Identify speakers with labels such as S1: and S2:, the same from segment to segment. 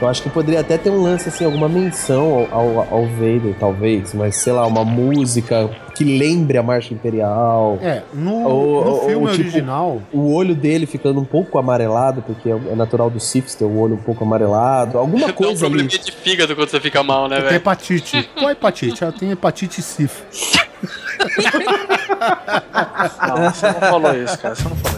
S1: Eu acho que poderia até ter um lance, assim, alguma menção ao, ao, ao Vader, talvez, mas sei lá, uma música que lembre a Marcha Imperial.
S2: É, no, ou, no filme ou, tipo, original.
S1: O olho dele ficando um pouco amarelado, porque é natural do Sith ter o olho um pouco amarelado. Alguma coisa. Dá um
S3: ali. de fígado quando você fica mal, né, velho?
S2: Tem hepatite. Qual é hepatite? Eu tenho hepatite Sith.
S3: não, você não falou isso, cara. Você não falou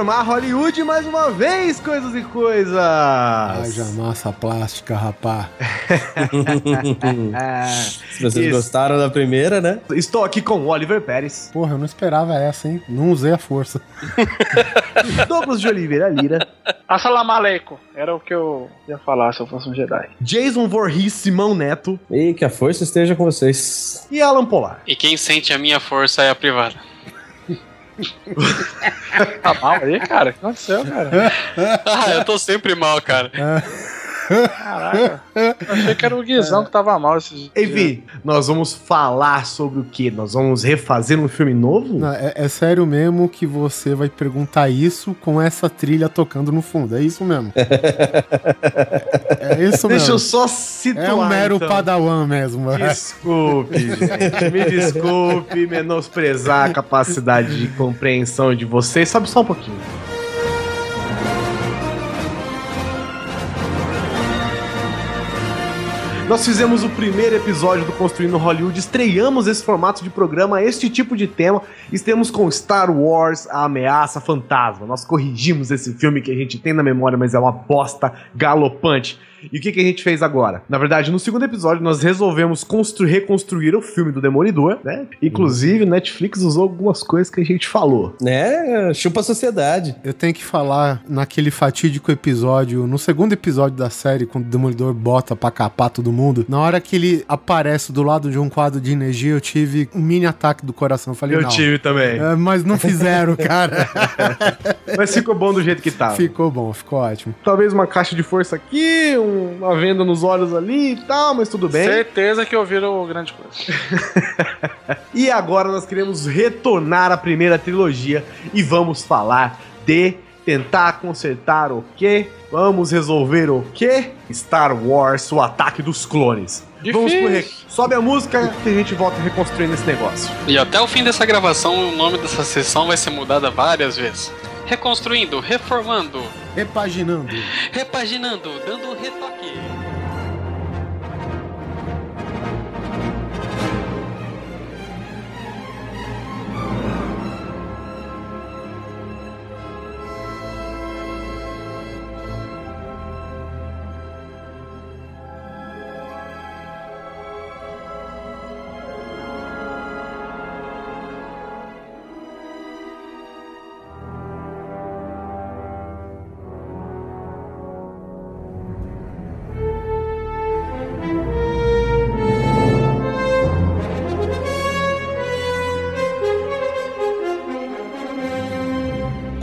S4: Reformar Hollywood mais uma vez, coisas e coisas.
S2: Haja massa plástica, rapá.
S1: Se vocês Isso. gostaram da primeira, né?
S4: Estou aqui com o Oliver Pérez.
S2: Porra, eu não esperava essa, hein? Não usei a força.
S4: Douglas de Oliveira Lira.
S3: Assalamu alaikum. Era o que eu ia falar se eu fosse um Jedi.
S4: Jason Voorhees Simão Neto.
S1: E que a força esteja com vocês.
S4: E Alan Polar.
S3: E quem sente a minha força é a privada. Tá mal aí, cara? O que aconteceu, cara? ah, eu tô sempre mal, cara. Caraca, achei que era o Guizão que tava mal esses
S4: Enfim, nós vamos falar sobre o que? Nós vamos refazer um filme novo?
S2: Não, é, é, sério mesmo que você vai perguntar isso com essa trilha tocando no fundo. É isso mesmo. é,
S4: é isso mesmo. Deixa eu só situar.
S2: É um mero então. padawan mesmo.
S4: Desculpe, gente. Me desculpe menosprezar a capacidade de compreensão de vocês. Sabe só um pouquinho. Nós fizemos o primeiro episódio do Construindo Hollywood, estreamos esse formato de programa, este tipo de tema. Estamos com Star Wars, a ameaça fantasma. Nós corrigimos esse filme que a gente tem na memória, mas é uma bosta galopante. E o que, que a gente fez agora? Na verdade, no segundo episódio, nós resolvemos reconstruir o filme do Demolidor, né? Inclusive, uhum. Netflix usou algumas coisas que a gente falou.
S1: Né? Chupa a sociedade.
S2: Eu tenho que falar naquele fatídico episódio, no segundo episódio da série, quando o Demolidor bota pra capar todo mundo, na hora que ele aparece do lado de um quadro de energia, eu tive um mini ataque do coração. Eu falei,
S4: eu
S2: não.
S4: tive também.
S2: É, mas não fizeram, cara.
S4: mas ficou bom do jeito que tava.
S2: Ficou bom, ficou ótimo.
S4: Talvez uma caixa de força aqui, um uma venda nos olhos ali e tal, mas tudo bem.
S3: Certeza que ouviram grande coisa.
S4: e agora nós queremos retornar à primeira trilogia e vamos falar de tentar consertar o quê? Vamos resolver o quê? Star Wars, o ataque dos clones. Difícil. Vamos pro rec... Sobe a música que a gente volta reconstruindo esse negócio.
S3: E até o fim dessa gravação, o nome dessa sessão vai ser mudado várias vezes reconstruindo, reformando,
S2: repaginando,
S3: repaginando, dando retoque.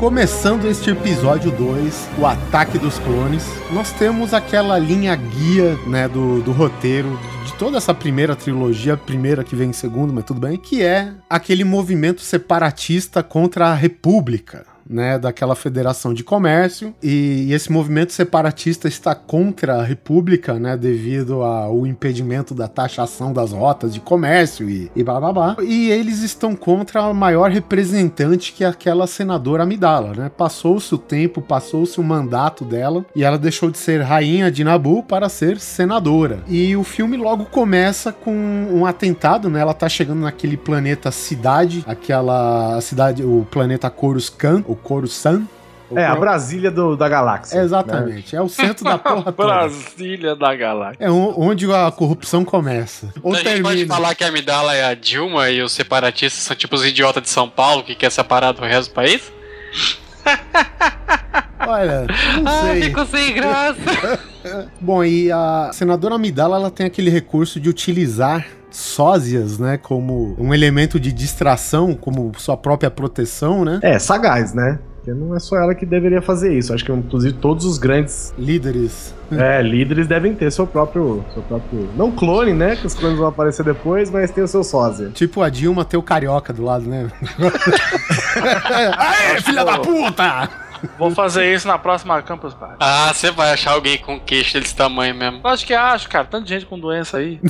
S2: Começando este episódio 2, o ataque dos clones, nós temos aquela linha guia, né, do, do roteiro de toda essa primeira trilogia, primeira que vem em segundo, mas tudo bem, que é aquele movimento separatista contra a República, né, daquela federação de comércio e, e, esse movimento separatista está contra a República, né, devido ao impedimento da taxação das rotas de comércio e, e blá blá blá. E eles estão contra a maior representante que é aquela senadora Amidala, né? Passou-se o tempo, passou-se o mandato dela e ela deixou de ser rainha de Nabu para ser senadora. E o filme logo começa com um atentado, né? Ela tá chegando naquele planeta cidade, aquela cidade, o planeta Coruscant, o Coruscant,
S4: É, a Brasília do, da galáxia.
S2: Exatamente. É o centro da porra toda.
S3: Brasília da galáxia.
S2: É onde a corrupção começa. Ou
S5: a gente pode falar que a Amidala é a Dilma e os separatistas são tipo os idiotas de São Paulo que quer separar do resto do país?
S2: Olha, não
S5: Ah,
S2: sei.
S5: ficou sem graça.
S2: Bom, e a senadora Amidala, ela tem aquele recurso de utilizar sósias, né, como um elemento de distração, como sua própria proteção, né?
S4: É, sagaz, né? Porque não é só ela que deveria fazer isso. Acho que, inclusive, todos os grandes
S2: Líderes.
S4: é, líderes devem ter seu próprio, seu próprio. Não clone, né? Que os clones vão aparecer depois, mas tem o seu sósia.
S2: Tipo a Dilma ter o carioca do lado, né? Aê, filha da puta!
S3: Vou fazer isso na próxima Campus Party.
S5: Ah, você vai achar alguém com queixo desse tamanho mesmo.
S3: Acho que acho, cara. Tanta gente com doença aí.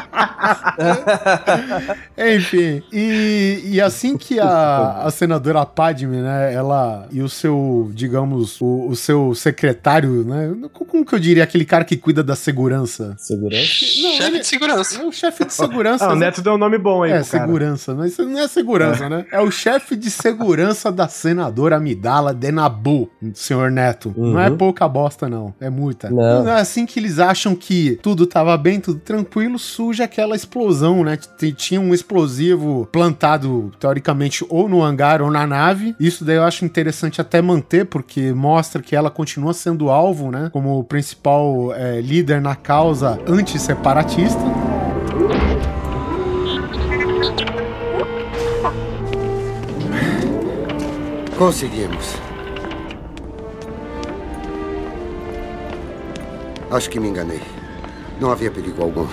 S2: Enfim, e, e assim que a, a senadora Padme, né, ela e o seu, digamos, o, o seu secretário, né, como que eu diria, aquele cara que cuida da segurança?
S1: Segurança?
S5: Chefe
S2: ele-
S5: de segurança.
S2: É o chefe de segurança.
S4: Ah, o
S2: né?
S4: Neto deu um nome bom aí,
S2: É, segurança, mas isso não é segurança, né? É o chefe de segurança da senadora Amidala Denabu, senhor Neto.
S1: Uhum.
S2: Não é pouca bosta, não. É muita.
S1: Não.
S2: É assim que eles acham que tudo tava bem, tudo tranquilo, surge aquela explosão, né? Tinha um explosivo plantado, teoricamente, ou no hangar ou na nave. Isso daí eu acho interessante até manter, porque mostra que ela continua sendo alvo, né? Como principal é, líder na causa antisseparatista.
S6: Conseguimos. Acho que me enganei. Não havia perigo algum.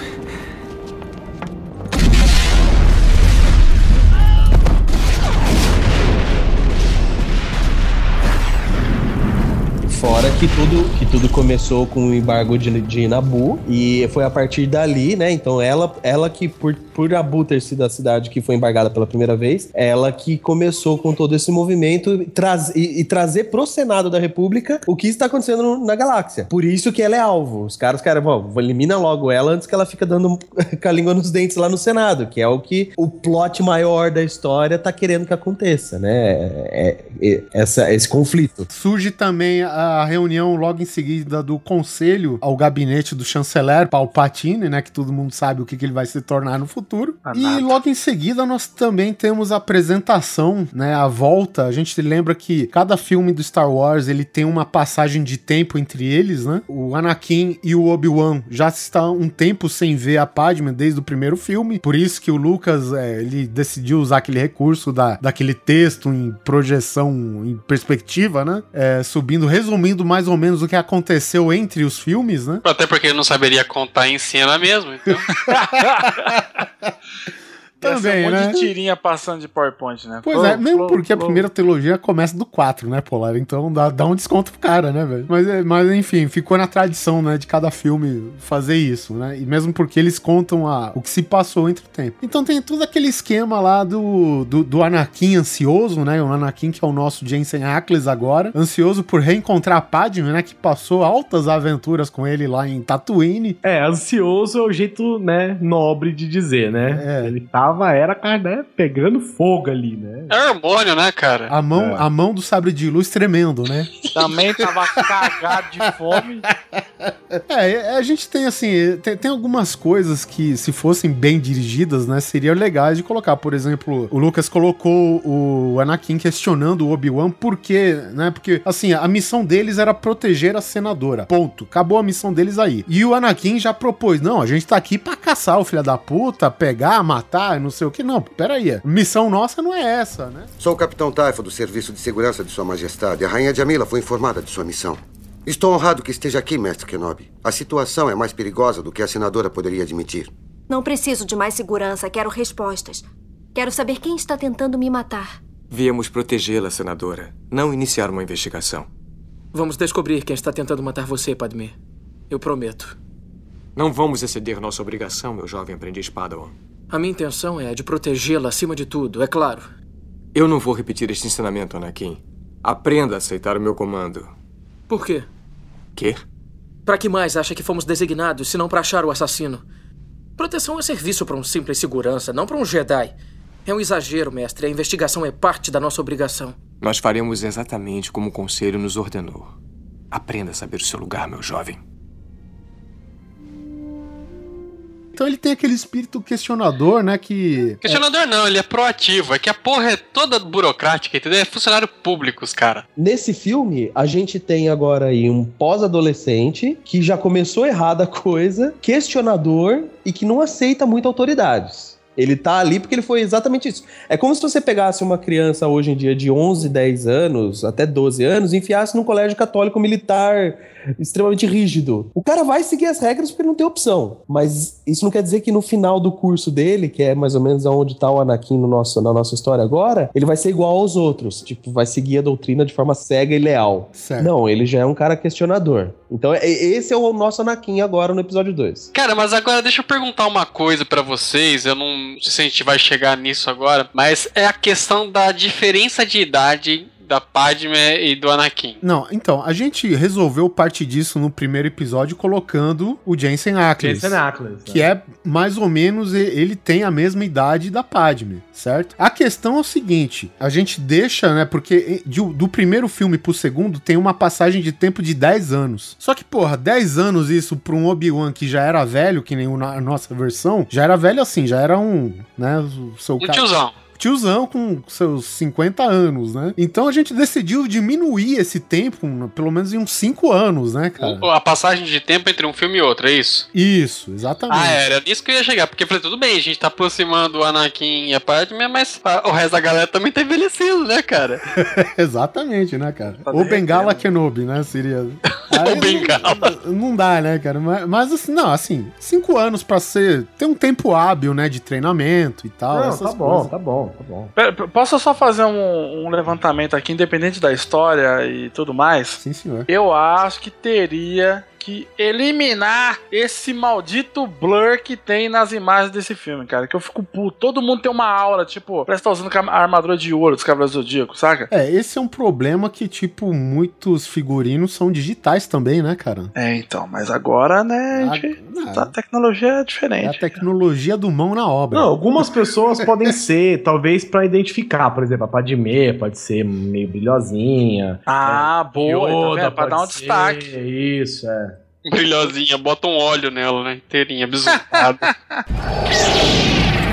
S1: Fora que tudo, que tudo começou com o embargo de, de Nabu e foi a partir dali, né? Então ela, ela que, por, por Nabu ter sido a cidade que foi embargada pela primeira vez, ela que começou com todo esse movimento traz, e, e trazer pro Senado da República o que está acontecendo na galáxia. Por isso que ela é alvo. Os caras, cara, bom, elimina logo ela antes que ela fica dando com a língua nos dentes lá no Senado, que é o que o plot maior da história tá querendo que aconteça, né? É, é- essa, esse conflito.
S2: Surge também a reunião logo em seguida do conselho ao gabinete do chanceler Palpatine, né? Que todo mundo sabe o que, que ele vai se tornar no futuro.
S3: Ah,
S2: e
S3: nada.
S2: logo em seguida nós também temos a apresentação, né? A volta. A gente lembra que cada filme do Star Wars ele tem uma passagem de tempo entre eles, né? O Anakin e o Obi-Wan já estão um tempo sem ver a Padme desde o primeiro filme. Por isso que o Lucas é, ele decidiu usar aquele recurso da, daquele texto em projeção, em perspectiva, né? É, subindo, resumindo mais ou menos o que aconteceu entre os filmes, né?
S5: Até porque ele não saberia contar em cena mesmo. Então.
S2: Também,
S3: um monte
S2: né?
S3: de tirinha passando de PowerPoint, né?
S2: Pois
S3: Flow,
S2: é, mesmo
S3: flow,
S2: porque a
S3: flow.
S2: primeira trilogia começa do 4, né, Polar? Então dá, dá um desconto pro cara, né, velho? Mas, é- mas enfim, ficou na tradição, né, de cada filme fazer isso, né? E mesmo porque eles contam a, o que se passou entre o tempo. Então tem todo aquele esquema lá do, do, do Anakin ansioso, né? O Anakin que é o nosso Jensen Ackles agora, ansioso por reencontrar a Padme, né? Que passou altas aventuras com ele lá em Tatooine.
S4: É, ansioso é o jeito, né, nobre de dizer, né?
S2: É.
S4: Ele tava, era, né, pegando fogo ali, né?
S5: É hormônio, né, cara?
S2: A mão, a mão do sabre de luz tremendo, né?
S3: Também tava cagado de fome.
S2: É, a gente tem assim, tem, tem algumas coisas que, se fossem bem dirigidas, né, seriam legais de colocar. Por exemplo, o Lucas colocou o Anakin questionando o Obi-Wan por quê, né? Porque, assim, a missão deles era proteger a senadora. Ponto. Acabou a missão deles aí. E o Anakin já propôs: não, a gente tá aqui pra caçar o filho da puta, pegar, matar, não sei o que. Não, peraí. A missão nossa não é essa, né?
S6: Sou o Capitão Taifa do Serviço de Segurança de Sua Majestade. A Rainha Jamila foi informada de sua missão. Estou honrado que esteja aqui, Mestre Kenobi. A situação é mais perigosa do que a senadora poderia admitir.
S7: Não preciso de mais segurança, quero respostas. Quero saber quem está tentando me matar.
S8: Viemos protegê-la, senadora, não iniciar uma investigação.
S9: Vamos descobrir quem está tentando matar você, Padme. Eu prometo.
S8: Não vamos exceder nossa obrigação, meu jovem aprendiz Padawan.
S9: A minha intenção é a de protegê-la acima de tudo, é claro.
S8: Eu não vou repetir este ensinamento, Anakin. Aprenda a aceitar o meu comando.
S9: Por quê?
S8: Quê?
S9: Para que mais acha que fomos designados se não para achar o assassino? Proteção é serviço para um simples segurança, não para um Jedi. É um exagero, mestre. A investigação é parte da nossa obrigação.
S8: Nós faremos exatamente como o conselho nos ordenou. Aprenda a saber o seu lugar, meu jovem.
S2: Então ele tem aquele espírito questionador, né? Que.
S5: Questionador não, ele é proativo. É que a porra é toda burocrática, entendeu? É funcionário público, os cara.
S1: Nesse filme, a gente tem agora aí um pós-adolescente que já começou errada a coisa, questionador e que não aceita muito autoridades. Ele tá ali porque ele foi exatamente isso. É como se você pegasse uma criança hoje em dia de 11, 10 anos, até 12 anos, e enfiasse num colégio católico militar extremamente rígido. O cara vai seguir as regras porque não tem opção. Mas isso não quer dizer que no final do curso dele, que é mais ou menos onde tá o Anakin no nosso, na nossa história agora, ele vai ser igual aos outros. Tipo, vai seguir a doutrina de forma cega e leal.
S2: Certo.
S1: Não, ele já é um cara questionador. Então, é- esse é o nosso Anakin agora no episódio 2.
S5: Cara, mas agora deixa eu perguntar uma coisa pra vocês. Eu não sei se a gente vai chegar nisso agora, mas é a questão da diferença de idade da Padme e do Anakin.
S2: Não, então, a gente resolveu parte disso no primeiro episódio colocando o Jensen Ackles.
S4: Jensen Ackles,
S2: Que é mais ou menos, ele tem a mesma idade da Padme, certo? A questão é o seguinte, a gente deixa, né, porque de- do primeiro filme pro segundo tem uma passagem de tempo de 10 anos. Só que, porra, 10 anos isso pra um Obi-Wan que já era velho, que nem a nossa versão, já era velho assim, já era um, né, o seu
S5: Um tiozão.
S2: Tiozão com seus 50 anos, né? Então a gente decidiu diminuir esse tempo, pelo menos em uns 5 anos, né, cara?
S5: O- A passagem de tempo entre um filme e outro, é isso?
S2: Isso, exatamente.
S5: Ah, era nisso que eu ia chegar, porque eu falei, tudo bem, a gente tá aproximando o Anakin e a Padme, mas o resto da galera também tá envelhecendo, né, cara?
S2: Exatamente, né, cara?
S5: Tá
S2: Ou Bengala Kenobi, né? Seria. Aí não-
S5: Bengala.
S2: Não, dá, né, cara? Mas, mas, assim, não, assim, cinco anos pra ser. ter um tempo hábil, né, de treinamento e tal.
S4: Não,
S2: essas
S4: tá bom,
S2: coisas.
S4: tá bom, tá bom.
S3: Pera, Posso só fazer um, um levantamento aqui, independente da história e tudo mais?
S2: Sim, senhor.
S3: Eu acho que teria que eliminar esse maldito blur que tem nas imagens desse filme, cara. Que eu fico puto. Todo mundo tem uma aura, tipo, parece que tá usando a armadura de ouro dos Cavaleiros do Zodíaco, saca?
S2: É, esse é um problema que, tipo, muitos figurinos são digitais também, né, cara?
S3: É, então, mas agora, né, a, gente- a tecnologia é
S2: É a
S3: diferente.
S2: tecnologia do mão na obra.
S4: Não, algumas pessoas podem ser, talvez pra identificar, por exemplo, a Padmé pode ser meio brilhosinha.
S3: Ah, boa, tá
S4: Yoda
S3: vendo? Pra dar um
S4: ser,
S3: destaque.
S4: Isso, é.
S5: Brilhosinha, bota um óleo nela, né? Inteirinha, besuntado.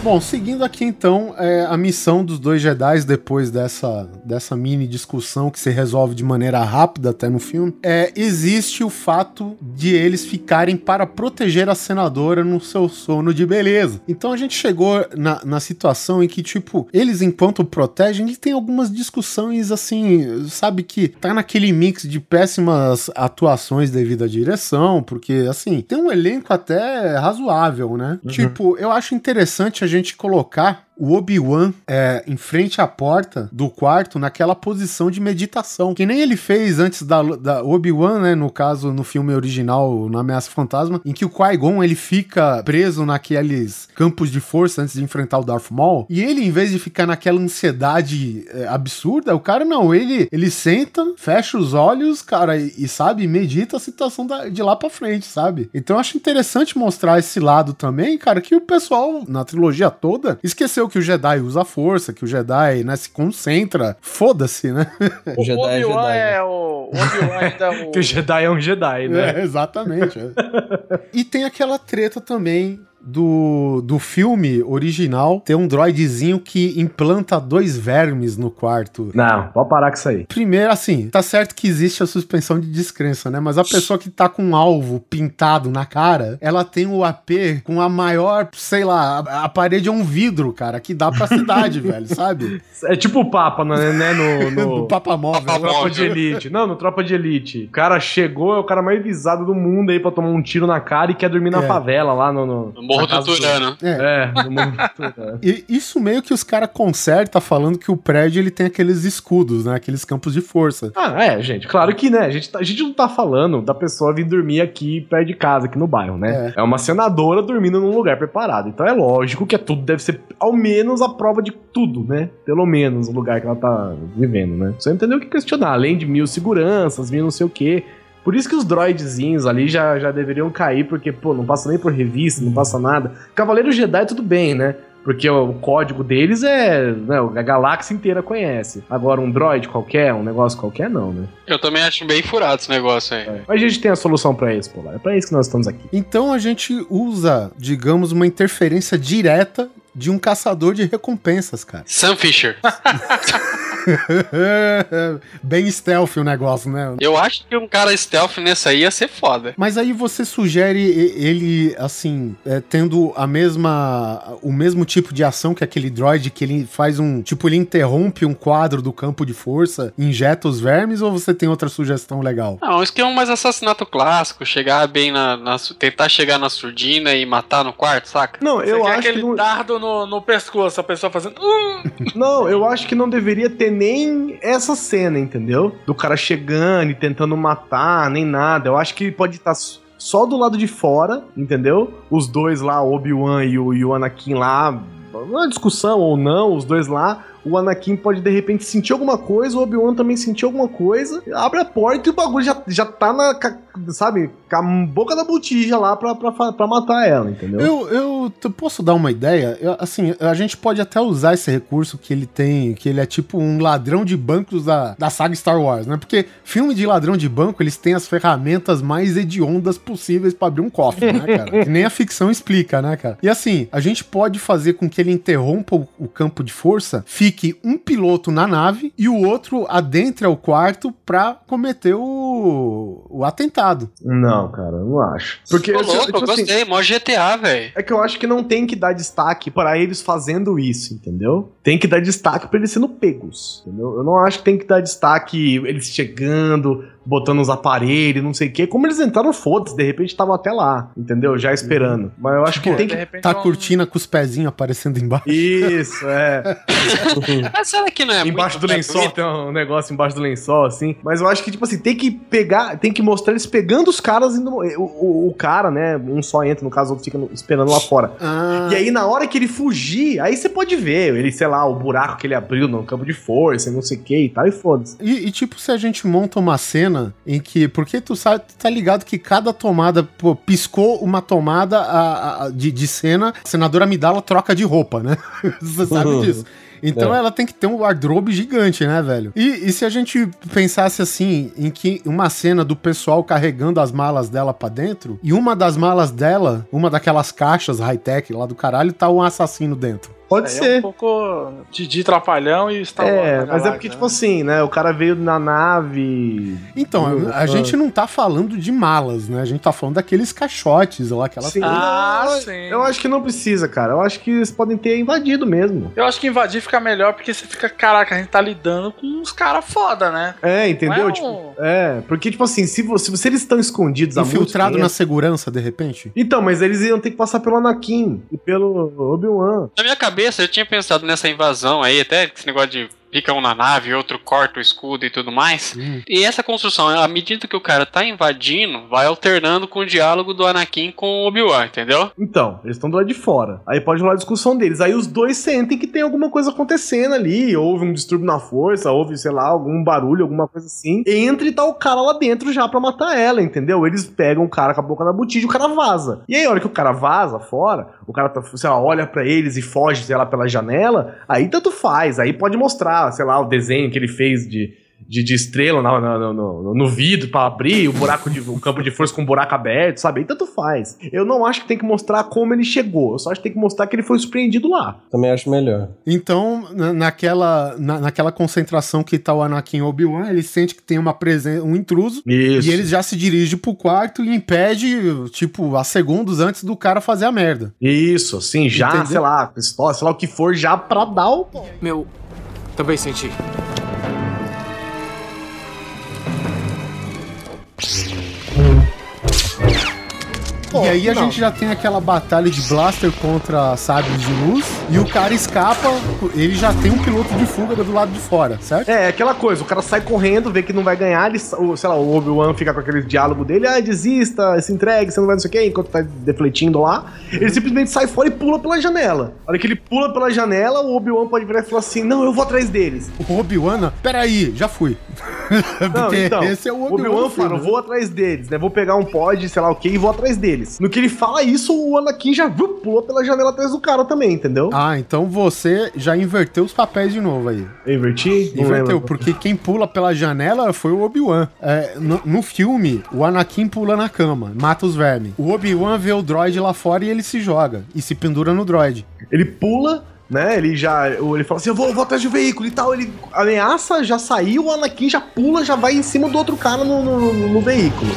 S2: Bom, seguindo aqui então é, a missão dos dois Jedi depois dessa, dessa mini discussão que se resolve de maneira rápida até no filme, é, existe o fato de eles ficarem para proteger a senadora no seu sono de beleza. Então a gente chegou na, na situação em que, tipo, eles enquanto protegem, eles têm algumas discussões assim, sabe que tá naquele mix de péssimas atuações devido à direção, porque assim, tem um elenco até razoável, né? Tipo, eu acho interessante a gente colocar o Obi-Wan é, em frente à porta do quarto naquela posição de meditação. Que nem ele fez antes da, da Obi-Wan, né? No caso, no filme original, na Ameaça Fantasma, em que o Qui-Gon ele fica preso naqueles campos de força antes de enfrentar o Darth Maul. E ele, em vez de ficar naquela ansiedade é, absurda, o cara não, ele, ele senta, fecha os olhos, cara, e, e, sabe, medita a situação da- de lá pra frente, sabe? Então eu acho interessante mostrar esse lado também, cara, que o pessoal na trilogia toda esqueceu que o Jedi usa a força, que o Jedi, né, se concentra. Foda-se, né?
S1: O Jedi é
S3: Obi-Wan
S1: Jedi.
S3: é o. O Obi-Wan ainda é o.
S4: Que o Jedi é um Jedi, né?
S2: É, exatamente. é. e tem aquela treta também do, do filme original, tem um droidezinho que implanta dois vermes no quarto.
S4: Não, pode parar com isso aí.
S2: Primeiro, assim, tá certo que existe a suspensão de descrença, né? Mas a pessoa que tá com um alvo pintado na cara, ela tem o AP com a maior, sei lá, a, a parede é um vidro, cara, que dá pra cidade, velho, sabe?
S4: É tipo o Papa, né? né, No, no...
S2: Do Papa Móvel.
S4: Tropa de Elite. Não, no Tropa de Elite. O cara chegou, é o cara mais visado do mundo aí pra tomar um tiro na cara e quer dormir na
S2: É.
S4: favela lá no. no...
S5: Morro do Turano.
S2: É.
S4: É, no Morro do Turano.
S2: E isso meio que os caras consertam falando que o prédio ele tem aqueles escudos, né? Aqueles campos de força.
S4: Ah, é, gente. Claro que, né? A gente, tá- a gente não tá falando da pessoa vir dormir aqui perto de casa, aqui no bairro, né? É. uma senadora dormindo num lugar preparado. Então é lógico que é tudo deve ser ao menos a prova de tudo, né? Pelo menos o lugar que ela tá vivendo, né? Você não entendeu o que questionar. Além de mil seguranças, mil não sei o quê. Por isso que os droidzinhos ali já, já deveriam cair, porque, pô, não passa nem por revista, não passa nada. Cavaleiro Jedi, tudo bem, né? Porque o código deles é. Né, a galáxia inteira conhece. Agora, um droid qualquer, um negócio qualquer, não, né?
S5: Eu também acho bem furado esse negócio aí.
S4: É. Mas a gente tem a solução pra isso, Polar. É pra isso que nós estamos aqui.
S2: Então a gente usa, digamos, uma interferência direta de um caçador de recompensas, cara.
S5: Sam Fisher.
S2: Bem stealth o negócio, né?
S5: Eu acho que um cara stealth nessa aí ia ser foda.
S2: Mas aí você sugere ele, assim, é, tendo a mesma. o mesmo tipo de ação que aquele droid que ele faz um. Tipo, ele interrompe um quadro do campo de força, injeta os vermes, ou você tem outra sugestão legal?
S5: Não, isso que é um mais assassinato clássico, chegar bem na, na tentar chegar na surdina e matar no quarto, saca?
S4: Não, eu
S3: Você quer
S4: acho
S3: aquele
S4: que. Não...
S3: dardo no, no pescoço, a pessoa fazendo. "Uh".
S4: Não, eu acho que não deveria ter nem essa cena, entendeu? Do cara chegando e tentando matar, nem nada. Eu acho que pode estar s- só do lado de fora, entendeu? Os dois lá, Obi-Wan e o, e o Anakin lá, uma discussão ou não, os dois lá. O Anakin pode de repente sentir alguma coisa, o Obi-Wan também sentir alguma coisa, abre a porta e o bagulho já, já tá na, sabe, com a boca da botija lá pra, pra, pra matar ela, entendeu?
S2: Eu, eu posso dar uma ideia? Eu, assim, a gente pode até usar esse recurso que ele tem, que ele é tipo um ladrão de bancos da, da saga Star Wars, né? Porque filme de ladrão de banco, eles têm as ferramentas mais hediondas possíveis pra abrir um cofre, né, cara? que nem a ficção explica, né, cara? E assim, a gente pode fazer com que ele interrompa o, o campo de força, fique um piloto na nave e o outro adentre ao quarto pra cometer o, o atentado.
S4: Não, cara, eu não acho. Porque
S5: Tô
S4: eu,
S5: louco,
S4: tipo
S5: eu
S4: assim,
S5: gostei, mó GTA, velho.
S4: É que eu acho que não tem que dar destaque para eles fazendo isso, entendeu? Tem que dar destaque para eles sendo pegos, entendeu? Eu não acho que tem que dar destaque eles chegando, botando os aparelhos, não sei o quê. Como eles entraram, foda-se, de repente estavam até lá, entendeu? Já esperando. Mas eu acho que tem
S3: de
S4: que.
S3: repente
S2: Tá
S3: é
S2: a
S3: um-
S2: cortina com os pezinhos aparecendo embaixo.
S4: Isso, é.
S5: Mas será que não é
S4: embaixo
S5: muito
S4: do lençol
S5: gratuito?
S4: tem um negócio embaixo do lençol, assim. Mas eu acho que, tipo assim, tem que pegar, tem que mostrar eles pegando os caras indo. O, o, o cara, né? Um só entra, no caso, o outro fica esperando lá fora.
S2: Ah,
S4: E aí, na hora que ele fugir, aí você pode ver, ele, sei lá, o buraco que ele abriu no campo de força, e não sei o que e tal, e foda-se.
S2: E, e, tipo, se a gente monta uma cena em que. Porque tu sabe, tu tá ligado que cada tomada, pô, piscou uma tomada a- a- de, de cena, a senadora Amidala troca de roupa, né? Você sabe disso. Então
S1: É.
S2: ela tem que ter um wardrobe gigante, né, velho? E, e se a gente pensasse assim, em que uma cena do pessoal carregando as malas dela pra dentro, e uma das malas dela, uma daquelas caixas high-tech lá do caralho, tá um assassino dentro.
S4: Pode
S3: Aí É
S4: ser.
S3: um pouco Didi Trapalhão e Star Wars.
S4: É, mas é porque,
S3: né?
S4: tipo assim, né? O cara veio na nave.
S2: Então, a
S4: ah.
S2: gente não tá falando de malas, né? A gente tá falando daqueles caixotes lá, aquelas
S4: Sim,
S3: Ah,
S4: eu,
S3: sim.
S4: eu acho que não precisa, cara. Eu acho que eles podem ter invadido mesmo.
S3: Eu acho que invadir fica melhor porque você fica, caraca, a gente tá lidando com uns caras foda, né?
S4: É, entendeu?
S3: É um-
S4: Tipo, é, porque, tipo assim, se, você, se eles estão escondidos
S2: infiltrado na segurança, de repente?
S4: Então, mas eles iam ter que passar pelo Anakin e pelo Obi-Wan.
S5: Na minha cabeça, eu tinha pensado nessa invasão aí, até esse negócio de fica um na nave, outro corta o escudo e tudo mais.
S2: Hum.
S5: E essa construção, à medida que o cara tá invadindo, vai alternando com o diálogo do Anakin com o Obi-Wan, entendeu?
S4: Então, eles estão do lado de fora. Aí pode rolar a discussão deles. Aí os dois sentem que tem alguma coisa acontecendo ali. Houve um distúrbio na força, houve, sei lá, algum barulho, alguma coisa assim. Entra e tá o cara lá dentro já pra matar ela, entendeu? Eles pegam o cara com a boca na botija e o cara vaza. E aí, a hora que o cara vaza fora, o cara, tá, sei lá, olha pra eles e foge, sei lá, pela janela, aí tanto faz. Aí pode mostrar, sei lá, o desenho que ele fez de. De, de estrela na- na- no, no, no vidro pra abrir, o buraco de, o campo de força com o buraco aberto, sabe? Aí tanto faz. Eu não acho que tem que mostrar como ele chegou. Eu só acho que tem que mostrar que ele foi surpreendido lá.
S1: Também acho melhor.
S2: Então, na- naquela, na- naquela concentração que tá o Anakin e Obi-Wan, ele sente que tem uma presença, um intruso,
S4: Isso.
S2: e ele já se dirige pro quarto e impede, tipo, a segundos antes do cara fazer a merda.
S4: Isso, assim, já,
S2: Entendeu?
S4: sei lá, pistola, sei lá o que for, já pra dar o.
S9: Meu. Também senti.
S2: you e aí a
S4: não.
S2: gente já tem aquela batalha de blaster contra sabres de luz, e o cara escapa, ele já tem um piloto de fuga do lado de fora, certo?
S4: É, aquela coisa, o cara sai correndo, vê que não vai ganhar, ele, o- sei lá, o Obi-Wan fica com aquele diálogo dele, ah, desista, se entregue, você não vai não sei o quê, enquanto tá defletindo lá. Ele simplesmente sai fora e pula pela janela. A hora que ele pula pela janela, o Obi-Wan pode virar e falar assim: não, eu vou atrás deles.
S2: O Obi-Wan, peraí, já fui.
S4: Não, então,
S2: esse é o Obi-Wan
S4: Obi-Wan fala,
S2: né?
S4: vou atrás deles, né? Vou pegar um pod, sei lá o que, e vou atrás deles. No que ele fala isso, o Anakin já vup, pulou pela janela atrás do cara também, entendeu?
S2: Ah, então você já inverteu os papéis de novo aí.
S4: Eu inverti?
S2: Inverteu, porque quem pula pela janela foi o Obi-Wan. É, no, no filme, o Anakin pula na cama, mata os vermes. O Obi-Wan vê o droid lá fora e ele se joga. E se pendura no droid.
S4: Ele pula, né? Ele já. Ele fala assim: eu vou, vou atrás do veículo e tal. Ele ameaça, já saiu, o Anakin já pula, já vai em cima do outro cara no, no- no veículo.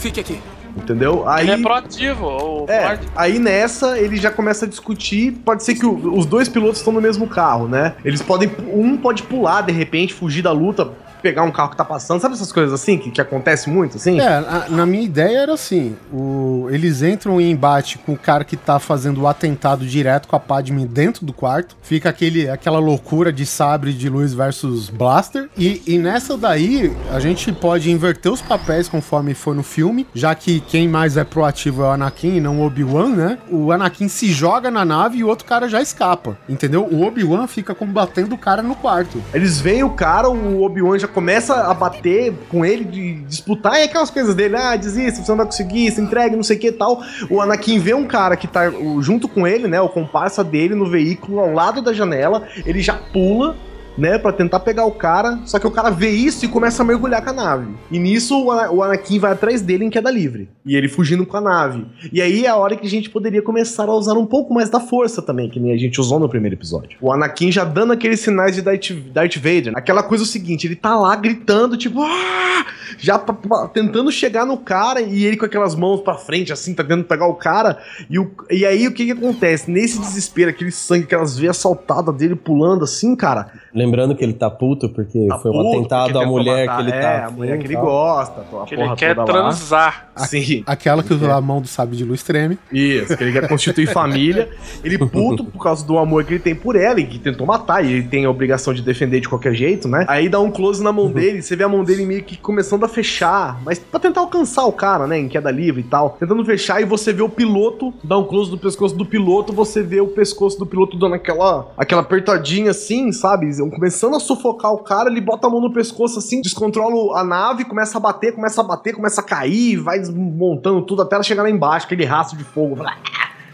S9: Fique aqui.
S4: Entendeu? Aí.
S3: Ele é proativo, o
S4: É,
S3: Ford.
S4: aí nessa ele já começa a discutir. Pode ser que o- os dois pilotos estão no mesmo carro, né? Eles podem. Um pode pular de repente, fugir da luta, pegar um carro que tá passando. Sabe essas coisas assim que, que acontece muito, assim?
S2: É, na, na minha ideia era assim: o- eles entram em embate com o cara que tá fazendo o atentado direto com a Padme dentro do quarto. Fica aquele, aquela loucura de sabre de luz versus blaster. E, e nessa daí, a gente pode inverter os papéis conforme for no filme, já que quem mais é proativo é o Anakin e não o Obi-Wan, né? O Anakin se joga na nave e o outro cara já escapa. Entendeu? O Obi-Wan fica combatendo o cara no quarto.
S4: Eles veem o cara, o Obi-Wan já começa a bater com ele, de disputar, e aquelas coisas dele, ah, desista, você não vai conseguir, se entregue, não sei o que e tal. O Anakin vê um cara que tá junto com ele, né, o comparsa dele no veículo, ao lado da janela, ele já pula, né, pra tentar pegar o cara, só que o cara vê isso e começa a mergulhar com a nave. E nisso o, Ana- o Anakin vai atrás dele em queda livre. E ele fugindo com a nave. E aí é a hora que a gente poderia começar a usar um pouco mais da força também, que nem a gente usou no primeiro episódio. O Anakin já dando aqueles sinais de Darth, Darth Vader. Aquela coisa é o seguinte, ele tá lá gritando, tipo, "Ah!", já pa- pa- tentando chegar no cara e ele com aquelas mãos pra frente, assim, tá tentando pegar o cara. E, o- e aí o que que acontece? Nesse desespero, aquele sangue, aquelas veias saltadas dele pulando assim, cara,
S1: Lembrando que ele tá puto porque
S4: Tá
S1: foi um
S4: puto,
S1: atentado à mulher
S4: matar-
S1: que ele
S4: é,
S1: tá.
S4: a mulher que ele gosta, a
S3: Que ele quer
S4: toda lá.
S3: transar.
S4: Sim.
S2: Aquela que a mão do sabre de luz treme.
S4: Isso, que ele quer constituir família. Ele puto por causa do amor que ele tem por ela e que tentou matar, e ele tem a obrigação de defender de qualquer jeito, né? Aí dá um close na mão dele, você vê a mão dele meio que começando a fechar, mas pra tentar alcançar o cara, né? Em queda livre e tal. Tentando fechar, e você vê o piloto, dá um close do pescoço do piloto, você vê o pescoço do piloto dando aquela, aquela apertadinha assim, sabe? Começando a sufocar o cara, ele bota a mão no pescoço assim, descontrola a nave, começa a bater, começa a bater, começa a cair, vai desmontando tudo até ela chegar lá embaixo, aquele rastro de fogo.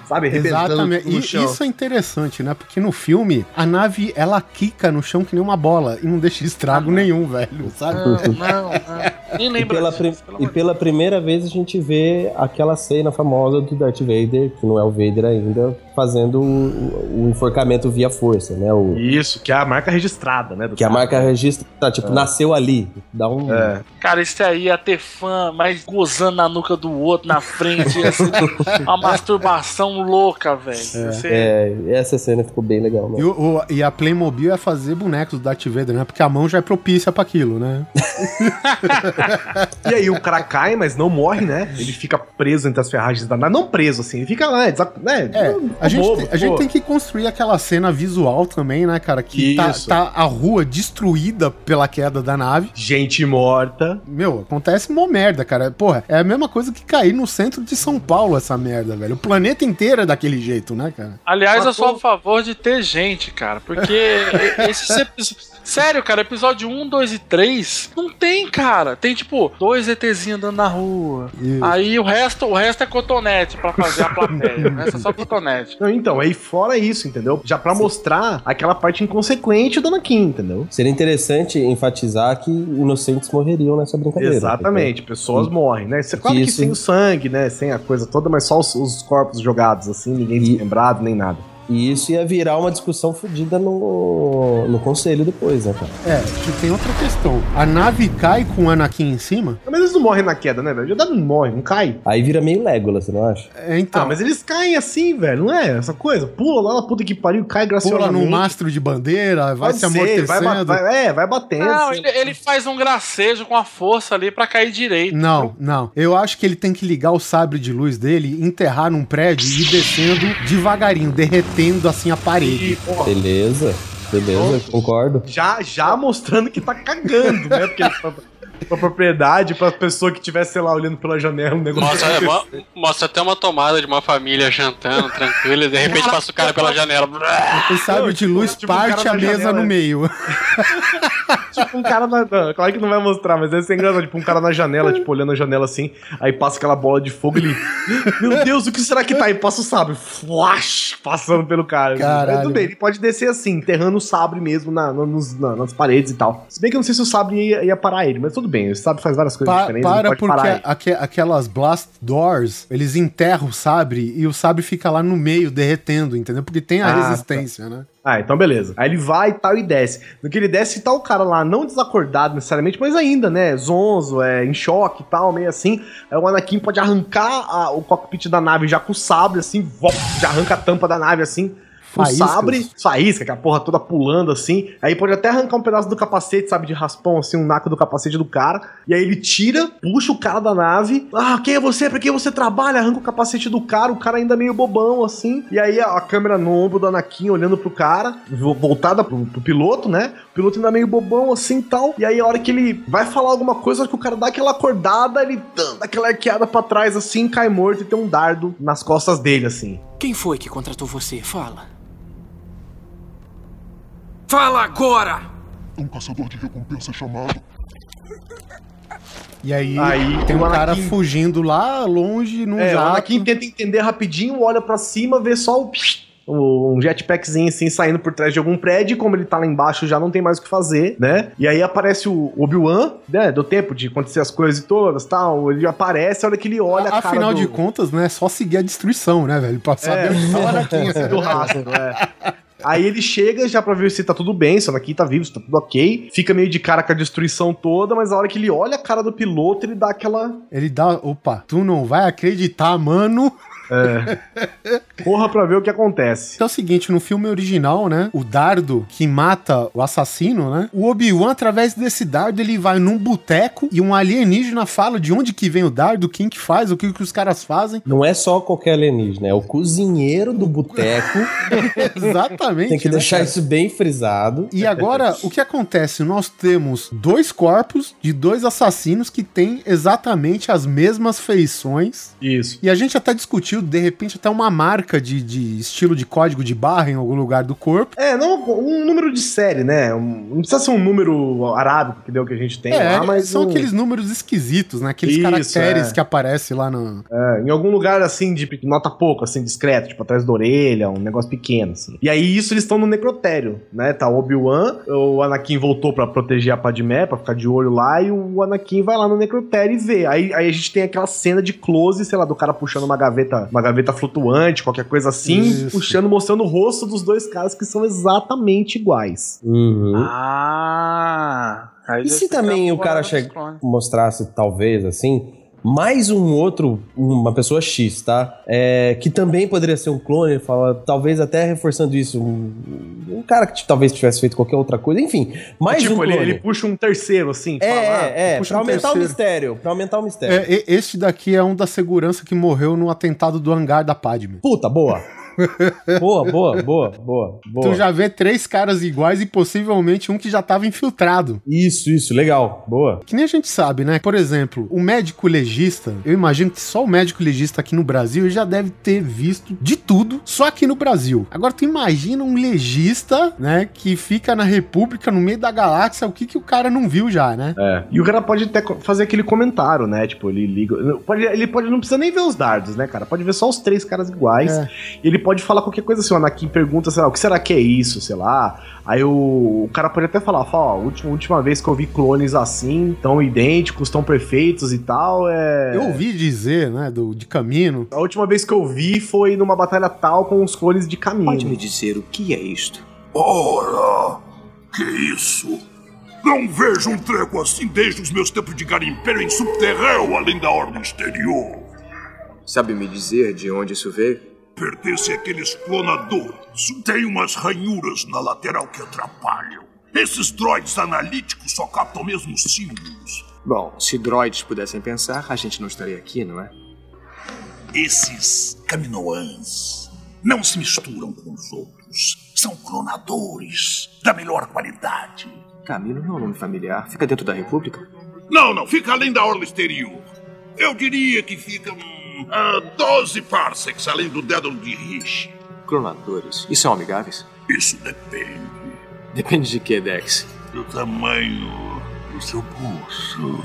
S4: Sabe?
S2: Exatamente. E isso é interessante, né? Porque no filme, a nave, ela quica no chão que nem uma bola e não deixa estrago nenhum, velho, sabe?
S3: Não, não, não. Nem
S1: E
S3: lembra
S1: pela,
S3: disso,
S1: e pela primeira vez a gente vê aquela cena famosa do Darth Vader, que não é o Vader ainda, fazendo o, o enforcamento via força, né? O,
S4: Isso, que é a marca registrada, né? do
S1: que a
S4: cara.
S1: marca registra, tá, tipo, nasceu ali. Dá um.
S4: É.
S3: Cara, esse aí ia ter fã, mas gozando na nuca do outro, na frente, ia ser uma masturbação louca, velho. Ia ser-
S1: É, essa cena ficou bem legal,
S2: E,
S1: mano.
S2: o- e a Playmobil é fazer bonecos do Darth Vader, né? Porque a mão já é propícia pra aquilo, né?
S4: E aí o cara cai, mas não morre, né? Ele fica preso entre as ferragens da nave. Não preso, assim, ele fica lá, desa- né?
S2: É, a, gente,
S4: bobo,
S2: tem- a gente tem que construir aquela cena visual também, né, cara? Que tá, tá a rua destruída pela queda da nave.
S4: Gente morta.
S2: Meu, acontece mó merda, cara. Porra, é a mesma coisa que cair no centro de São Paulo, essa merda, velho. O planeta inteiro é daquele jeito, né, cara?
S3: Aliás, eu sou
S4: Matou-
S3: a favor de ter gente, cara, porque esses episódios. Sério, cara, episódio 1, 2 e 3 não tem, cara. Tem tipo dois ETzinhos andando na rua.
S2: Isso.
S3: Aí o resto, o resto é cotonete pra fazer a plateia. o resto é só cotonete.
S4: Não, então, aí fora isso, entendeu? Já pra mostrar aquela parte inconsequente do Anakin, entendeu?
S1: Seria interessante enfatizar que inocentes morreriam nessa brincadeira.
S4: Exatamente, pessoas morrem, né? Isso, claro que
S1: Isso.
S4: sem o sangue, né? Sem a coisa toda, mas só os, os corpos jogados, assim, ninguém
S1: E-
S4: desmembrado, nem nada.
S1: E isso ia virar uma discussão fodida no, no conselho depois, né, cara?
S2: É, que tem outra questão. A nave cai com o Anakin em cima?
S4: Mas eles não morrem na queda, né, velho? Já não morre, não cai.
S1: Aí vira meio Legolas, você não acha?
S2: É, então.
S4: Ah, mas eles caem assim, velho, não é? Essa coisa. Pula lá na puta que pariu, cai
S2: Pula
S4: graciosamente.
S2: num mastro de bandeira, vai
S4: Pode
S2: se
S4: ser,
S2: amortecendo.
S4: vai, ba- vai- é, vai batendo.
S3: Não,
S4: assim.
S3: ele, ele faz um gracejo com a força ali pra cair direito.
S2: Não, não. Eu acho que ele tem que ligar o sabre de luz dele, enterrar num prédio e ir descendo devagarinho, derretendo assim a parede.
S4: E, ó,
S1: Beleza, beleza, concordo.
S4: já, já mostrando que tá cagando, né? Porque ele tá- pra propriedade, pra pessoa que tivesse, sei lá, olhando pela janela, um negócio.
S5: Mostra, é, mo- mostra até uma tomada de uma família jantando, tranquila, e de repente passa o cara pela janela.
S2: O sábio de luz
S4: tipo, um
S2: parte
S4: cara
S2: a mesa
S4: janela.
S2: no meio.
S4: tipo um cara na. não, Claro que não vai mostrar, mas deve ser engraçado. Tipo, um cara na janela, tipo, olhando a janela assim, aí passa aquela bola de fogo e ele. Meu Deus, o que será que tá aí? Passa o sabre. Flash! Passando pelo cara.
S2: Caralho.
S4: Tudo bem, ele pode descer assim, enterrando o sabre mesmo na, na- nos- na- nas paredes e tal. Se bem que eu não sei se o sabre ia, ia parar ele, mas tudo bem, o sabre faz várias coisas
S2: Pa-
S4: diferentes.
S2: para porque aque- aquelas blast doors, eles enterram o sabre e o sabre fica lá no meio derretendo, entendeu? Porque tem a
S4: Ah, tá.
S2: resistência, né?
S4: Ah, então beleza. Aí ele vai e tal e desce. No que ele desce, tá o cara lá, não desacordado necessariamente, mas ainda, né? Zonzo, é, em choque e tal, meio assim. Aí o Anakin pode arrancar a- o cockpit da nave já com o sabre, assim, vop, já arranca a tampa da nave assim. O
S2: Faíscas.
S4: sabre, faísca, que a porra toda pulando assim. Aí pode até arrancar um pedaço do capacete, sabe, de raspão, assim, um naco do capacete do cara. E aí ele tira, puxa o cara da nave. Ah, quem é você? Pra quem você trabalha? Arranca o capacete do cara, o cara ainda meio bobão, assim. E aí a, a câmera no ombro do Anakin olhando pro cara, vo- voltada pro, pro piloto, né? O piloto ainda meio bobão, assim e tal. E aí a hora que ele vai falar alguma coisa, que o cara dá aquela acordada, ele dá aquela arqueada pra trás, assim, cai morto e tem um dardo nas costas dele, assim.
S9: Quem foi que contratou você? Fala. Fala agora!
S10: Um caçador de recompensa chamado.
S2: E aí,
S4: Aí
S2: tem
S4: o
S2: um cara
S4: Anakin-
S2: fugindo lá longe num
S4: É, o
S2: jato.
S4: Anakin tenta entender rapidinho, olha pra cima, vê só o. o- Um jetpackzinho assim saindo por trás de algum prédio, e como ele tá lá embaixo já não tem mais o que fazer, né? E aí aparece o Obi-Wan, né? Deu tempo de acontecer as coisas todas tal. Ele aparece, a hora que ele olha a cara
S2: Afinal
S4: do...
S2: de contas, né? É só seguir a destruição, né, velho? Pra saber onde tá o Anakin.
S4: É, do rastro, é. Aí ele chega já pra ver se tá tudo bem, se o Anakin tá vivo, se tá tudo ok. Fica meio de cara com a destruição toda, mas a hora que ele olha a cara do piloto, ele dá aquela.
S2: Ele dá. Opa, tu não vai acreditar, mano.
S4: Corra pra ver o que acontece.
S2: É o seguinte, no filme original, né? O dardo que mata o assassino, né? O Obi-Wan, através desse dardo, ele vai num boteco e um alienígena fala de onde que vem o dardo, quem que faz, o que, que os caras fazem.
S1: Não é só qualquer alienígena, é o cozinheiro do boteco.
S2: Exatamente.
S1: Tem que
S2: né,
S1: deixar
S2: cara?
S1: isso bem frisado.
S2: E agora, o que acontece? Nós temos dois corpos de dois assassinos que têm exatamente as mesmas feições.
S4: Isso.
S2: E a gente até discutiu, de repente, até uma marca de, de estilo de código de barra em algum lugar do corpo.
S4: É, não, um número de série, né? Um- não precisa ser um número arábico que deu que a gente tem
S2: é,
S4: lá, mas.
S2: são
S4: um-
S2: aqueles números esquisitos, né? Aqueles
S4: Isso,
S2: caracteres
S4: é.
S2: que aparecem lá no.
S4: É, em algum lugar assim, de nota pouco, assim, discreto, tipo atrás da orelha, um negócio pequeno, assim. E aí, isso eles estão no necrotério, né? Tá o Obi-Wan, o Anakin voltou pra proteger a Padmé, pra ficar de olho lá, e o Anakin vai lá no necrotério e vê. Aí, aí a gente tem aquela cena de close, sei lá, do cara puxando uma gaveta, uma gaveta flutuante, qualquer coisa assim,
S2: Isso.
S4: puxando, mostrando o rosto dos dois caras que são exatamente iguais.
S1: Uhum.
S3: Ah. aí
S1: E se também o cara che- mostrasse, talvez, assim, mais um outro, uma pessoa X, tá? É, que também poderia ser um clone, ele fala, talvez até reforçando isso, um, um cara que t- talvez tivesse feito qualquer outra coisa, enfim, mais
S4: tipo,
S1: um
S4: ele,
S1: clone.
S4: ele puxa um terceiro, assim.
S1: É,
S4: fala,
S1: é, é,
S2: puxa
S1: pra
S2: um
S1: aumentar o
S2: terceiro.
S1: mistério, pra aumentar o mistério.
S2: É, e- este daqui é um da segurança que morreu no atentado do hangar da Padme.
S1: Puta, boa. Boa, boa, boa, boa, boa.
S2: Tu já vê três caras iguais e possivelmente um que já tava infiltrado.
S1: Isso, isso, legal, boa.
S2: Que nem a gente sabe, né? Por exemplo, o médico legista, eu imagino que só o médico legista aqui no Brasil já deve ter visto de tudo, só aqui no Brasil. Agora tu imagina um legista, né, que fica na República, no meio da galáxia, o que que o cara não viu já, né?
S4: É. E o cara pode até fazer aquele comentário, né? Tipo, ele liga. Pode, ele pode não precisa nem ver os dardos, né, cara? Pode ver só os três caras iguais.
S2: É.
S4: Ele pode falar qualquer coisa assim. O Anakin pergunta, sei lá, o que será que é isso, sei lá. Aí o, o cara pode até falar, fala, ó, a última, última vez que eu vi clones assim, tão idênticos, tão perfeitos e tal, é.
S2: Eu ouvi dizer, né, do, de caminho.
S4: A última vez que eu vi foi numa batalha tal com os clones de caminho.
S8: Pode me dizer o que é isto?
S10: Ora, que isso? Não vejo um treco assim desde os meus tempos de garimpeiro em subterrâneo, além da ordem exterior.
S8: Sabe me dizer de onde isso veio?
S10: Pertence àqueles clonadores. Tem umas ranhuras na lateral que atrapalham. Esses droids analíticos só captam mesmo os símbolos.
S8: Bom, se droids pudessem pensar, a gente não estaria aqui, não é?
S10: Esses Kaminoans não se misturam com os outros. São clonadores da melhor qualidade.
S8: Camilo não é um nome familiar. Fica dentro da República?
S10: Não, não, fica além da orla exterior. Eu diria que fica a 12 parsecs além do Dédalo de Rish.
S8: Clonadores, e são amigáveis?
S10: Isso depende
S8: Depende de que, Dex?
S10: do tamanho do seu pulso.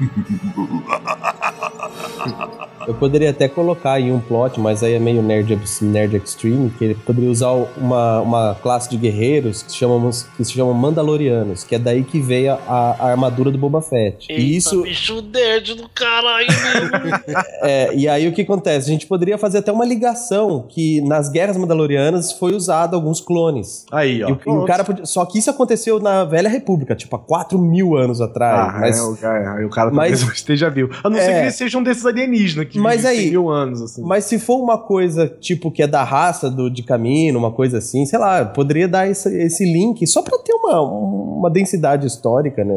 S1: Eu poderia até colocar aí um plot, mas aí é meio nerd, nerd extreme, que ele poderia usar uma, uma classe de guerreiros que se, chamam, que se chamam Mandalorianos, que é daí que veio a, a armadura do Boba Fett. e isso.
S3: bicho nerd do caralho mesmo.
S1: É, e aí o que acontece? A gente poderia fazer até uma ligação que nas guerras mandalorianas foi usado alguns clones.
S4: Aí, ó.
S1: E o, e o cara podia- Só que isso aconteceu na Velha República, tipo, há 4 mil anos atrás.
S4: Ah,
S1: mas
S4: é, o cara, o cara
S1: mas-
S4: talvez esteja vivo. A não ser
S1: É.
S4: que eles sejam desses alienígenas que
S1: Mas aí-
S4: 100 mil anos, assim.
S1: Mas se for uma coisa, tipo, que é da raça do, de caminho, uma coisa assim, sei lá, poderia dar esse, esse link só pra ter uma, uma densidade histórica né,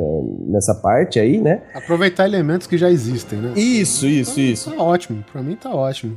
S1: nessa parte aí, né?
S2: Aproveitar elementos que já existem, né?
S1: Isso, isso, isso.
S2: Tá ótimo, pra mim tá ótimo.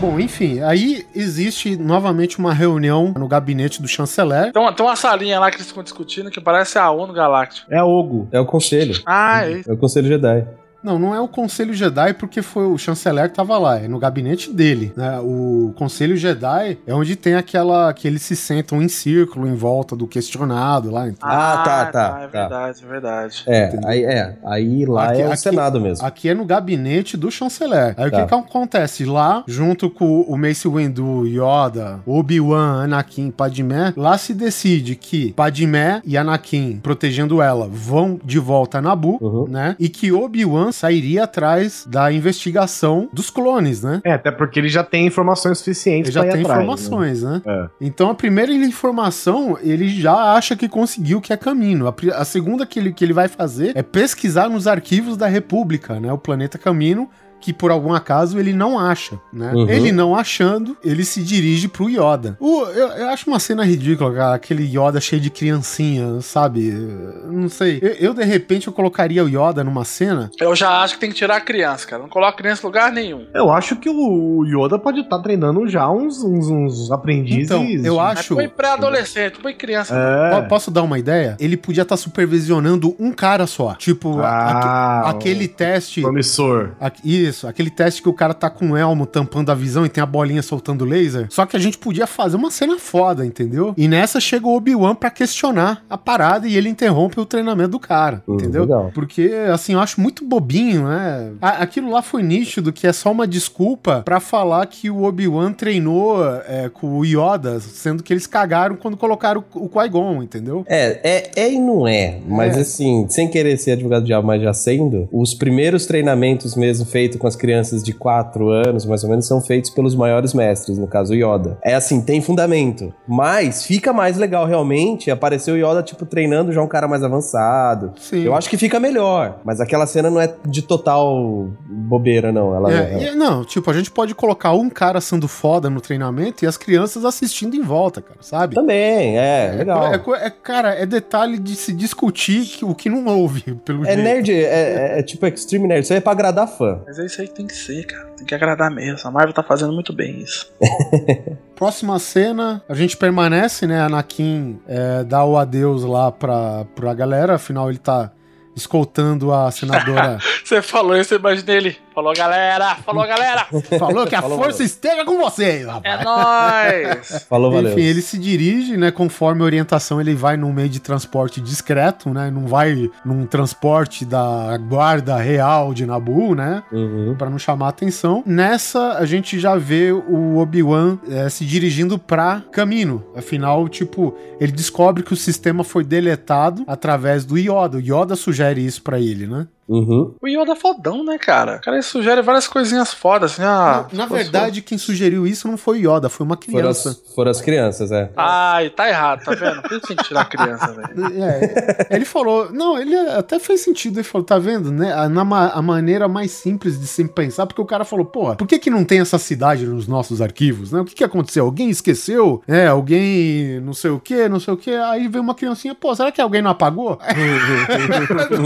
S2: Bom, enfim, aí existe novamente uma reunião no gabinete do chanceler.
S3: Então, tem uma salinha lá que eles ficam discutindo que parece a ONU Galáctica.
S4: É Ogo.
S1: É o conselho.
S3: Ah, é isso.
S1: É o conselho Jedi.
S2: Não, não é o Conselho Jedi porque foi o chanceler que tava lá, é no gabinete dele. Né? O Conselho Jedi é onde tem aquela que eles se sentam em círculo em volta do questionado lá. então.
S1: Ah, tá, tá,
S3: É
S1: tá.
S3: verdade, é verdade.
S1: É, aí, é, aí lá
S2: Aqui-
S1: é o
S2: aqui-
S1: Senado mesmo.
S2: Aqui é no gabinete do chanceler. Aí
S1: Tá.
S2: o que, que acontece? Lá, junto com o Mace Windu, Yoda, Obi-Wan, Anakin, Padmé, lá se decide que Padmé e Anakin, protegendo ela, vão de volta a Nabu,
S1: Uhum.
S2: né? E que Obi-Wan sairia atrás da investigação dos clones, né?
S4: É, até porque ele já tem informações suficientes
S2: Ele já
S4: pra ir
S2: tem
S4: atrás,
S2: informações, né?
S4: É.
S2: Então a primeira informação, ele já acha que conseguiu que é caminho. A, a segunda que ele, que ele vai fazer é pesquisar nos arquivos da República, né? O planeta Camino. Que por algum acaso ele não acha, né?
S1: Uhum.
S2: Ele não achando, ele se dirige pro Yoda. O, eu, eu acho uma cena ridícula, cara. Aquele Yoda cheio de criancinha, sabe? Eu Não sei. Eu, eu, de repente, eu colocaria o Yoda numa cena.
S3: Eu já acho que tem que tirar a criança, cara. Não coloca a criança em lugar nenhum.
S4: Eu acho que o Yoda pode estar treinando já uns, uns, uns aprendizes.
S2: Então, eu acho.
S3: põe pré-adolescente, põe criança.
S4: É.
S2: Po- Posso dar uma ideia? Ele podia estar supervisionando um cara só. Tipo,
S4: Ah,
S2: aque- aquele teste.
S4: Promissor.
S2: Aqui- Isso, aquele teste que o cara tá com o elmo tampando a visão e tem a bolinha soltando laser. Só que a gente podia fazer uma cena foda, entendeu? E nessa chega o Obi-Wan pra questionar a parada e ele interrompe o treinamento do cara,
S1: Hum,
S2: entendeu?
S1: legal.
S2: Porque, assim, eu acho muito bobinho, né? Aquilo lá foi nítido que é só uma desculpa pra falar que o Obi-Wan treinou é, com o Yoda, sendo que eles cagaram quando colocaram o, Qui-Gon, entendeu?
S1: É, é, é e não é. Mas
S2: É.
S1: assim, sem querer ser advogado do diabo, mas já sendo, os primeiros treinamentos mesmo feitos com as crianças de 4 anos, mais ou menos, são feitos pelos maiores mestres, no caso o Yoda. É assim, tem fundamento. Mas fica mais legal realmente aparecer o Yoda, tipo, treinando já um cara mais avançado.
S2: Sim.
S1: Eu acho que fica melhor. Mas aquela cena não é de total bobeira, não. Ela
S2: É, e- não, tipo, a gente pode colocar um cara sendo foda no treinamento e as crianças assistindo em volta, cara, sabe?
S1: Também, é, legal.
S2: É, é- cara, é detalhe de se discutir que, o que não houve, pelo
S1: É
S2: jeito.
S1: nerd, é, é- é tipo extreme nerd. Isso aí é pra agradar fã.
S3: Mas é isso aí que tem que ser, cara. Tem que agradar mesmo. A Marvel tá fazendo muito bem isso.
S2: Próxima cena, a gente permanece, né? Anakin é, dá o adeus lá pra, pra galera, afinal ele tá escoltando a senadora.
S3: Você falou isso, eu imaginei ele. Falou, galera! Falou, galera!
S2: Falou que a
S1: Falou,
S2: força
S1: valeu.
S2: esteja com vocês, rapaz.
S3: É nóis!
S1: Falou, valeu.
S2: Enfim, ele se dirige, né? Conforme a orientação, ele vai num meio de transporte discreto, né? Não vai num transporte da guarda real de Nabu, né?
S1: Uhum.
S2: Pra não chamar atenção. Nessa, a gente já vê o Obi-Wan eh, se dirigindo pra Camino. Afinal, tipo, ele descobre que o sistema foi deletado através do Yoda. O Yoda sugere isso pra ele, né?
S1: Uhum.
S3: O Yoda é fodão, né, cara? O cara sugere várias coisinhas fodas, assim, ah.
S2: Na
S3: fosse-
S2: verdade, quem sugeriu isso não foi o Yoda, foi uma
S1: Foram
S2: criança.
S1: as, foram as crianças, é.
S3: Ai, tá errado, tá vendo? Tem que tirar a criança, velho.
S2: É, ele falou, não, ele até fez sentido, ele falou, tá vendo, né, a, na a maneira mais simples de se pensar, porque o cara falou, pô, por que que não tem essa cidade nos nossos arquivos, né, o que que aconteceu, alguém esqueceu, é, alguém não sei o que, não sei o que, aí veio uma criancinha, pô, será que alguém não apagou?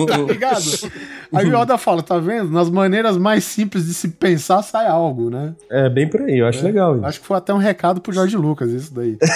S2: tá ligado? Aí o Yoda fala, tá vendo, nas maneiras mais mais simples de se pensar, sai algo, né?
S1: É bem por aí, eu acho legal. isso.
S2: Acho que foi até um recado pro Jorge Lucas, isso daí.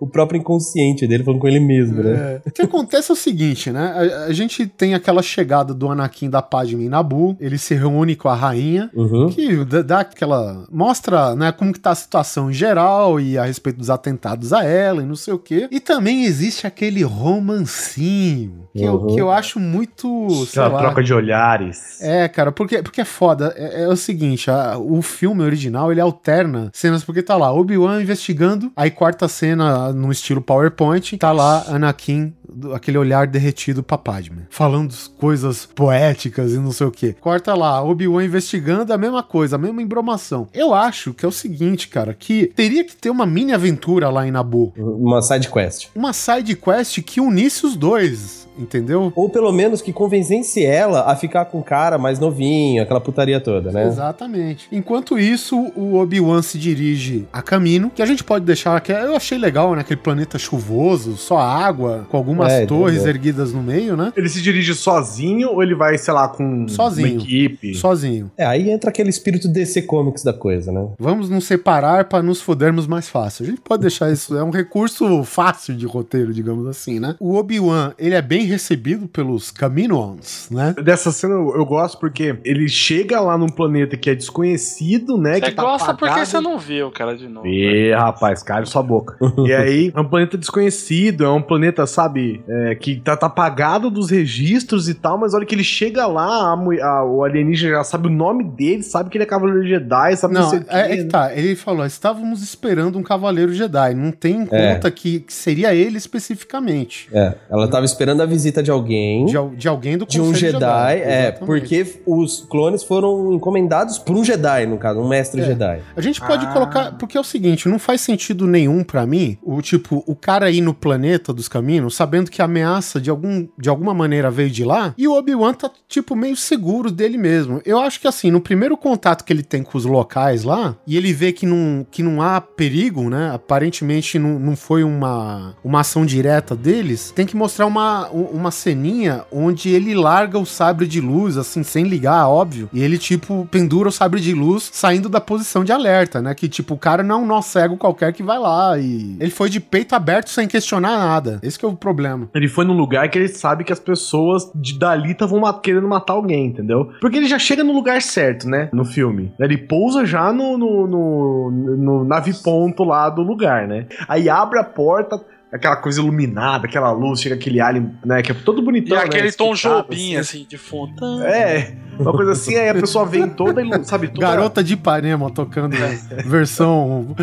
S1: O próprio inconsciente dele falando com ele mesmo, né?
S2: É. O que acontece é o seguinte, né? A, a gente tem aquela chegada do Anakin da Padme em Nabu, ele se reúne com a rainha,
S1: Uhum.
S2: que dá, dá aquela... mostra, né, como que tá a situação em geral e a respeito dos atentados a ela e não sei o quê. E também existe aquele romancinho, que, eu,
S1: Uhum.
S2: que eu acho muito, sei
S4: Aquela
S2: lá...
S4: troca de olhares.
S2: É, cara, porque, porque é foda. É, é o seguinte, a- o filme original, ele alterna cenas, porque tá lá, Obi-Wan investigando, aí quarta cena no estilo PowerPoint, tá lá Anakin, aquele olhar derretido pra Padme, falando coisas poéticas e não sei o que. Corta lá, Obi-Wan investigando, a mesma coisa, a mesma embromação. Eu acho que é o seguinte, cara, que teria que ter uma mini aventura lá em Nabu.
S1: Uma side quest.
S2: Uma side quest que unisse os dois, entendeu?
S1: Ou pelo menos que convencesse ela a ficar com o cara mais novinho, aquela putaria toda, né?
S2: Exatamente. Enquanto isso, o Obi-Wan se dirige a caminho, que a gente pode deixar que eu achei legal, né? Aquele planeta chuvoso, só água, com algumas
S1: É,
S2: torres
S1: entendeu.
S2: erguidas no meio, né?
S4: Ele se dirige sozinho ou ele vai, sei lá, com
S2: Sozinho.
S4: uma equipe?
S2: Sozinho.
S1: É, aí entra aquele espírito DC Comics da coisa, né?
S2: Vamos nos separar para nos fodermos mais fácil. A gente pode deixar isso, é um recurso fácil de roteiro, digamos assim, né? O Obi-Wan, ele é bem recebido pelos Kaminoans, né?
S4: Dessa cena eu, eu gosto porque ele chega lá num planeta que é desconhecido, né?
S3: Você
S4: que tá
S3: gosta porque
S4: apagado.
S3: você não viu o cara de novo.
S4: Ih, rapaz, cale sua boca. e aí, é um planeta desconhecido, é um planeta, sabe, é, que tá, tá apagado dos registros e tal, mas olha que ele chega lá, a a- o alienígena já sabe o nome dele, sabe que ele é Cavaleiro Jedi, sabe
S2: Não,
S4: sei o quê,
S2: é, é que
S4: né?
S2: tá. Ele falou: estávamos esperando um Cavaleiro Jedi. Não tem em
S1: É.
S2: conta que, que seria ele especificamente.
S1: É, ela tava esperando a visita de alguém.
S2: De, de alguém do
S1: de um
S2: Conselho
S1: Jedi, é, porque os clones foram encomendados por um Jedi, no caso, um mestre
S2: É.
S1: Jedi.
S2: A gente pode
S4: Ah.
S2: colocar. Porque é o seguinte, não faz sentido nenhum pra mim o tipo, o cara ir no planeta dos caminhos, sabendo que a ameaça de, algum, de alguma maneira veio de lá, e o Obi-Wan tá, tipo, meio seguro dele mesmo. Eu acho que assim, no primeiro contato que ele tem com os locais lá, e ele vê que não, que não há perigo, né? Aparentemente não, não foi uma, uma ação direta deles, tem que mostrar uma, um- uma ceninha onde ele larga o sabre de luz, assim, sem ligar, óbvio, e ele, tipo, pendura o sabre de luz saindo da posição de alerta, né? Que, tipo, o cara não é um nó cego qualquer que vai lá e... Ele foi de peito aberto sem questionar nada. Esse que é o problema.
S4: Ele foi num lugar que ele sabe que as pessoas de dali estavam ma- querendo matar alguém, entendeu? Porque ele já chega no lugar certo, né? No filme. Ele pousa já no, no, no, no nave-ponto lá do lugar, né? Aí abre a porta, aquela coisa iluminada, aquela luz, chega aquele alien, né? Que é todo
S3: E
S4: bonitão, né?
S3: aquele tom
S4: esticado,
S3: Jobim, assim, de fundo.
S4: É, uma coisa assim, aí a pessoa vem toda, sabe, toda...
S2: Garota de Ipanema tocando versão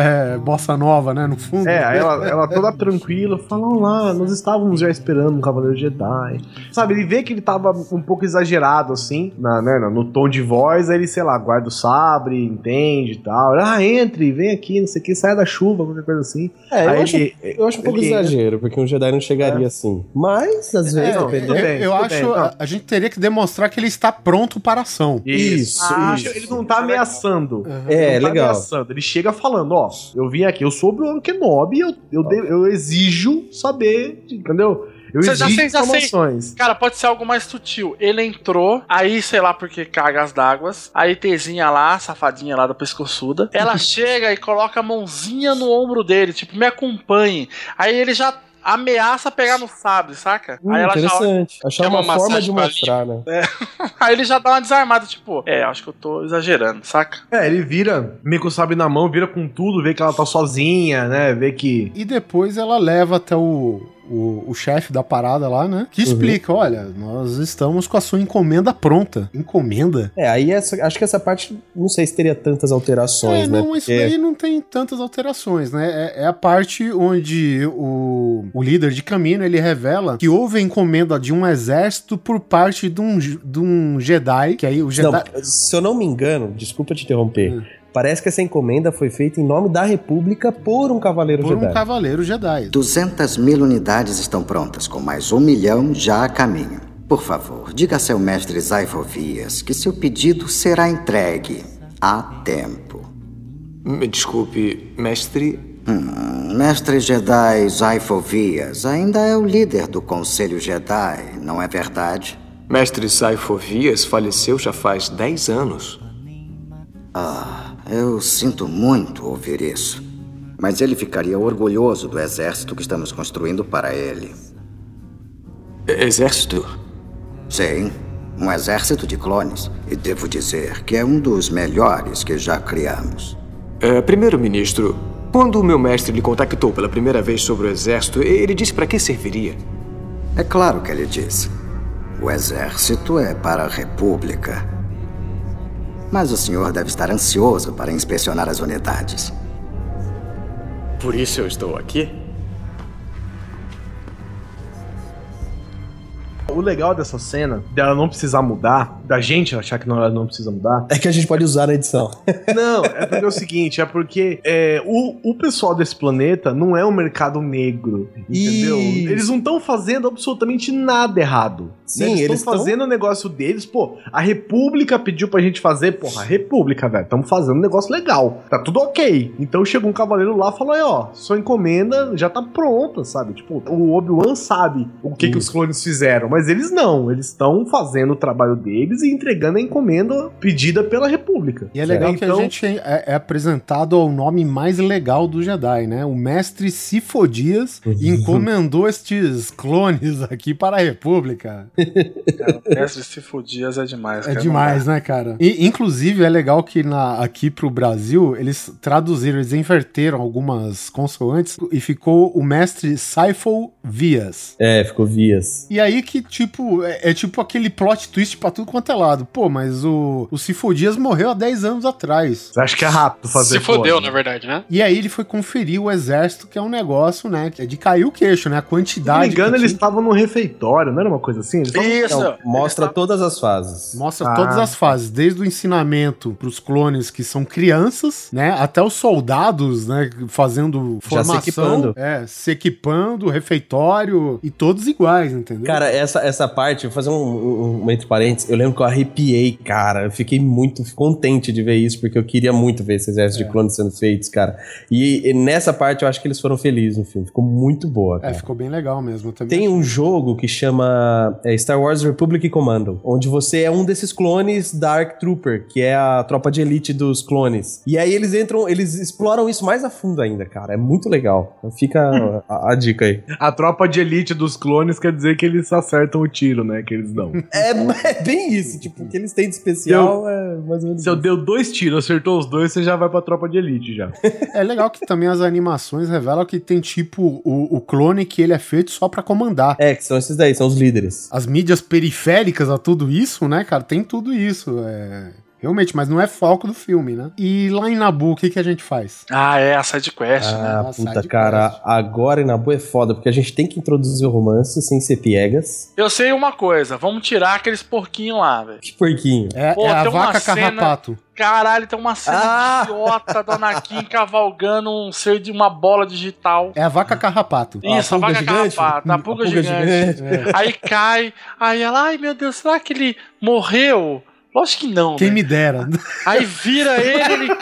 S2: é, bossa nova, né? No fundo.
S4: É, aí ela, ela toda tranquila, fala, lá, nós estávamos já esperando um Cavaleiro Jedi. Sabe, ele vê que ele tava um pouco exagerado, assim, na, né, no tom de voz, aí ele, sei lá, guarda o sabre, entende e tal. Ah, entre, vem aqui, não sei o que, saia da chuva, qualquer coisa assim.
S1: É, eu,
S4: Aí
S1: acho,
S4: ele-
S1: eu acho um pouco
S4: ele-
S1: exagero, porque um Jedi não chegaria assim. Mas, às vezes,
S2: É,
S1: dependendo.
S2: eu, eu acho
S4: bem,
S2: a, a gente teria que demonstrar que ele está pronto para a ação.
S1: Isso,
S4: Ah,
S1: isso.
S4: Ele não tá ameaçando.
S1: É,
S4: Ele não tá
S1: legal.
S4: ameaçando. Ele chega falando, ó, eu vim aqui, eu sou o Kenobi, eu, eu, de- eu exijo saber, entendeu? Eu
S3: Você já assim.
S4: informações.
S3: Cara, pode ser algo mais sutil. Ele entrou, aí, sei lá porque caga as d'águas. Aí Tezinha lá, safadinha lá da pescoçuda. Ela chega e coloca a mãozinha no ombro dele, tipo, me acompanhe. Aí ele já ameaça pegar no sabre, saca?
S1: Hum,
S3: aí ela já.
S1: interessante. Achar
S5: Quer
S1: uma,
S5: uma
S1: forma de mostrar, né?
S3: Aí ele já dá uma desarmada, tipo, é, acho que eu tô exagerando, saca?
S4: É, ele vira, meio com o sabre na mão, vira com tudo, vê que ela tá sozinha, né? Vê que.
S2: E depois ela leva até o, o, o chefe da parada lá, né? Que explica: olha, nós estamos com a sua encomenda pronta. Encomenda?
S1: É, aí essa, acho que essa parte, não sei se teria tantas alterações,
S2: É,
S1: né?
S2: não, isso
S1: Porque-
S2: daí não tem tantas alterações, né? É, é a parte onde o, o líder de caminho ele revela que houve a encomenda de um exército por parte de um, de um Jedi, que aí o Jedi.
S1: Não, se eu não me engano, desculpa te interromper,
S2: Hum.
S1: Parece que essa encomenda foi feita em nome da República por um cavaleiro
S2: por
S1: Jedi.
S2: um cavaleiro Jedi.
S11: 200 mil unidades estão prontas, com mais um milhão já a caminho. Por favor, diga a seu mestre Zaifovias que seu pedido será entregue a tempo.
S8: Me desculpe, mestre.
S11: Hum, mestre Jedi Zaifovias ainda é o líder do Conselho Jedi, não é verdade?
S8: Mestre Saifovias faleceu já faz 10 anos.
S11: Ah, eu sinto muito ouvir isso. Mas ele ficaria orgulhoso do exército que estamos construindo para ele.
S8: Exército?
S11: Sim, um exército de clones. E devo dizer que é um dos melhores que já criamos.
S8: É, Primeiro-ministro, quando o meu mestre lhe contactou pela primeira vez sobre o exército, ele disse para que serviria.
S11: É claro que ele disse. O exército é para a república. Mas o senhor deve estar ansioso para inspecionar as unidades.
S8: Por isso eu estou aqui?
S4: O legal dessa cena, dela não precisar mudar, da gente achar que não, não precisa mudar.
S1: É que a gente pode usar na edição.
S4: Não, é porque é o seguinte, é porque é, o, o pessoal desse planeta não é um mercado negro, entendeu? Eles não estão fazendo absolutamente nada errado.
S1: Sim,
S4: né? eles
S1: eles
S4: estão
S1: tão-
S4: fazendo o negócio deles, pô, a República pediu pra gente fazer, porra, a República, velho, estamos fazendo um negócio legal, tá tudo ok. Então chegou um cavaleiro lá e falou ó, sua encomenda já tá pronta, sabe? Tipo, o Obi-Wan sabe o que, que os clones fizeram, mas eles não, eles estão fazendo o trabalho deles e entregando a encomenda pedida pela República.
S2: E é legal que a
S4: Então-
S2: gente é, é apresentado ao nome mais legal do Jedi, né? O mestre Sifodias encomendou estes clones aqui para a República.
S3: Cara, o mestre Sifo-Dias é demais,
S2: É
S3: cara.
S2: demais, né, cara? E, inclusive, é legal que na, aqui pro Brasil, eles traduziram, eles inverteram algumas consoantes e ficou o mestre Saifo Vias.
S1: É, ficou vias.
S2: E aí que, tipo, é, é tipo aquele plot twist pra tudo quanto é lado. Pô, mas o, o Sifodias morreu há 10 anos atrás.
S4: Você acha que é rápido fazer
S5: Se fodeu, na verdade, né?
S2: E aí ele foi conferir o exército, que é um negócio, né? Que é de cair o queixo, né? A
S4: Se não
S2: quantidade.
S4: me engano, eles estavam no refeitório, não era uma coisa assim? Eles tavam-
S3: Isso!
S1: Então, mostra todas as fases.
S2: Mostra
S4: Ah.
S2: todas as fases, desde o ensinamento pros clones que são crianças, né? Até os soldados, né? Fazendo
S1: Já se
S2: formação.
S1: equipando.
S2: É, se equipando, refeitório, e todos iguais, entendeu?
S1: Cara, essa, essa parte, vou fazer um, um, um entre parênteses, eu lembro que eu arrepiei, cara. Eu fiquei muito contente de ver isso, porque eu queria muito ver esse exército
S2: É.
S1: de clones sendo feitos, cara. E, e nessa parte eu acho que eles foram felizes no filme. Ficou muito boa,
S2: é,
S1: cara.
S2: ficou bem legal mesmo. Também
S1: Tem um jogo que chama é, Star Wars Republic Commando, onde você é um desses clones da Arc Trooper, que é a tropa de elite dos clones. E aí eles entram, eles exploram isso mais a fundo ainda, cara. É muito legal. Então Fica a, a dica aí.
S4: A tropa de elite dos clones quer dizer que eles acertam o tiro, né? Que eles dão.
S1: É, é bem isso, tipo, o que eles têm de especial é mais ou menos
S4: Se eu
S1: isso.
S4: deu dois tiros, acertou os dois, você já vai pra tropa de elite já.
S2: É legal que também as animações revelam que tem tipo o, o clone que ele é feito só pra comandar.
S1: É, que são esses daí, são os líderes.
S2: As mídias periféricas a tudo isso, né, cara? Tem tudo isso. É. Realmente, mas não é foco do filme, né? E lá em Nabu, o que, que a gente faz?
S3: Ah, é, a sidequest, né?
S1: Ah,
S2: Ah,
S1: puta,
S2: side
S1: cara,
S2: quest.
S1: agora em Nabu é foda, porque a gente tem que introduzir o romance sem ser piegas.
S3: Eu sei uma coisa, vamos tirar aqueles porquinhos lá, velho.
S1: Que porquinho.
S2: É,
S3: Pô,
S2: é a vaca
S3: cena-
S2: carrapato.
S3: Caralho, tem uma cena
S1: Ah!
S3: idiota do Anakin cavalgando um ser de uma bola digital.
S2: É a vaca carrapato.
S3: Isso, a,
S1: pulga
S3: vaca
S1: gigante?
S3: carrapata, a
S1: A
S3: pulga,
S1: pulga
S3: gigante.
S1: gigante.
S3: Aí cai, aí ela, ai meu Deus, será que ele morreu? Lógico que não,
S2: Quem
S3: né?
S2: me dera.
S3: Aí vira ele, ele...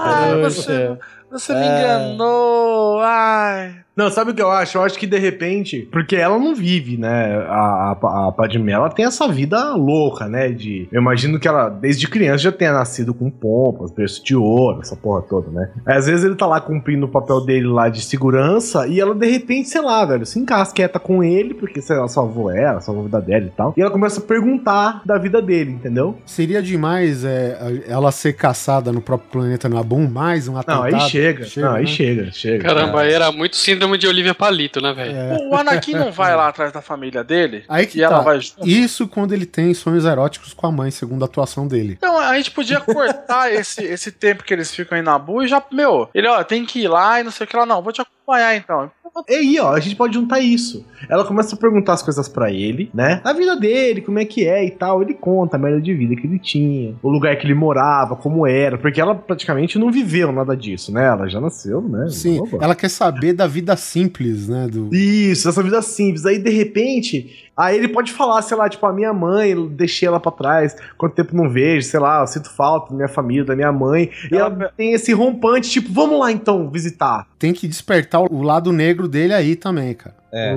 S3: ai, você, você me enganou, ai...
S4: Não, sabe o que eu acho? Eu acho que de repente, porque ela não vive, né? A, a, a Padmé, ela tem essa vida louca, né? De, eu imagino que ela, desde criança, já tenha nascido com pompas, berço de ouro, essa porra toda, né? Aí, às vezes ele tá lá cumprindo o papel dele lá de segurança e ela, de repente, sei lá, velho, se encasqueta com ele, porque, sei lá, salvou ela, salvou a vida dela e tal. E ela começa a perguntar da vida dele, entendeu?
S2: Seria demais é, ela ser caçada no próprio planeta Nabum, mais um
S4: Não,
S2: atentado.
S4: aí chega. não, aí
S2: né?
S4: chega, chega.
S5: Caramba, aí era muito síndrome de Olivia Palito, né, velho?
S2: É.
S3: O Anakin não vai lá atrás da família dele?
S2: Aí que
S3: e ela
S2: tá.
S3: vai junto?
S2: Isso quando ele tem sonhos eróticos com a mãe, segundo a atuação dele.
S3: Então, a gente podia cortar esse, esse tempo que eles ficam em Nabu e já, meu, ele, ó, tem que ir lá e não sei o que lá, não, vou te acompanhar então.
S4: E aí, ó, a gente pode juntar isso. Ela começa a perguntar as coisas pra ele, né? A vida dele, como é que é e tal. Ele conta a merda de vida que ele tinha, o lugar que ele morava, como era, porque ela praticamente não viveu nada disso, né? Ela já nasceu, né?
S2: Sim, ela quer saber da vida simples, né? Do...
S4: Isso, essa vida simples. Aí, de repente, aí ele pode falar, sei lá, tipo, a minha mãe, deixei ela pra trás, quanto tempo não vejo, sei lá, eu sinto falta da minha família, da minha mãe. E ela tem esse rompante, tipo, vamos lá então visitar.
S2: Tem que despertar o lado negro dele aí também, cara.
S1: É.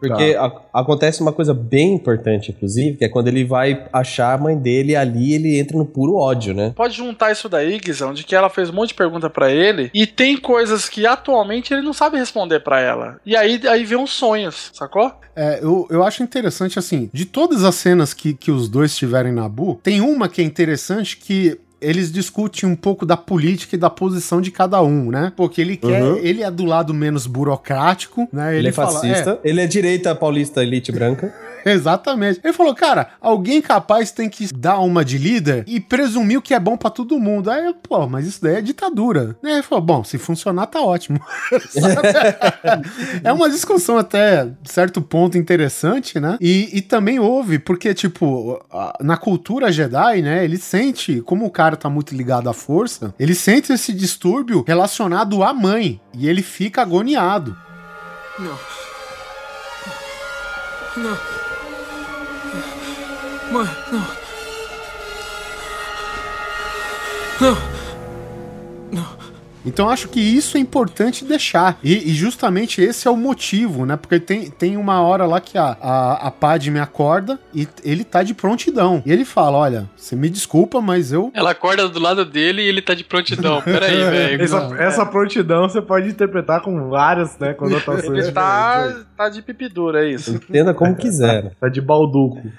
S1: Porque a- acontece uma coisa bem importante, inclusive, que é quando ele vai achar a mãe dele ali, ele entra no puro ódio, né?
S3: Pode juntar isso daí, Guizão, de que ela fez um monte de pergunta pra ele e tem coisas que atualmente ele não sabe responder pra ela. E aí, aí vem uns sonhos, sacou?
S2: É, eu, eu acho interessante, assim, de todas as cenas que, que os dois tiverem na Bu, tem uma que é interessante que eles discutem um pouco da política e da posição de cada um, né? Porque ele quer,
S1: Uhum.
S2: ele é do lado menos burocrático, né?
S1: Ele, é
S2: fala,
S1: fascista, ele é direita paulista elite branca.
S2: Exatamente. Ele falou, cara, alguém capaz tem que dar uma de líder e presumir o que é bom pra todo mundo. Aí, pô, mas isso daí é ditadura. Aí ele falou, bom, se funcionar tá ótimo. é uma discussão até certo ponto interessante, né? E, e também houve, porque, tipo, na cultura Jedi, né, ele sente, como o cara tá muito ligado à força, ele sente esse distúrbio relacionado à mãe. E ele fica agoniado.
S9: Não. Não. No. No.
S2: Então eu acho que isso é importante deixar. E, e justamente esse é o motivo, né? Porque tem, tem uma hora lá que a, a, a Padme acorda e ele tá de prontidão. E ele fala: Olha, você me desculpa, mas eu.
S5: Ela acorda do lado dele e ele tá de prontidão. Peraí, velho.
S4: Essa, essa prontidão você pode interpretar com várias, né, conotações.
S3: Ele tá, tá de pipidura, é isso.
S1: Entenda como quiser.
S4: Tá de balduco.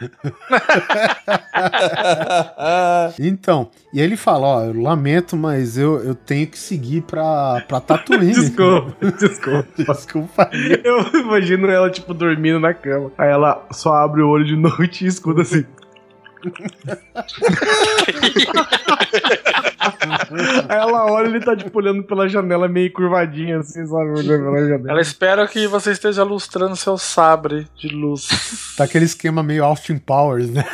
S2: Então, e ele fala: Ó, eu lamento, mas eu, eu tenho que seguir pra, pra Tatooine.
S4: Desculpa, desculpa.
S2: Desculpa.
S4: Eu imagino ela, tipo, dormindo na cama. Aí ela só abre o olho de noite e escuta assim. Aí ela olha e ele tá, tipo, olhando pela janela meio curvadinho, assim, sabe? Olhando pela janela.
S3: Ela espera que você esteja lustrando seu sabre de luz.
S2: Tá aquele esquema meio Austin Powers, né?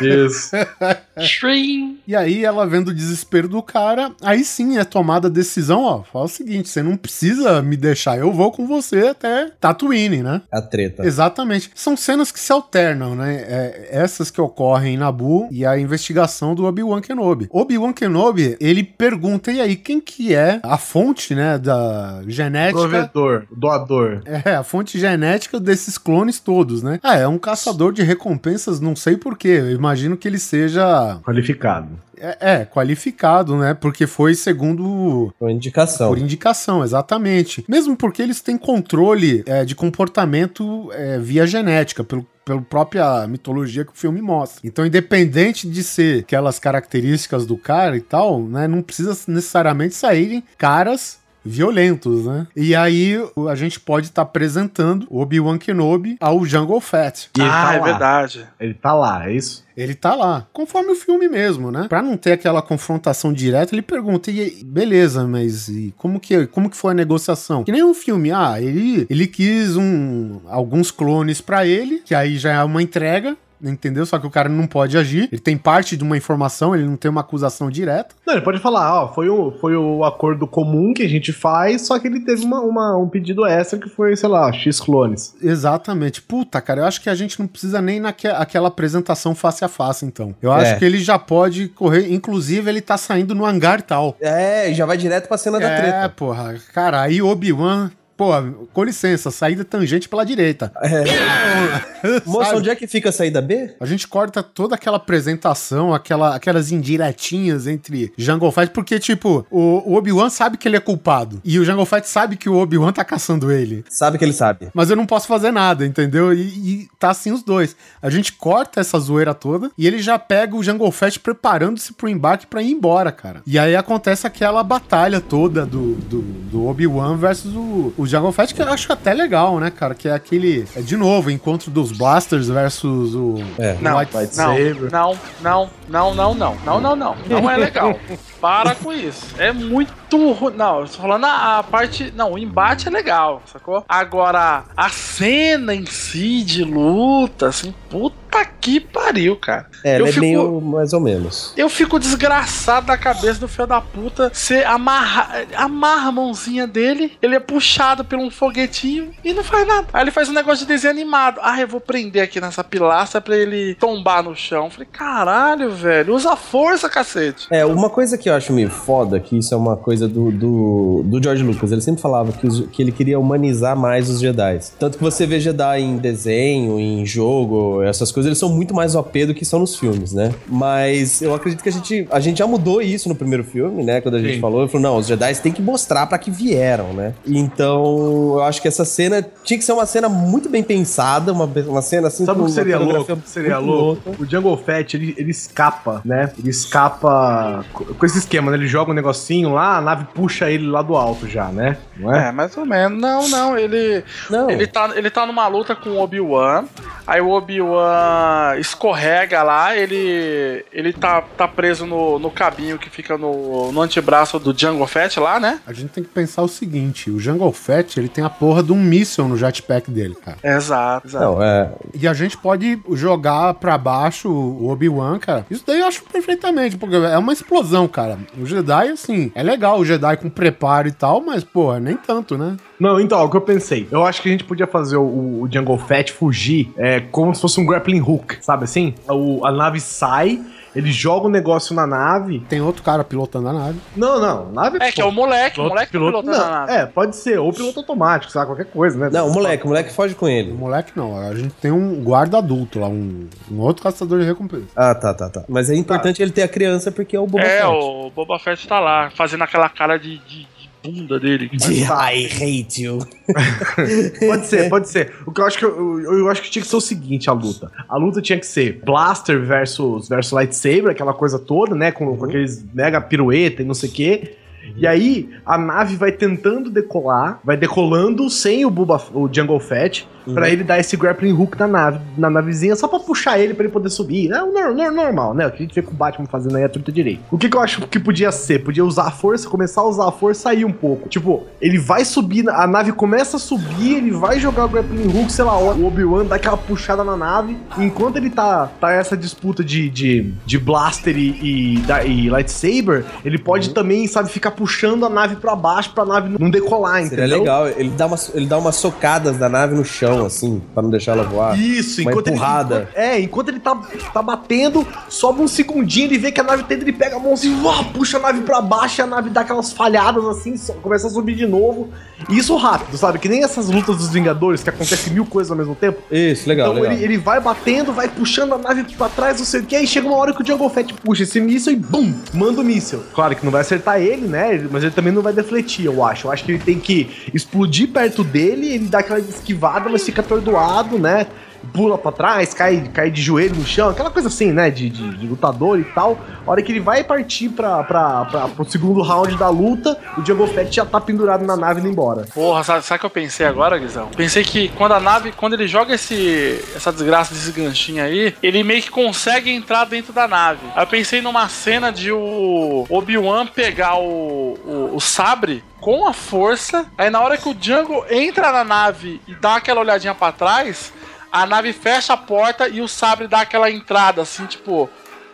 S4: Isso.
S5: Shrim.
S2: E aí ela vendo o desespero do cara, aí sim é tomada a decisão, ó, fala o seguinte, você não precisa me deixar, eu vou com você até Tatooine, né?
S1: A treta.
S2: Exatamente. São cenas que se alternam, né? É, essas que ocorrem em Nabu e a investigação do Obi-Wan Kenobi. Obi-Wan Kenobi, ele pergunta, e aí, quem que é a fonte, né, da genética...
S4: Provedor, doador.
S2: É, a fonte genética desses clones todos, né? Ah, é um caçador de recompensas, não sei porquê. Eu imagino que ele seja.
S4: Qualificado.
S2: É, é, qualificado, né? Porque foi segundo.
S1: Por indicação.
S2: Por indicação, exatamente. Mesmo porque eles têm controle é, de comportamento é, via genética, pelo pela própria mitologia que o filme mostra. Então, independente de ser aquelas características do cara e tal, né, não precisa necessariamente saírem caras violentos, né? E aí a gente pode estar apresentando o Obi-Wan Kenobi ao Jungle Fett.
S4: E ele
S3: ah,
S4: tá
S3: é
S4: lá.
S3: verdade.
S4: Ele tá lá, é isso?
S2: Ele tá lá, conforme o filme mesmo, né? Pra não ter aquela confrontação direta, ele pergunta, e beleza, mas e como que, como que foi a negociação? Que nem um filme, ah, ele, ele quis um, alguns clones pra ele, que aí já é uma entrega, entendeu? Só que o cara não pode agir, ele tem parte de uma informação, ele não tem uma acusação direta.
S4: Não, ele pode falar, ó, foi o, foi o acordo comum que a gente faz, só que ele teve uma, uma- um pedido extra que foi, sei lá, X clones.
S2: Exatamente. Puta, cara, eu acho que a gente não precisa nem naquela apresentação face a face, então. Eu
S1: É.
S2: acho que ele já pode correr, inclusive ele tá saindo no hangar tal.
S1: É, e já vai direto pra cena da
S2: É,
S1: treta.
S2: porra. Cara, aí Obi-Wan. Pô, com licença, saída tangente pela direita.
S1: Moça,
S2: Sabe?
S1: onde é que fica a saída B?
S2: A gente corta toda aquela apresentação, aquela, aquelas indiretinhas entre Jungle Fett, porque, tipo, o, o Obi-Wan sabe que ele é culpado. E o Jungle Fett sabe que o Obi-Wan tá caçando ele.
S1: Sabe que ele sabe.
S2: Mas eu não posso fazer nada, entendeu? E, e tá assim os dois. A gente corta essa zoeira toda e ele já pega o Jungle Fett preparando-se pro embarque pra ir embora, cara. E aí acontece aquela batalha toda do, do, do Obi-Wan versus o, o Jungle Fett, que eu acho até legal, né, cara? Que é aquele, é, de novo, o encontro dos Blasters versus o,
S1: É.
S2: o
S3: Não,
S2: White
S3: não, não, não, não, não, não, não, não, não, não é legal. Para com isso. É muito ruim. Não, eu tô falando a, a parte. Não, o embate é legal, sacou? Agora, a cena em si de luta, assim, puta que pariu, cara.
S1: É,
S3: eu
S1: é
S3: fico,
S1: meio mais ou menos.
S3: eu fico desgraçado da cabeça do filho da puta. Você amarra, amarra a mãozinha dele, ele é puxado por um foguetinho e não faz nada. Aí ele faz um negócio de desenho animado. Ah, eu vou prender aqui nessa pilastra pra ele tombar no chão. Falei, caralho, velho, usa força, cacete.
S1: É, uma coisa que que eu acho meio foda? Que isso é uma coisa do, do, do George Lucas. Ele sempre falava que, os- que ele queria humanizar mais os Jedi. Tanto que você vê Jedi em desenho, em jogo, essas coisas, eles são muito mais OP do que são nos filmes, né? Mas eu acredito que a gente, a gente já mudou isso no primeiro filme, né? Quando a gente
S4: Sim.
S1: falou, ele falou, não, os Jedi têm que mostrar pra que vieram, né? Então, eu acho que essa cena tinha que ser uma cena muito bem pensada, uma, uma cena assim
S4: Sabe o que seria louco? Seria
S1: muito
S4: louco. O Jungle Fett, ele, ele escapa, né? Ele escapa co- com esse esquema, né? Ele joga um negocinho lá, a nave puxa ele lá do alto já, né? Não
S3: É, mais ou menos. Não, não, ele.
S1: Não.
S3: Ele tá, ele tá numa luta com o Obi-Wan. Aí o Obi-Wan escorrega lá, ele. Ele tá, tá preso no, no cabinho que fica no, no antebraço do Jango Fett lá, né?
S2: A gente tem que pensar o seguinte: o Jungle Fett ele tem a porra de um míssil no jetpack dele, cara.
S3: Exato, exato.
S1: Não, é.
S2: E a gente pode jogar pra baixo o Obi-Wan, cara. Isso daí eu acho perfeitamente, porque é uma explosão, cara. O Jedi, assim, é legal o Jedi com preparo e tal, mas, porra, nem tanto, né?
S4: Não, então, o que eu pensei? Eu acho que a gente podia fazer o, o Jungle Fett fugir é, como se fosse um grappling hook, sabe assim? O, a nave sai, ele joga o negócio na nave.
S2: Tem outro cara pilotando a nave.
S4: Não, não, nave
S3: É, que é o moleque, o moleque
S4: piloto,
S3: pilotando
S4: não,
S3: a nave.
S4: É, pode ser, ou piloto automático, sabe? Qualquer coisa, né?
S1: Não, o moleque, o moleque foge com ele.
S2: O moleque não, a gente tem um guarda adulto lá, um, um outro caçador de recompensa.
S1: Ah, tá, tá, tá. Mas é importante ele ter a criança porque é o Boba
S3: É,
S1: Fett.
S3: o Boba Fett tá lá, fazendo aquela cara de, de bunda dele.
S1: De I hate you.
S4: Pode ser, pode ser. O que eu acho que eu, eu, eu acho que tinha que ser o seguinte, a luta. A luta tinha que ser Blaster versus, versus Lightsaber, aquela coisa toda, né? Com, com aqueles mega pirueta e não sei o quê. E aí, a nave vai tentando decolar, vai decolando sem o, Boba, o Jungle Fett, pra ele dar esse grappling hook na nave, na navezinha, só pra puxar ele pra ele poder subir. É o nor- nor- normal, né? O que a gente vê com o Batman fazendo aí é tudo direito. O que, que eu acho que podia ser? Podia usar a força, começar a usar a força e sair um pouco. Tipo, ele vai subir, a nave começa a subir, ele vai jogar o grappling hook, sei lá, o Obi-Wan dá aquela puxada na nave. Enquanto ele tá, tá essa disputa de, de, de blaster e, e, e lightsaber, ele pode também, sabe, ficar puxando a nave pra baixo pra nave não decolar,
S1: Seria
S4: entendeu?
S1: legal. Ele dá, umas, ele dá umas socadas da nave no chão, assim, pra não deixar ela voar.
S4: Isso,
S1: uma
S4: enquanto
S1: empurrada.
S4: ele. é, enquanto ele tá, tá batendo, sobe um segundinho, ele vê que a nave tenta, ele pega a mão assim, uá, puxa a nave pra baixo, e a nave dá aquelas falhadas assim, começa a subir de novo. E isso rápido, sabe? Que nem essas lutas dos Vingadores, que acontece mil coisas ao mesmo tempo.
S1: Isso, legal,
S4: então
S1: legal.
S4: Ele, ele vai batendo, vai puxando a nave pra trás, não sei o que, aí chega uma hora que o Jungle Fett puxa esse míssil e bum, manda o míssil. Claro que não vai acertar ele, né? Mas ele também não vai defletir, eu acho. Eu acho que ele tem que explodir perto dele, ele dá aquela esquivada, mas fica atordoado, né? Pula pra trás, cai, cai de joelho no chão, aquela coisa assim, né? De, de, de lutador e tal. A hora que ele vai partir pra, pra, pra, pro segundo round da luta, o Jungle Fett já tá pendurado na nave indo embora.
S3: Porra, sabe, o que eu pensei agora, Guizão? Pensei que quando a nave, quando ele joga esse, essa desgraça desse ganchinho aí, ele meio que consegue entrar dentro da nave. Aí eu pensei numa cena de o Obi-Wan pegar o, o, o sabre com a força, aí na hora que o Django entra na nave e dá aquela olhadinha pra trás, a nave fecha a porta e o sabre dá aquela entrada, assim, tipo...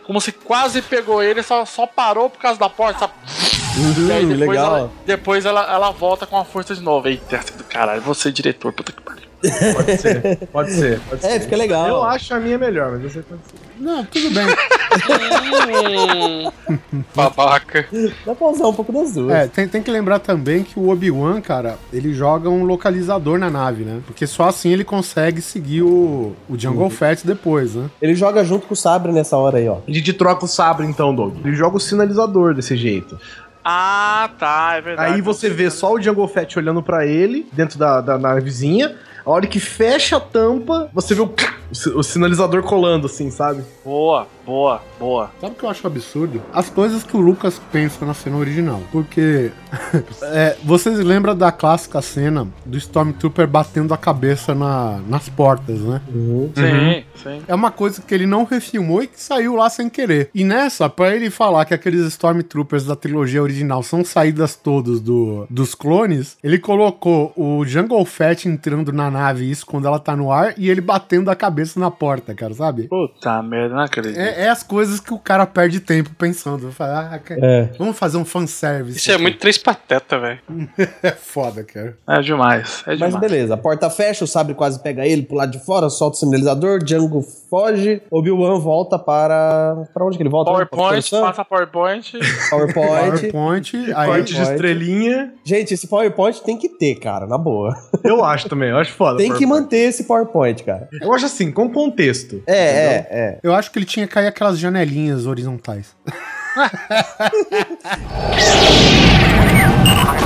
S3: Como se quase pegou ele, só, só parou por causa da porta, sabe? E aí depois,
S1: legal.
S3: ela, depois ela, ela volta com a força de novo. Eita, do caralho, você diretor, puta que pariu.
S4: Pode ser, pode ser. Pode
S1: É,
S4: ser.
S1: fica legal.
S4: Eu acho a minha melhor, mas você pode ser.
S2: Não, tudo bem.
S5: Babaca.
S1: Dá pra usar um pouco das duas.
S2: É, tem, tem que lembrar também que o Obi-Wan, cara, ele joga um localizador na nave, né? Porque só assim ele consegue seguir o, o Jungle Fett depois, né?
S1: Ele joga junto com o sabre nessa hora aí, ó.
S4: A gente troca o sabre então, Doug. Ele joga o sinalizador desse jeito.
S3: Ah, tá, é verdade.
S4: Aí você vê só o Jungle Fett olhando pra ele, dentro da, da navezinha. A hora que fecha a tampa, você vê o, o sinalizador colando, assim, sabe?
S3: Boa, boa, boa.
S2: Sabe o que eu acho absurdo? As coisas que o Lucas pensa na cena original. Porque é, vocês lembram da clássica cena do Stormtrooper batendo a cabeça na- nas portas, né?
S3: Sim, sim.
S2: É uma coisa que ele não refilmou e que saiu lá sem querer. E nessa, pra ele falar que aqueles Stormtroopers da trilogia original são saídas todos do, dos clones, ele colocou o Jungle Fett entrando na nave, isso quando ela tá no ar, e ele batendo a cabeça na porta, cara, sabe?
S3: Puta merda, não acredito.
S2: É, é as coisas que o cara perde tempo pensando. Fala, ah, cara,
S1: É.
S2: Vamos fazer um fanservice.
S5: Isso é muito três pateta, velho.
S2: é foda, cara.
S3: É demais. É
S1: Mas
S3: demais.
S1: beleza, a porta fecha, o sabre quase pega ele pro lado de fora, solta o sinalizador, Django foge, Obi-Wan volta para. Pra onde que ele volta?
S3: PowerPoint, passa PowerPoint.
S1: PowerPoint.
S2: PowerPoint, aí
S4: Corte de estrelinha.
S1: Gente, esse PowerPoint tem que ter, cara, na boa.
S4: Eu acho também, eu acho foda.
S1: Tem que manter esse PowerPoint, cara.
S4: Eu acho assim, com contexto.
S1: É, é, é.
S2: Eu acho que ele tinha que cair aquelas janelinhas horizontais.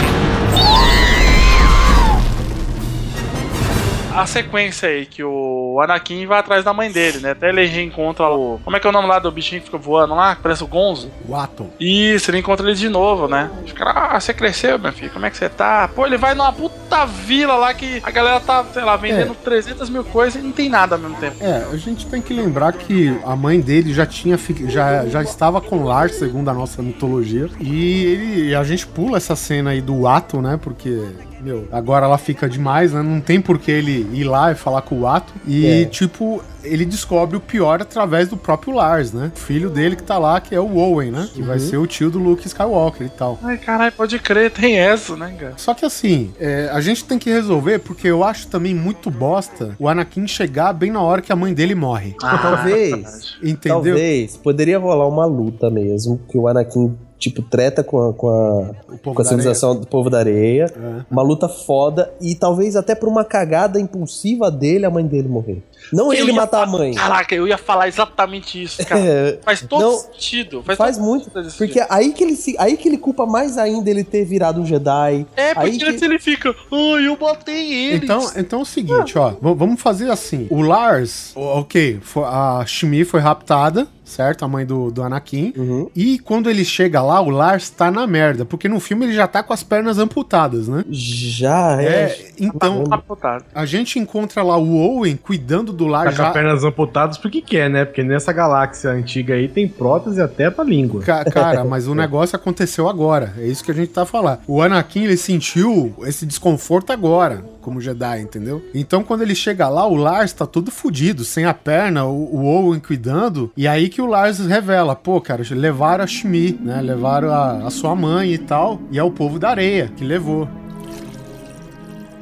S3: A sequência aí que o Anakin vai atrás da mãe dele, né? Até ele reencontra o. Como é que é o nome lá do bichinho que fica voando lá? Que parece o Gonzo.
S2: O Atom.
S3: Isso, ele encontra ele de novo, né? Fica, ah, você cresceu, meu filho, como é que você tá? Pô, ele vai numa puta vila lá que a galera tá, sei lá, vendendo 300 mil coisas e não tem nada ao mesmo tempo.
S2: É, a gente tem que lembrar que a mãe dele já tinha já, já estava com Lars, segundo a nossa mitologia. E ele, e a gente pula essa cena aí do Ato, né? Porque, meu, agora ela fica demais, né? Não tem por que ele ir lá e falar com o Ato. E,
S1: É.
S2: tipo, ele descobre o pior através do próprio Lars, né? O filho dele que tá lá, que é o Owen, né? Que vai
S1: Uhum.
S2: ser o tio do Luke Skywalker e tal.
S3: Ai, caralho, pode crer, tem essa, né, cara?
S2: Só que assim, é, a gente tem que resolver, porque eu acho também muito bosta o Anakin chegar bem na hora que a mãe dele morre.
S3: Ah,
S1: Talvez.
S2: Entendeu?
S1: Talvez. Poderia rolar uma luta mesmo, que o Anakin, tipo, treta com a, com a, com a civilização do povo da areia.
S2: É.
S1: Uma luta foda. E talvez até por uma cagada impulsiva dele, a mãe dele morrer. Não
S3: Eu
S1: ele matar a mãe.
S3: Caraca, eu ia falar exatamente isso, cara.
S1: É,
S3: Faz todo
S1: não,
S3: sentido. Faz,
S1: Faz
S3: todo
S1: muito.
S3: sentido
S1: Porque aí que, ele se, aí que ele culpa mais ainda ele ter virado um Jedi.
S3: É, porque
S1: aí que...
S3: ele fica, ai, eu botei eles.
S2: Então, então é o seguinte, ó. v- Vamos fazer assim. O Lars, ok, a Shmi foi raptada, certo? A mãe do, do Anakin.
S1: Uhum.
S2: E quando ele chega lá, o Lars tá na merda. Porque no filme ele já tá com as pernas amputadas, né?
S1: Já, é.
S2: É, então
S3: Amputado.
S2: a gente encontra lá o Owen cuidando do
S4: Tá
S2: Lars
S4: com as
S2: já.
S4: pernas amputadas porque quer, né? Porque nessa galáxia antiga aí tem prótese até pra língua.
S2: Ca- Cara, mas o negócio aconteceu agora. É isso que a gente tá falando. O Anakin, ele sentiu esse desconforto agora, como Jedi, entendeu? Então, quando ele chega lá, o Lars tá todo fudido, sem a perna, o, o Owen cuidando. E aí que o Lars revela: pô, cara, levaram a Shmi, né? Levaram a, a sua mãe e tal. E é o povo da areia que levou.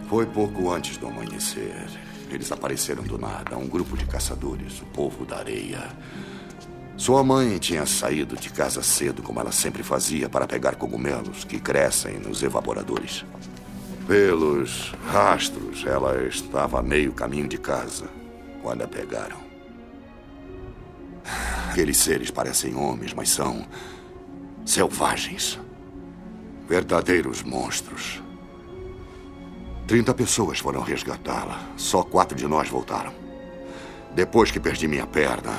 S10: Foi pouco antes do amanhecer. Eles apareceram do nada, um grupo de caçadores, o povo da areia. Sua mãe tinha saído de casa cedo, como ela sempre fazia, para pegar cogumelos que crescem nos evaporadores. Pelos rastros, ela estava a meio caminho de casa quando a pegaram. Aqueles seres parecem homens, mas são selvagens. Verdadeiros monstros. Trinta pessoas foram resgatá-la. Só quatro de nós voltaram. Depois que perdi minha perna,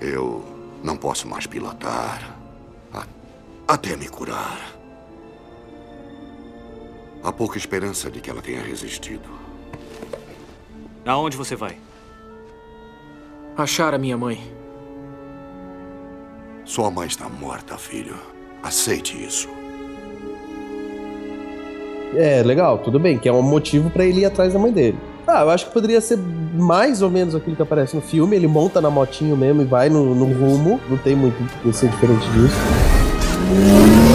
S10: eu não posso mais pilotar. A- Até me curar. Há pouca esperança de que ela tenha resistido.
S8: Aonde você vai?
S9: Achar a minha mãe.
S10: Sua mãe está morta, filho. Aceite isso.
S1: É, legal, tudo bem, que é um motivo pra ele ir atrás da mãe dele. Ah, eu acho que poderia ser mais ou menos aquilo que aparece no filme. Ele monta na motinho mesmo e vai no, no rumo. Não tem muito que ser diferente disso.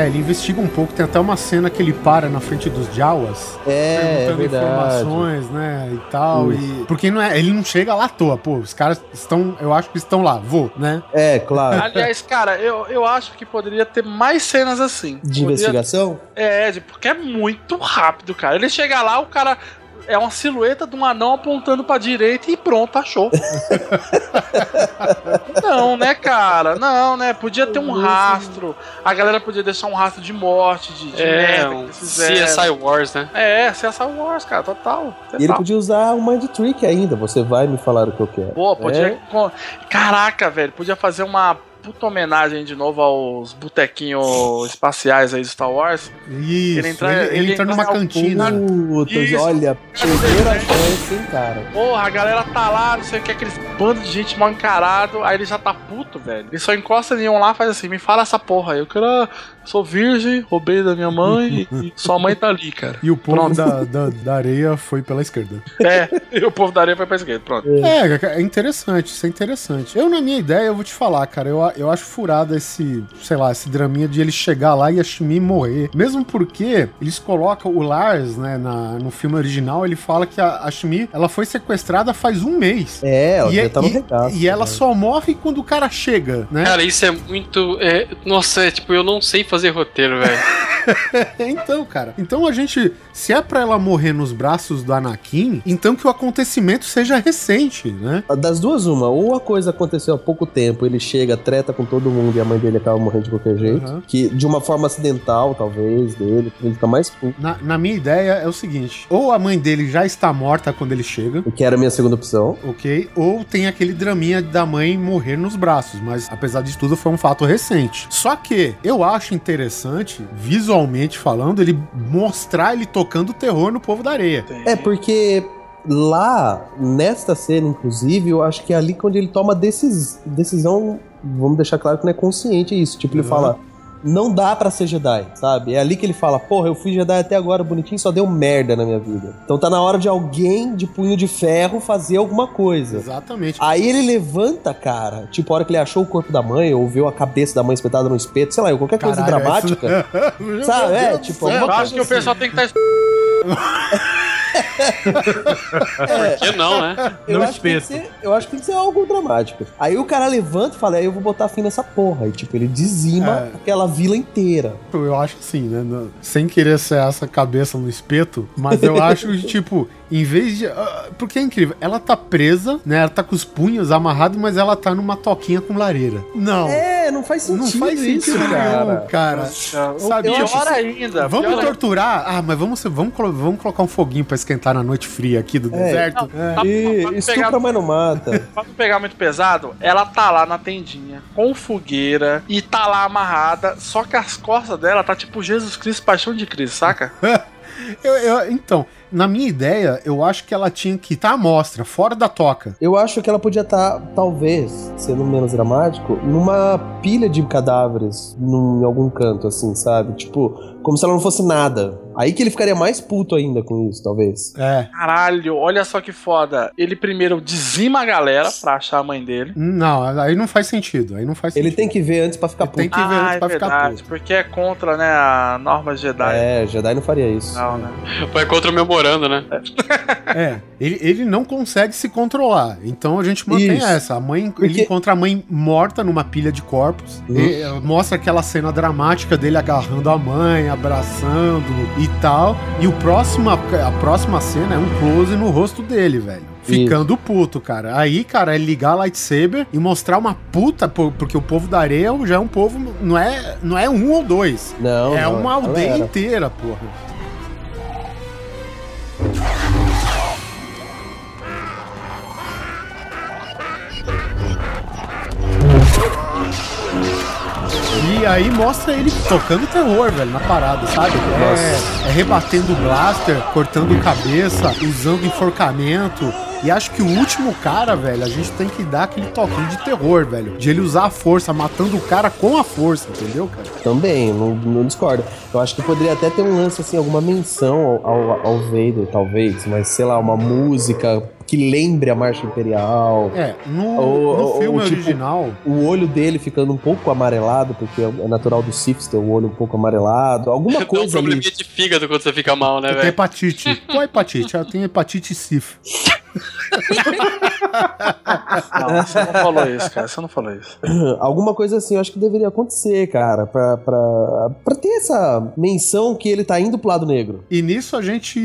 S2: É, ele investiga um pouco, tem até uma cena que ele para na frente dos Jawas.
S1: É, é
S2: perguntando
S1: verdade.
S2: informações, né? E tal.
S1: Isso.
S2: E... Porque não é, ele não chega lá à toa, pô. Os caras estão, eu acho que estão lá, vou, né?
S1: É, claro.
S3: Aliás, cara, eu, eu acho que poderia ter mais cenas assim.
S1: De
S3: Poderia-
S1: investigação?
S3: É, porque é muito rápido, cara. Ele chega lá, o cara é uma silhueta de um anão apontando pra direita e pronto, achou. não, né, cara? Não, né? Podia ter um rastro. A galera podia deixar um rastro de morte, de, de
S5: É,
S3: merda
S5: um. CSI Wars, né?
S3: É, CSI Wars, cara, total.
S1: E ele
S3: total.
S1: podia usar o Mind Trick ainda. Você vai me falar o que eu quero.
S3: Pô, podia.
S1: É.
S3: Caraca, velho, podia fazer uma puta homenagem de novo aos botequinhos espaciais aí do Star Wars.
S2: Isso, ele
S3: entra-
S2: ele, ele
S3: ele
S2: entra
S3: entra
S2: numa
S3: na
S2: cantina.
S1: Olha, perderam a chance, hein, cara.
S3: Porra, a galera tá lá, não sei o que, aqueles bando de gente mal encarado, aí ele já tá puto, velho. Ele só encosta em um lá e faz assim, me fala essa porra aí. Eu quero. ah, Sou virgem, roubei da minha mãe e sua mãe tá ali, cara.
S2: E o povo da, da, da areia foi pela esquerda.
S3: É, e o povo da areia foi pra esquerda, pronto.
S2: É, é interessante, isso é interessante. Eu, na minha ideia, eu vou te falar, cara, eu, eu acho furado esse, sei lá, esse draminha de ele chegar lá e a Shmi morrer. Mesmo porque eles colocam o Lars, né, na, no filme original, ele fala que a, a Shmi, ela foi sequestrada faz um mês.
S1: É, ela
S2: e,
S1: já tá no
S2: e-
S1: regaço,
S2: e ela
S1: né?
S2: só morre quando o cara chega, né?
S5: Cara, isso é muito. é, nossa, é, tipo, eu não sei fazer roteiro, velho.
S2: então, cara. Então a gente, se é pra ela morrer nos braços do Anakin, então que o acontecimento seja recente, né?
S1: Das duas, uma. Ou a coisa aconteceu há pouco tempo, ele chega, treta com todo mundo e a mãe dele acaba morrendo de qualquer jeito.
S2: Aham.
S1: Que de uma forma acidental, talvez, dele, ele ficar mais puto.
S2: Na, na minha ideia é o seguinte: ou a mãe dele já está morta quando ele chega.
S1: O que era a minha segunda opção.
S2: Ok, ou tem aquele draminha da mãe morrer nos braços, mas apesar disso tudo foi um fato recente. Só que eu acho interessante, visualmente falando, ele mostrar ele tocando terror no povo da areia.
S1: É, porque lá, nesta cena, inclusive, eu acho que é ali quando ele toma decis, decisão, vamos deixar claro que não é consciente isso. Tipo, ele
S2: Uhum.
S1: fala, não dá pra ser Jedi, sabe? É ali que ele fala, porra, eu fui Jedi até agora bonitinho, só deu merda na minha vida. Então tá na hora de alguém de punho de ferro fazer alguma coisa.
S2: Exatamente.
S1: Aí ele levanta, cara, tipo, a hora que ele achou o corpo da mãe, ou viu a cabeça da mãe espetada no espeto, sei lá, qualquer coisa
S2: Caralho,
S1: dramática.
S2: isso-
S1: Sabe? É, tipo,
S3: Eu acho que o
S1: assim.
S3: pessoal tem que estar.
S1: É,
S5: Por que não, né?
S1: Eu
S4: Não
S1: acho, que tem que
S4: espeto.
S1: ser, eu acho que tem que ser algo dramático. Aí o cara levanta e fala, aí eu vou botar fim nessa porra. E tipo, ele dizima
S2: É.
S1: aquela vila inteira.
S2: Eu acho que sim, né? Sem querer ser essa cabeça no espeto, mas eu acho que, tipo, em vez de. ah, Porque é incrível, ela tá presa, né? Ela tá com os punhos amarrados, mas ela tá numa toquinha com lareira. Não.
S1: É, não faz sentido
S2: Não faz
S1: isso,
S2: sentido
S1: cara.
S2: cara. Sabe,
S3: Pior
S2: tipo,
S3: ainda.
S2: Vamos
S3: pior ainda.
S2: torturar? Ah, mas vamos, vamos, vamos colocar um foguinho pra esquentar na noite fria aqui do deserto? É.
S3: Pra-
S1: E
S3: pra não
S1: estupra,
S3: pegar-
S1: mas não mata.
S3: Pra não pegar muito pesado, ela tá lá na tendinha, com fogueira, e tá lá amarrada, só que as costas dela tá tipo Jesus Cristo, paixão de Cristo, saca?
S2: Eu- eu- então, na minha ideia, eu acho que ela tinha que estar à mostra, fora da toca.
S1: Eu acho que ela podia estar, talvez, sendo menos dramático, numa pilha de cadáveres num, em algum canto, assim, sabe? Tipo, como se ela não fosse nada. Aí que ele ficaria mais puto ainda com isso, talvez.
S2: É.
S3: Caralho, olha só que foda. Ele primeiro dizima a galera pra achar a mãe dele.
S2: Não, aí não faz sentido. Aí não faz
S1: Ele
S2: sentido.
S1: tem que ver antes pra ficar
S2: Ele tem
S1: puto.
S2: que ver
S3: ah,
S2: antes
S3: é
S2: pra ficar
S3: verdade,
S2: puto.
S3: porque é contra, né, a norma Jedi.
S1: É, Jedi não faria isso.
S3: Não, né?
S5: Vai contra o memorando, né?
S2: É, ele, ele não consegue se controlar. Então a gente mantém
S1: Isso.
S2: essa. A mãe,
S1: Porque-
S2: Ele encontra a mãe morta numa pilha de corpos.
S1: Uhum.
S2: Mostra aquela cena dramática dele agarrando a mãe, abraçando e tal. E o próximo, a próxima cena é um close no rosto dele, velho. Ficando puto, cara. Aí, cara, é ligar a lightsaber e mostrar uma puta, porque o povo da areia já é um povo, não é, não é um ou dois.
S1: Não,
S2: é
S1: não,
S2: uma aldeia inteira, porra. E aí mostra ele tocando terror, velho, na parada, sabe? É, é rebatendo o blaster, cortando cabeça, usando enforcamento. E acho que o último cara, velho, a gente tem que dar aquele toquinho de terror, velho. De ele usar a força, matando o cara com a força, entendeu, cara?
S1: Também, não, não discordo. Eu acho que poderia até ter um lance, assim, alguma menção ao, ao, ao Vader, talvez, mas sei lá, uma música que lembre a Marcha Imperial.
S2: É, no,
S1: Ou-
S2: no
S1: ou-
S2: filme
S1: ou, tipo,
S2: original.
S1: O olho dele ficando um pouco amarelado, porque é natural do Sith ter o olho um pouco amarelado. Alguma
S5: um
S1: coisa ali.
S5: probleminha de fígado quando você fica mal, né,
S2: Tem
S5: velho?
S2: hepatite. Qual hepatite? Eu tenho hepatite sif.
S3: Não, você não falou isso, cara. Você não falou isso.
S1: Alguma coisa assim, eu acho que deveria acontecer, cara, pra, pra, pra ter essa menção que ele tá indo pro lado negro.
S2: E nisso a gente.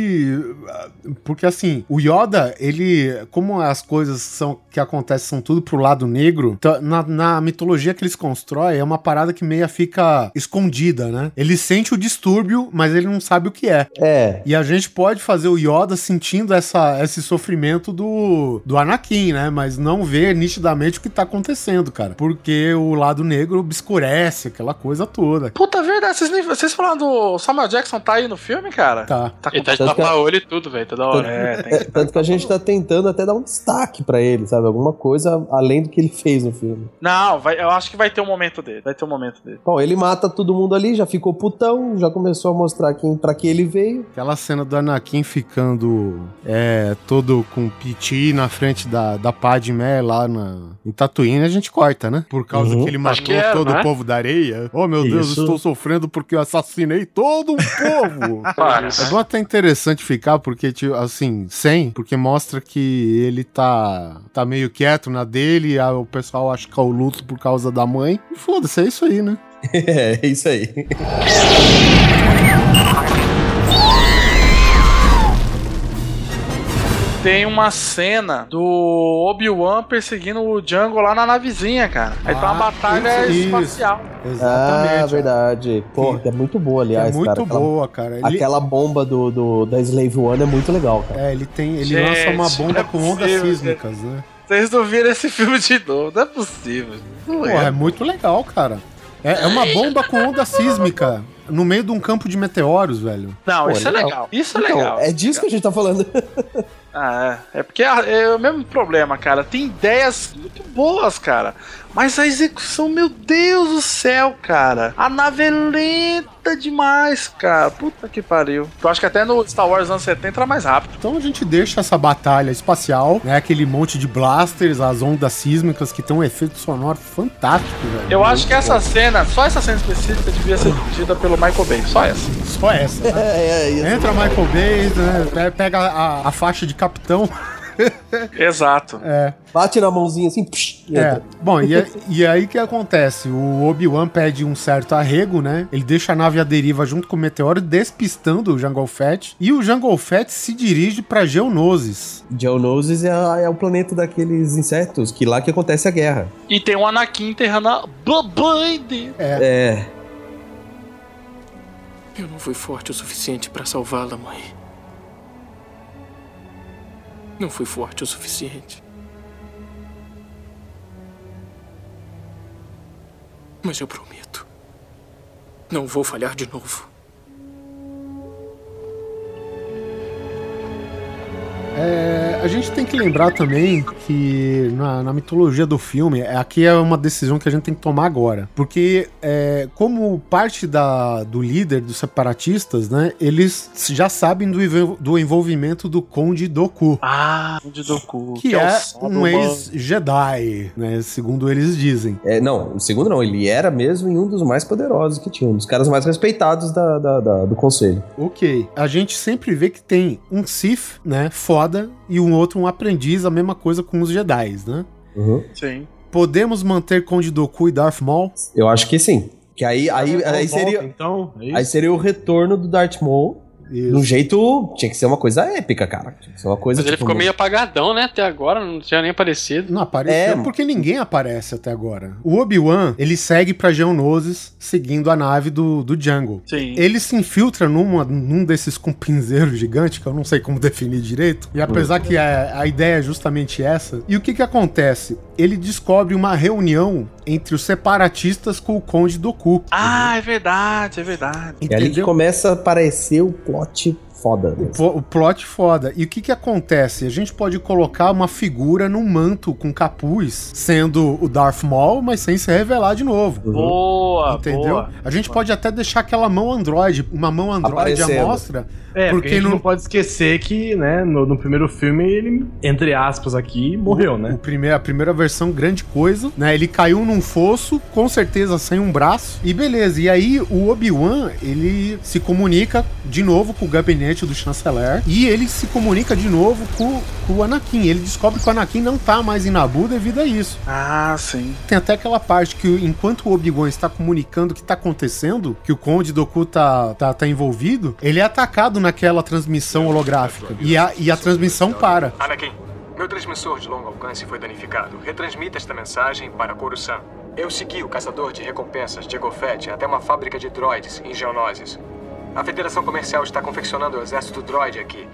S2: Porque assim, o Yoda, ele. Como as coisas são que acontecem são tudo pro lado negro, tá- na, na mitologia que eles constroem, é uma parada que meia fica escondida, né? Ele sente o distúrbio, mas ele não sabe o que é.
S1: É.
S2: E a gente pode fazer o Yoda sentindo essa, esse sofrimento do, do Anakin. Né? Mas não vê nitidamente o que tá acontecendo, cara. Porque o lado negro obscurece aquela coisa toda.
S3: Puta verdade, vocês, nem- vocês falaram do Samuel Jackson tá aí no filme, cara?
S2: Tá.
S3: Tá com
S5: Ele tá de
S1: Tanto que-
S5: tapa-olho e tudo, velho. Toda hora.
S3: É, tem
S1: É, tanto que a gente tá tentando até dar um destaque pra ele, sabe? Alguma coisa além do que ele fez no filme.
S3: Não, vai, eu acho que vai ter um momento dele. Vai ter um momento dele.
S1: Bom, ele mata todo mundo ali, já ficou putão, já começou a mostrar quem, pra que ele veio.
S2: Aquela cena do Anakin ficando é, todo com piti na frente da, da Padmé lá na, em Tatooine, a gente corta, né? Por causa
S1: Uhum.
S2: que ele matou
S5: que era,
S2: todo
S5: né?
S2: o povo da areia. Oh, meu Deus,
S1: Isso.
S2: estou sofrendo porque eu assassinei todo um povo. É bom até interessante ficar, porque, tipo, assim, sem, porque mostra que ele tá, tá meio quieto na dele, aí o pessoal acha que é o luto por causa da mãe. E foda-se, é isso aí, né?
S1: é, é isso aí.
S3: Tem uma cena do Obi-Wan perseguindo o Django lá na navezinha, cara. Aí tá uma
S2: Ah,
S3: batalha
S2: isso,
S3: espacial.
S2: Exatamente.
S1: Ah, verdade. Pô, é muito boa,
S2: É
S1: aliás,
S2: muito
S1: cara.
S2: Boa, cara. Ele,
S1: Aquela bomba do, do- da Slave One é muito legal, cara.
S2: É, ele tem. Ele
S3: Gente,
S2: lança uma bomba
S3: é
S2: com ondas sísmicas, né?
S3: Vocês não viram esse filme de novo, não é possível. Não
S2: Pô,
S3: é.
S2: é muito legal, cara. É, é uma bomba com onda sísmica no meio de um campo de meteoros, velho.
S3: Não,
S1: Pô,
S3: isso é
S1: legal.
S3: legal. Isso é
S1: Então,
S3: legal.
S1: é disso que a gente tá falando.
S3: Ah, é. É porque é, é o mesmo problema, cara. Tem ideias muito boas, cara. Mas a execução, meu Deus do céu, cara. A nave é lenta demais, cara. Puta que pariu. Eu acho que até no Star Wars anos 70 era mais rápido.
S2: Então a gente deixa essa batalha espacial, né? Aquele monte de blasters, as ondas sísmicas que tem um efeito sonoro fantástico, velho.
S3: Eu acho que essa cena, só essa cena específica, devia ser dirigida pelo Michael Bay. Só essa.
S2: Só essa, né?
S1: é, é isso.
S2: Entra Michael Bay, né? pe- Pega a, a faixa de capitão.
S3: Exato.
S2: É.
S1: Bate na mãozinha assim, psh, e
S2: É,
S1: entra.
S2: bom, e, a- e aí que acontece? O Obi-Wan pede um certo arrego, né? Ele deixa a nave à deriva junto com o meteoro, despistando o Jungle Fett. E o Jungle Fett se dirige pra Geonosis.
S1: Geonosis é, a- é o planeta daqueles insetos, que lá que acontece a guerra.
S3: E tem um Anakin enterrando a babãe dele.
S1: É.
S9: Eu não fui forte o suficiente para salvá-la, mãe. Não fui forte o suficiente. Mas eu prometo. Não vou falhar de novo.
S2: É, a gente tem que lembrar também que na, na mitologia do filme, é- aqui é uma decisão que a gente tem que tomar agora. Porque, é, como parte da, do líder dos separatistas, né, eles já sabem do, do envolvimento do Conde Doku.
S3: Ah, o de Doku.
S2: Que, é,
S3: o Sado
S2: um ex-Jedi, né? Segundo eles dizem.
S1: É, não, o segundo não, ele era mesmo um dos mais poderosos que tinha, um dos caras mais respeitados da, da- da- do conselho.
S2: Ok. A gente sempre vê que tem um Sith, né? Foda, e um outro um aprendiz, a mesma coisa com os Jedi, né?
S1: Uhum.
S3: Sim.
S2: Podemos manter Conde Doku e Darth Maul?
S1: Eu acho que sim. Que aí, aí, aí seria.
S4: Então, é.
S1: Aí seria o retorno do Darth Maul.
S2: Isso.
S1: No jeito. Tinha que ser uma coisa épica, cara. Tinha que ser uma coisa
S5: Mas ele
S1: tipo,
S5: ficou meio apagadão, né? Até agora, não tinha nem aparecido.
S2: Não apareceu
S1: É.
S2: porque ninguém aparece até agora. O Obi-Wan, ele segue pra Geonosis, seguindo a nave do, do Jungle.
S3: Sim.
S2: Ele se infiltra numa, num desses cumpinzeiros gigantes, que eu não sei como definir direito. E apesar que a, a ideia é justamente essa. E o que que acontece? Ele descobre uma reunião entre os separatistas com o Conde Doku.
S3: Ah, é verdade, é verdade.
S1: É ali que
S2: Entendeu?
S1: começa a aparecer o plot foda.
S2: O,
S1: mesmo.
S2: o plot foda. E o que que acontece? A gente pode colocar uma figura num manto com capuz, sendo o Darth Maul, mas sem se revelar de novo.
S3: Boa,
S2: Entendeu?
S3: boa.
S2: A gente pode até deixar aquela mão Android, uma mão Android à mostra,
S4: É, porque,
S2: porque
S4: a gente
S2: no,
S4: não pode esquecer que, né, no, no primeiro filme ele, entre aspas aqui, morreu,
S2: o
S4: né?
S2: primeiro, a primeira versão, grande coisa, né? Ele caiu num fosso, com certeza sem um braço, e beleza. E aí o Obi-Wan, ele se comunica de novo com o gabinete do chanceler, e ele se comunica de novo com, com o Anakin. Ele descobre que o Anakin não tá mais em Nabu devido a isso.
S3: Ah, sim.
S2: Tem até aquela parte que enquanto o Obi-Wan está comunicando o que tá acontecendo, que o Conde Doku tá, tá, tá envolvido, ele é atacado naquela transmissão holográfica. E a, e a transmissão para.
S8: Anakin, meu transmissor de longo alcance foi danificado. Retransmita esta mensagem para Coruscant. Eu segui o caçador de recompensas Diego Fett até uma fábrica de droids em Geonosis. A Federação Comercial está confeccionando o exército droid aqui.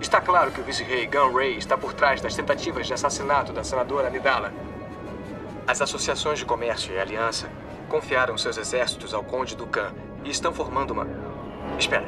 S8: Está claro que o vice-rei Gun Ray está por trás das tentativas de assassinato da senadora Nidala. As associações de comércio e aliança confiaram seus exércitos ao Conde Dukan e estão formando uma. Espera.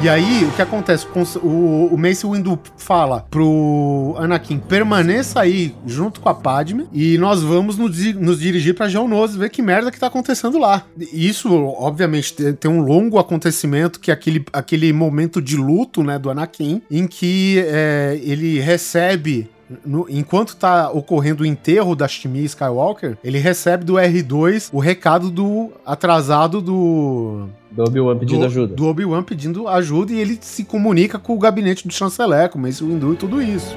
S2: E aí, o que acontece? O, o Mace Windu fala pro Anakin, permaneça aí junto com a Padme e nós vamos nos, nos dirigir pra Geonosis ver que merda que tá acontecendo lá. Isso, obviamente, tem, tem, um longo acontecimento que é aquele, aquele momento de luto, né, do Anakin, em que é, ele recebe no, enquanto tá ocorrendo o enterro da Shmi Skywalker, ele recebe do R2 o recado do atrasado do.
S1: Do Obi-Wan pedindo
S2: do,
S1: ajuda.
S2: Do Obi-Wan pedindo ajuda e ele se comunica com o gabinete do chanceler, com o Mace Windu e tudo isso.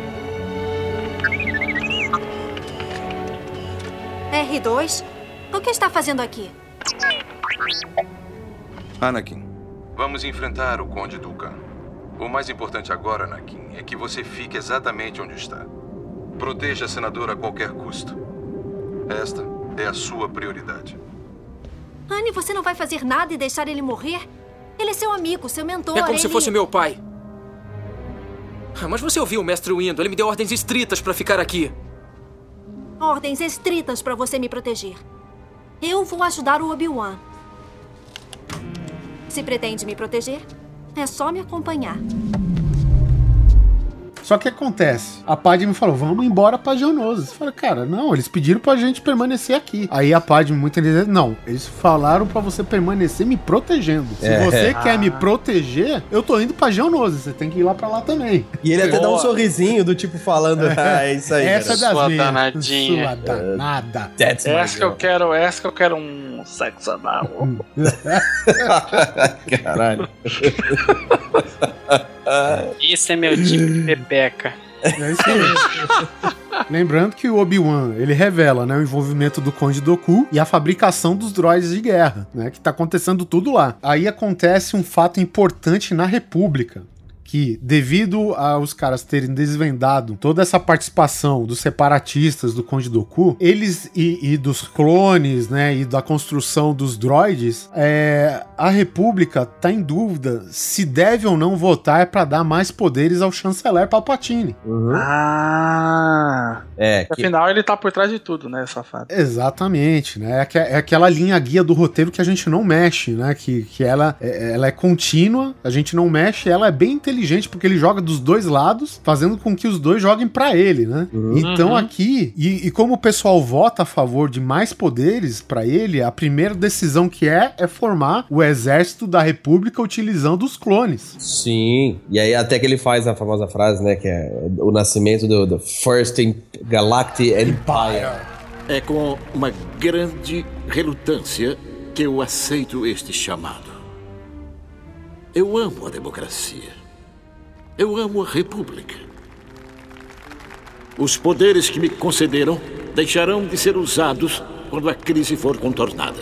S7: R2? O que está fazendo aqui?
S12: Anakin, vamos enfrentar o Conde Dukan. O mais importante agora, Anakin, é que você fique exatamente onde está. Proteja a senadora a qualquer custo. Esta é a sua prioridade.
S7: Anne, você não vai fazer nada e deixar ele morrer? Ele é seu amigo, seu mentor.
S9: É como
S7: ele...
S9: se fosse meu pai. Ah, mas você ouviu o mestre Windu? Ele me deu ordens estritas para ficar aqui.
S7: Ordens estritas para você me proteger. Eu vou ajudar o Obi-Wan. Se pretende me proteger, é só me acompanhar.
S2: Só que acontece, a Padme me falou, vamos embora pra Geonosis. Eu falei, cara, não, eles pediram pra gente permanecer aqui. Aí a Padme, muito entendida, não, eles falaram pra você permanecer me protegendo. Se
S1: É.
S2: você
S1: Ah.
S2: quer me proteger, eu tô indo pra Geonosis, você tem que ir lá pra lá também.
S1: E ele até dá um sorrisinho do tipo falando, ah, é isso aí.
S2: Essa
S1: cara.
S2: das minhas. Sua danada.
S1: That's my
S3: Essa que eu quero, essa que eu quero um sexo anal.
S1: Caralho.
S5: Esse é meu tipo de
S2: É isso aí. Lembrando que o Obi-Wan, ele revela, né, o envolvimento do Conde Doku e a fabricação dos droids de guerra, né, que tá acontecendo tudo lá. Aí acontece um fato importante na República, que devido aos caras terem desvendado toda essa participação dos separatistas do Conde Doku, eles e, e dos clones, né, e da construção dos droids, é, a República tá em dúvida se deve ou não votar para dar mais poderes ao chanceler Palpatine.
S3: Ah.
S1: É, que-
S3: Afinal, ele tá por trás de tudo, né, safado?
S2: Exatamente, né? É, é aquela linha guia do roteiro que a gente não mexe, né? Que, que ela, é, ela é contínua, a gente não mexe, ela é bem inteligente porque ele joga dos dois lados, fazendo com que os dois joguem pra ele, né? Então
S3: Uhum.
S2: aqui, e, e como o pessoal vota a favor de mais poderes pra ele, a primeira decisão que é é formar o exército da República utilizando os clones.
S1: Sim. E aí até que ele faz a famosa frase, né? Que é o nascimento do, do First Galactic Empire.
S13: É com uma grande relutância que eu aceito este chamado. Eu amo a democracia. Eu amo a república. Os poderes que me concederam deixarão de ser usados quando a crise for contornada.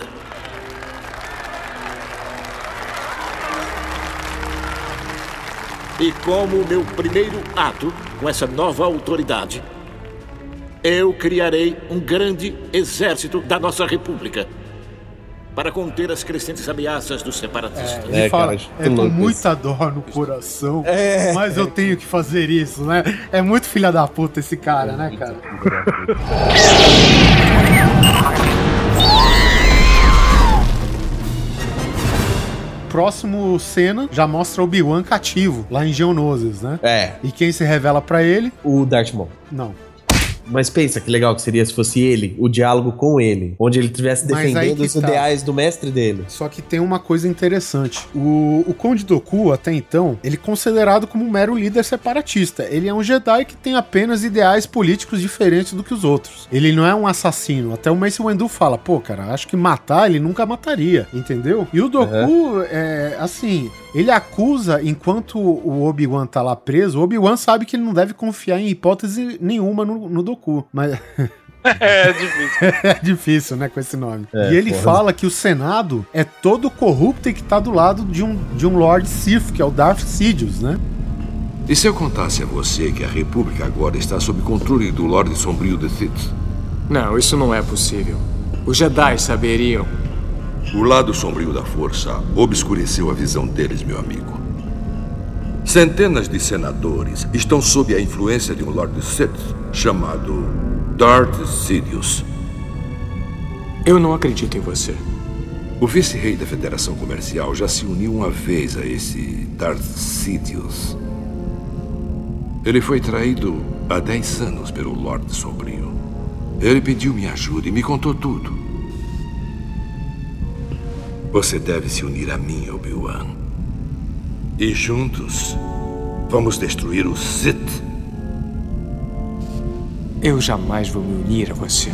S13: E como meu primeiro ato com essa nova autoridade, eu criarei um grande exército da nossa república para conter as crescentes ameaças dos separatistas.
S2: Ele fala, é com muita dor no coração, mas eu tenho que fazer isso, né? É muito filha da puta esse cara, né, cara? Próximo cena já mostra Obi-Wan cativo, lá em Geonosis, né?
S1: É.
S2: E quem se revela pra ele?
S1: O Darth Maul.
S2: Não.
S1: Mas pensa que legal que seria se fosse ele, o diálogo com ele, onde ele estivesse defendendo os
S2: tá.
S1: ideais do mestre dele.
S2: Só que tem uma coisa interessante. O, o Conde Doku, até então, ele é considerado como um mero líder separatista. Ele é um Jedi que tem apenas ideais políticos diferentes do que os outros. Ele não é um assassino. Até o Mace Windu fala, pô, cara, acho que matar ele nunca mataria, entendeu? E o Doku, é, assim, ele acusa, enquanto o Obi-Wan tá lá preso, o Obi-Wan sabe que ele não deve confiar em hipótese nenhuma no, no Doku. Mas...
S3: É difícil.
S2: é difícil, né, com esse nome.
S10: É,
S2: e ele
S10: porra.
S2: fala que o Senado é todo corrupto e que tá do lado de um, de um Lord Sith, que é o Darth Sidious, né?
S10: E se eu contasse a você que a República agora está sob controle do Lorde Sombrio de Sith?
S8: Não, isso não é possível.
S14: Os Jedi saberiam.
S12: O lado sombrio da força obscureceu a visão deles, meu amigo. Centenas de senadores estão sob a influência de um Lord Sith chamado Darth Sidious.
S14: Eu não acredito em você.
S12: O vice-rei da Federação Comercial já se uniu uma vez a esse Darth Sidious. Ele foi traído há 10 anos pelo Lorde Sombrio. Ele pediu minha ajuda e me contou tudo. Você deve se unir a mim, Obi-Wan. E juntos, vamos destruir o Sith.
S14: Eu jamais vou me unir a você.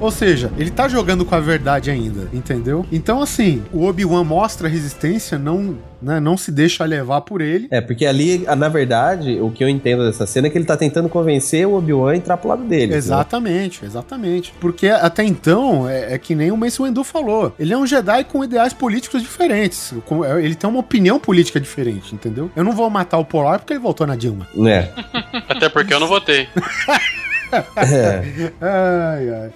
S2: Ou seja, ele tá jogando com a verdade ainda, entendeu? Então, assim, o Obi-Wan mostra resistência, não, né, não se deixa levar por ele.
S1: É, porque ali, na verdade, o que eu entendo dessa cena é que ele tá tentando convencer o Obi-Wan a entrar pro lado dele.
S2: Exatamente, exatamente. Porque até então, é, é que nem o Mace Windu falou, ele é um Jedi com ideais políticos diferentes. com- é, Ele tem uma opinião política diferente, entendeu? Eu não vou matar o Polar porque ele votou na Dilma.
S1: É.
S5: Até porque eu não votei.
S1: É.
S2: Ai, ai.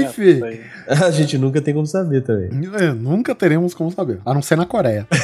S2: Enfim,
S1: A gente nunca tem como saber também.
S2: é, nunca teremos como saber, a não ser na Coreia.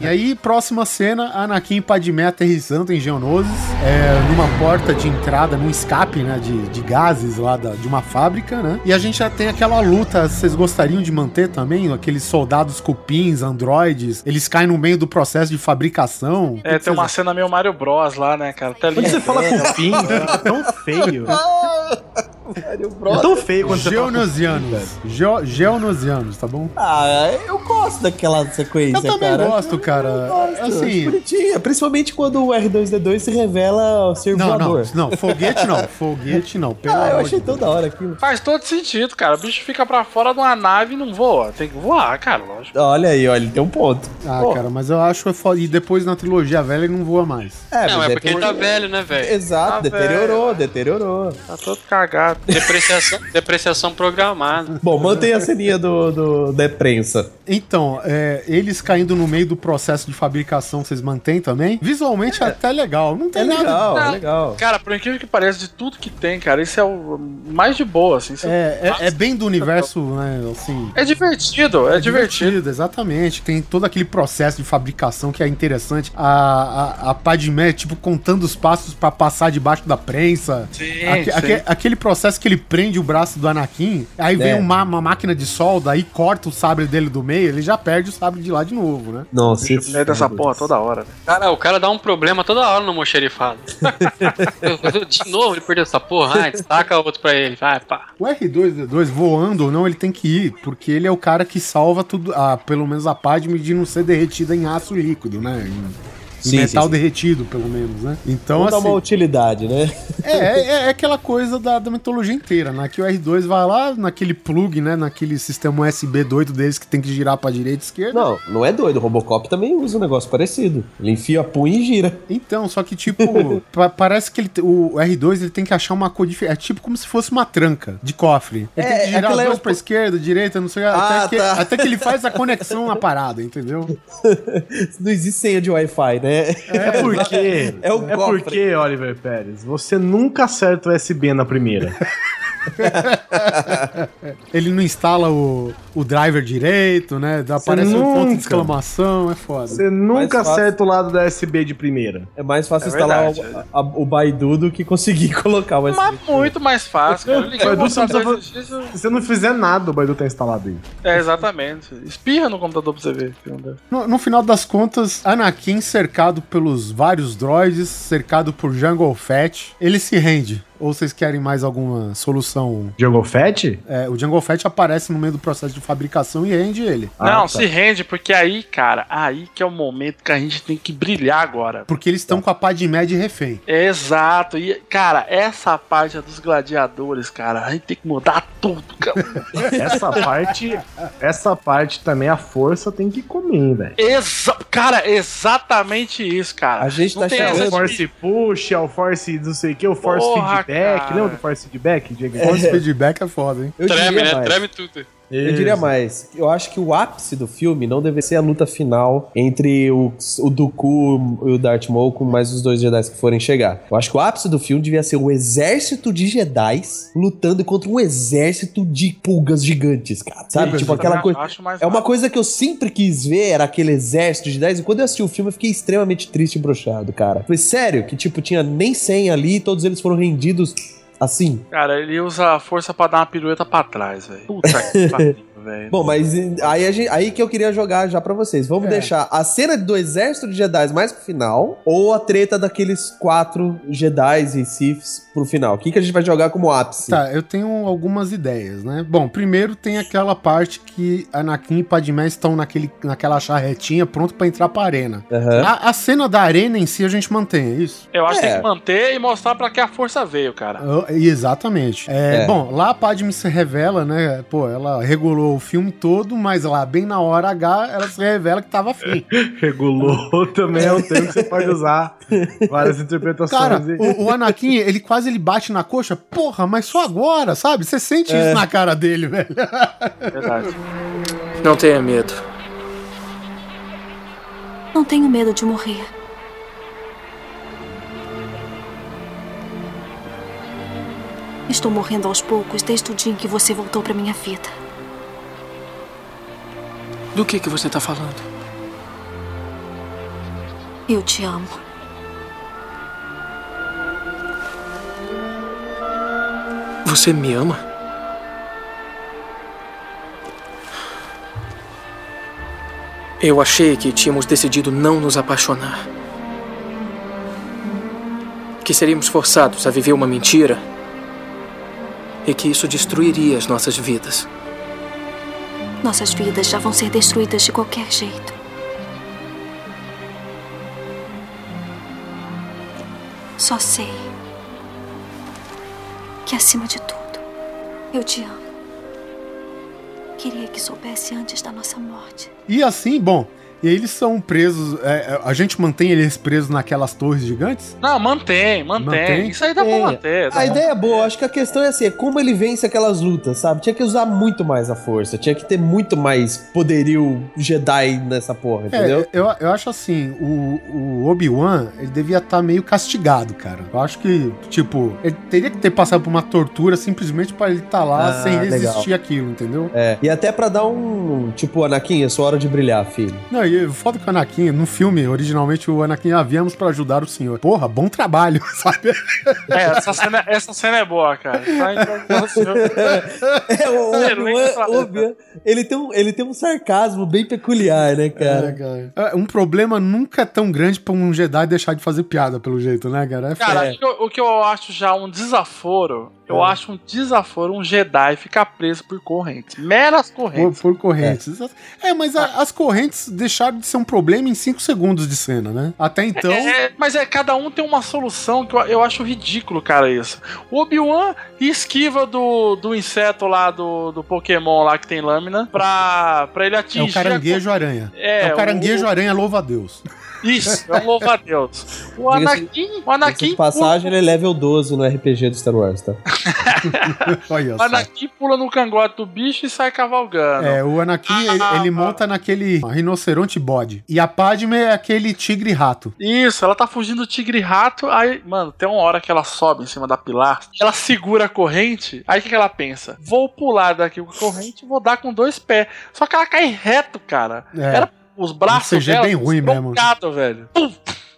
S2: e aí, próxima cena, Anakin e Padmé aterrissando em Geonosis, é, numa porta de entrada, num escape, né, de, de gases lá da- de uma fábrica, né? E a gente já tem aquela luta, vocês gostariam de manter também? Aqueles soldados cupins, androides, eles caem no meio do processo de fabricação.
S3: É,
S2: que
S3: tem uma cena meio Mario Bros lá, né, cara? Até
S4: Quando você fala cupim, é tão feio. É tão feio quando você fala cupim,
S2: Geonosianos. Geo- Geonosianos, tá bom?
S1: Ah, eu gosto daquela sequência,
S2: Eu também
S1: cara.
S2: gosto, cara.
S1: Gosto,
S2: Assim-
S1: bonitinha. Principalmente quando o R2D2 se revela ser
S2: Não, não,
S1: voador.
S2: não, foguete não, foguete não. Pelo
S1: Ah, eu achei
S2: de Deus.
S1: tão da hora aquilo.
S3: Faz todo sentido, cara. O bicho fica pra fora de uma nave e não voa. Tem que voar, cara, lógico.
S1: Olha aí, olha, ele tem um ponto.
S2: Ah,
S3: Pô.
S2: cara, mas eu acho é foda. E depois na trilogia velha ele não voa mais.
S1: É,
S5: não,
S1: mas
S5: é porque ele tá velho, né, velho?
S1: Exato,
S3: Tá
S1: deteriorou,
S3: velho.
S1: deteriorou.
S3: Tá todo cagado.
S5: Depreciação, depreciação programada.
S1: Bom, mantém a ceninha do, do, da prensa.
S2: Então, é, eles caindo no meio do processo de fabricação, vocês mantêm também? Visualmente é até legal. Não tem
S1: É
S2: nada.
S1: legal, é legal.
S3: Cara, por incrível que pareça, de tudo que tem, cara, esse é o mais de boa, assim.
S2: É, é, é bem do universo, né? Assim.
S3: É divertido, é, divertido.
S2: exatamente. Tem todo aquele processo de fabricação que é interessante. A, a, a Padmé, tipo, contando os passos pra passar debaixo da prensa.
S3: Sim,
S2: Aque-
S3: sim.
S2: aque- aquele processo que ele prende o braço do Anakin, aí vem
S1: É.
S2: uma, uma máquina de solda, aí corta o sabre dele do meio, ele já perde o sabre de lá de novo, né?
S1: Nossa, esse-
S3: meio dessa porra toda hora, velho.
S5: Cara, o cara dá um problema toda hora no mocherifado. De novo ele perdeu essa porra. Ah, destaca outro pra ele. Vai, pá.
S2: O R2D2, voando ou não, ele tem que ir, porque ele é o cara que salva tudo, ah, pelo menos a Padme de não ser derretida em aço líquido, né? Em
S1: Sim,
S2: metal
S1: sim, sim.
S2: derretido, pelo menos, né? Então, assim,
S1: uma utilidade, né?
S2: é, é, é aquela coisa da, da mitologia inteira, né? Que o R2 vai lá naquele plug, né? Naquele sistema USB doido deles que tem que girar pra direita e esquerda.
S1: Não, não é doido. O Robocop também usa um negócio parecido. Ele enfia a punha e gira.
S2: Então, só que tipo, pa- parece que ele, o R2 ele tem que achar uma codificação. É tipo como se fosse uma tranca de cofre. Ele tem
S1: É,
S2: que girar
S1: aquela
S2: as
S1: é
S2: duas
S1: o-
S2: pra esquerda, direita, não sei,
S1: Ah,
S2: até, que,
S1: tá.
S2: até que ele faz a conexão na parada, entendeu?
S1: Não existe senha de Wi-Fi, né?
S4: É porque.
S1: É o
S4: é
S1: cofre.
S4: porque, Oliver Pérez, você nunca acerta o USB na primeira.
S2: Ele não instala o, o driver direito, né? Aparece um ponto
S4: nunca.
S2: de exclamação, é foda.
S4: Você nunca
S1: fácil.
S4: acerta o lado da USB de primeira.
S1: É mais fácil
S3: É
S1: instalar
S3: verdade,
S1: o, a- o Baidu do que conseguir colocar o USB.
S3: Mas muito mais fácil, cara. Liguei o
S4: Baidu, você não precisa Se você não fizer nada, o Baidu tá instalado aí.
S3: É, exatamente. Espirra no computador pra você ver.
S2: No, no final das contas, Anakin cercado pelos vários droids, cercado por Jungle Fett, ele se rende. Ou vocês querem mais alguma solução?
S4: Jungle Fett?
S2: É, o Jungle Fett aparece no meio do processo de fabricação e rende ele.
S3: Não,
S4: tá.
S3: se rende, porque aí, cara, aí que é o momento que a gente tem que brilhar agora.
S2: Porque eles estão com a Padmé de refém.
S3: Exato. E, cara, essa parte é dos gladiadores, cara, a gente tem que mudar tudo, cara.
S4: Essa parte. essa parte também a força tem que comer, velho.
S3: Exa cara, exatamente isso, cara.
S1: A gente
S3: Não
S1: tá
S3: tem
S4: É o
S3: de-
S4: Force Push, é o Force não sei o que, o Force
S3: Porra,
S4: Feedback.
S3: cara.
S4: Lembra do Force Feedback, Diego?
S2: Force feedback é foda, hein?
S1: Eu
S5: Treme,
S1: diria
S5: né?
S1: mais.
S5: Treme tudo.
S1: Eu diria mais. Eu acho que o ápice do filme não deve ser a luta final entre o, o Dooku e o Darth Maul com mais os dois Jedi que forem chegar. Eu acho que o ápice do filme devia ser o exército de Jedi lutando contra um exército de pulgas gigantes, cara. Sabe?
S3: Sim,
S1: tipo aquela coisa. É uma coisa que eu sempre quis ver, era aquele exército de Jedi. E quando eu assisti o filme, eu fiquei extremamente triste e broxado, cara. Foi sério, que tipo, tinha nem 100 ali e todos eles foram rendidos assim.
S3: Cara, ele usa a força pra dar uma pirueta pra trás, velho. Puta que pariu, velho.
S1: Bom, mas aí, gente- aí que eu queria jogar já pra vocês. Vamos
S2: É.
S1: deixar a cena do exército de Jedi mais pro final ou a treta daqueles quatro Jedi e Siths pro final? O que, que a gente vai jogar como ápice?
S2: Tá, eu tenho algumas ideias, né? Bom, primeiro tem aquela parte que Anakin e Padmé estão naquele, naquela charretinha pronto pra entrar pra arena.
S1: Aham.
S2: A, a cena da arena em si a gente mantém, é isso?
S3: Eu acho que
S1: É.
S3: tem que manter e mostrar pra que a força veio, cara.
S2: Ah, Exatamente. É,
S1: É.
S2: Bom, lá a Padme se revela, né? Pô, ela regulou o filme todo, mas lá, bem na hora H, ela se revela que tava afim.
S4: Regulou também é um termo que você pode usar. Várias interpretações.
S2: Cara, o, o Anakin, ele quase ele bate na coxa. Porra, mas só agora, sabe? Você sente
S1: É.
S2: isso na cara dele, velho.
S3: Verdade.
S9: Não tenha medo.
S7: Não tenho medo de morrer. Estou morrendo aos poucos desde o dia em que você voltou para minha vida.
S9: Do que que você tá falando?
S7: Eu te amo.
S9: Você me ama? Eu achei que tínhamos decidido não nos apaixonar. Que seríamos forçados a viver uma mentira. E que isso destruiria as nossas vidas.
S7: Nossas vidas já vão ser destruídas de qualquer jeito. Só sei que, acima de tudo, eu te amo. Queria que soubesse antes da nossa morte.
S2: E assim, bom, e aí eles são presos. é, é, a gente mantém eles presos naquelas torres gigantes?
S3: Não, mantém, mantém.
S2: Mantém?
S3: Isso aí dá pra
S1: É.
S3: manter. dá
S1: A ideia é boa, acho que a questão é assim, é como ele vence aquelas lutas, sabe? Tinha que usar muito mais a força, tinha que ter muito mais poderio Jedi nessa porra, entendeu?
S2: É, eu, eu acho assim, o, o Obi-Wan, ele devia estar meio castigado, cara. Eu acho que, tipo, ele teria que ter passado por uma tortura simplesmente pra ele estar lá
S1: Ah,
S2: sem
S1: legal.
S2: resistir aquilo, entendeu?
S1: É, e até pra dar um, tipo, Anakin, é sua hora de brilhar, filho.
S2: Não, e foda que o Anakin, no filme, originalmente o Anakin, ah, viemos pra ajudar o senhor. Porra, bom trabalho, sabe?
S3: É, essa cena, essa cena é boa, cara. Tá,
S1: É, o
S3: trabalho.
S1: Obi-Wan, ele, tem um, ele tem um sarcasmo bem peculiar, né, cara?
S2: É, Um problema nunca é tão grande pra um Jedi deixar de fazer piada, pelo jeito, né, cara? É
S3: Cara, o que eu- o que eu acho já um desaforo, eu
S2: É.
S3: acho um desaforo um Jedi ficar preso por correntes. Meras
S2: Por,
S3: correntes.
S2: por correntes. É, mas a- as correntes deixaram de ser um problema em 5 segundos de cena, né? Até então.
S3: É, mas é, cada um tem uma solução que eu, eu acho ridículo, cara, isso. O Obi-Wan esquiva do, do inseto lá do, do Pokémon lá que tem lâmina pra, pra ele
S2: É
S3: atingir.
S2: o caranguejo aranha.
S3: É,
S2: É, o caranguejo
S3: o-
S2: aranha, louva a Deus.
S3: Isso, é um louva-a-Deus. O
S1: Diga-se-
S3: Anakin, o Anakin,
S1: de passagem, ele é level 12 no RPG do Star Wars, tá?
S2: Olha
S3: o
S2: só.
S3: Anakin pula no cangote do bicho e sai cavalgando.
S2: É, o Anakin, ele,
S3: Ah,
S2: ele monta naquele rinoceronte bode. E a Padme é aquele tigre rato.
S3: Isso, ela tá fugindo do tigre e rato. Aí, mano, tem uma hora que ela sobe em cima da pilar, ela segura a corrente. Aí o que, que ela pensa? Vou pular daqui com a corrente e vou dar com dois pés. Só que ela cai reto, cara.
S2: É.
S3: Era os braços
S2: CG
S3: dela
S2: bem ruim mesmo.
S3: velho. Pum!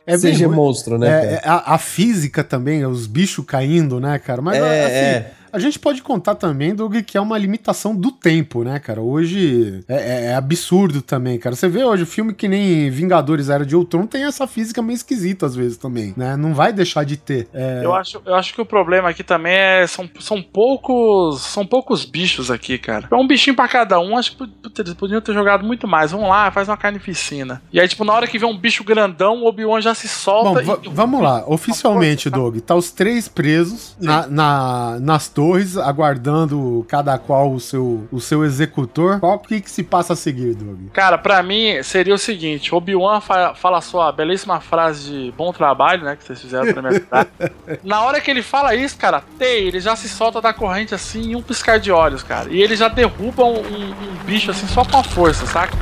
S2: É bem
S1: CG
S2: ruim.
S1: monstro, né,
S2: É,
S1: cara?
S2: é, a, a física também, os bichos caindo, né, cara? Mas
S1: É,
S2: assim,
S1: é.
S2: A gente pode contar também, Doug, que é uma limitação do tempo, né, cara? Hoje é, é- é absurdo também, cara. Você vê hoje filme que nem Vingadores Era de Ultron tem essa física meio esquisita às vezes também, né? Não vai deixar de ter. É,
S3: Eu acho, eu acho que o problema aqui também é. São, são poucos. São poucos bichos aqui, cara. É um bichinho pra cada um. Acho que putz, eles poderiam ter jogado muito mais. Vamos lá, faz uma carnificina. E aí, tipo, na hora que vê um bicho grandão, o Obi-Wan já se solta
S2: Bom,
S3: e.
S2: va- vamos lá. Oficialmente, Doug, tá os três presos na, na- nas torres torres, aguardando cada qual o seu, o seu executor. Qual que, que se passa a seguir, Doug?
S3: Cara, pra mim seria o seguinte: Obi-Wan fa fala sua belíssima frase de bom trabalho, né? Que vocês fizeram pra minha cidade. Na hora que ele fala isso, cara, Tei, ele já se solta da corrente assim em um piscar de olhos, cara. E ele já derruba um, um, um bicho assim só com a força, saca?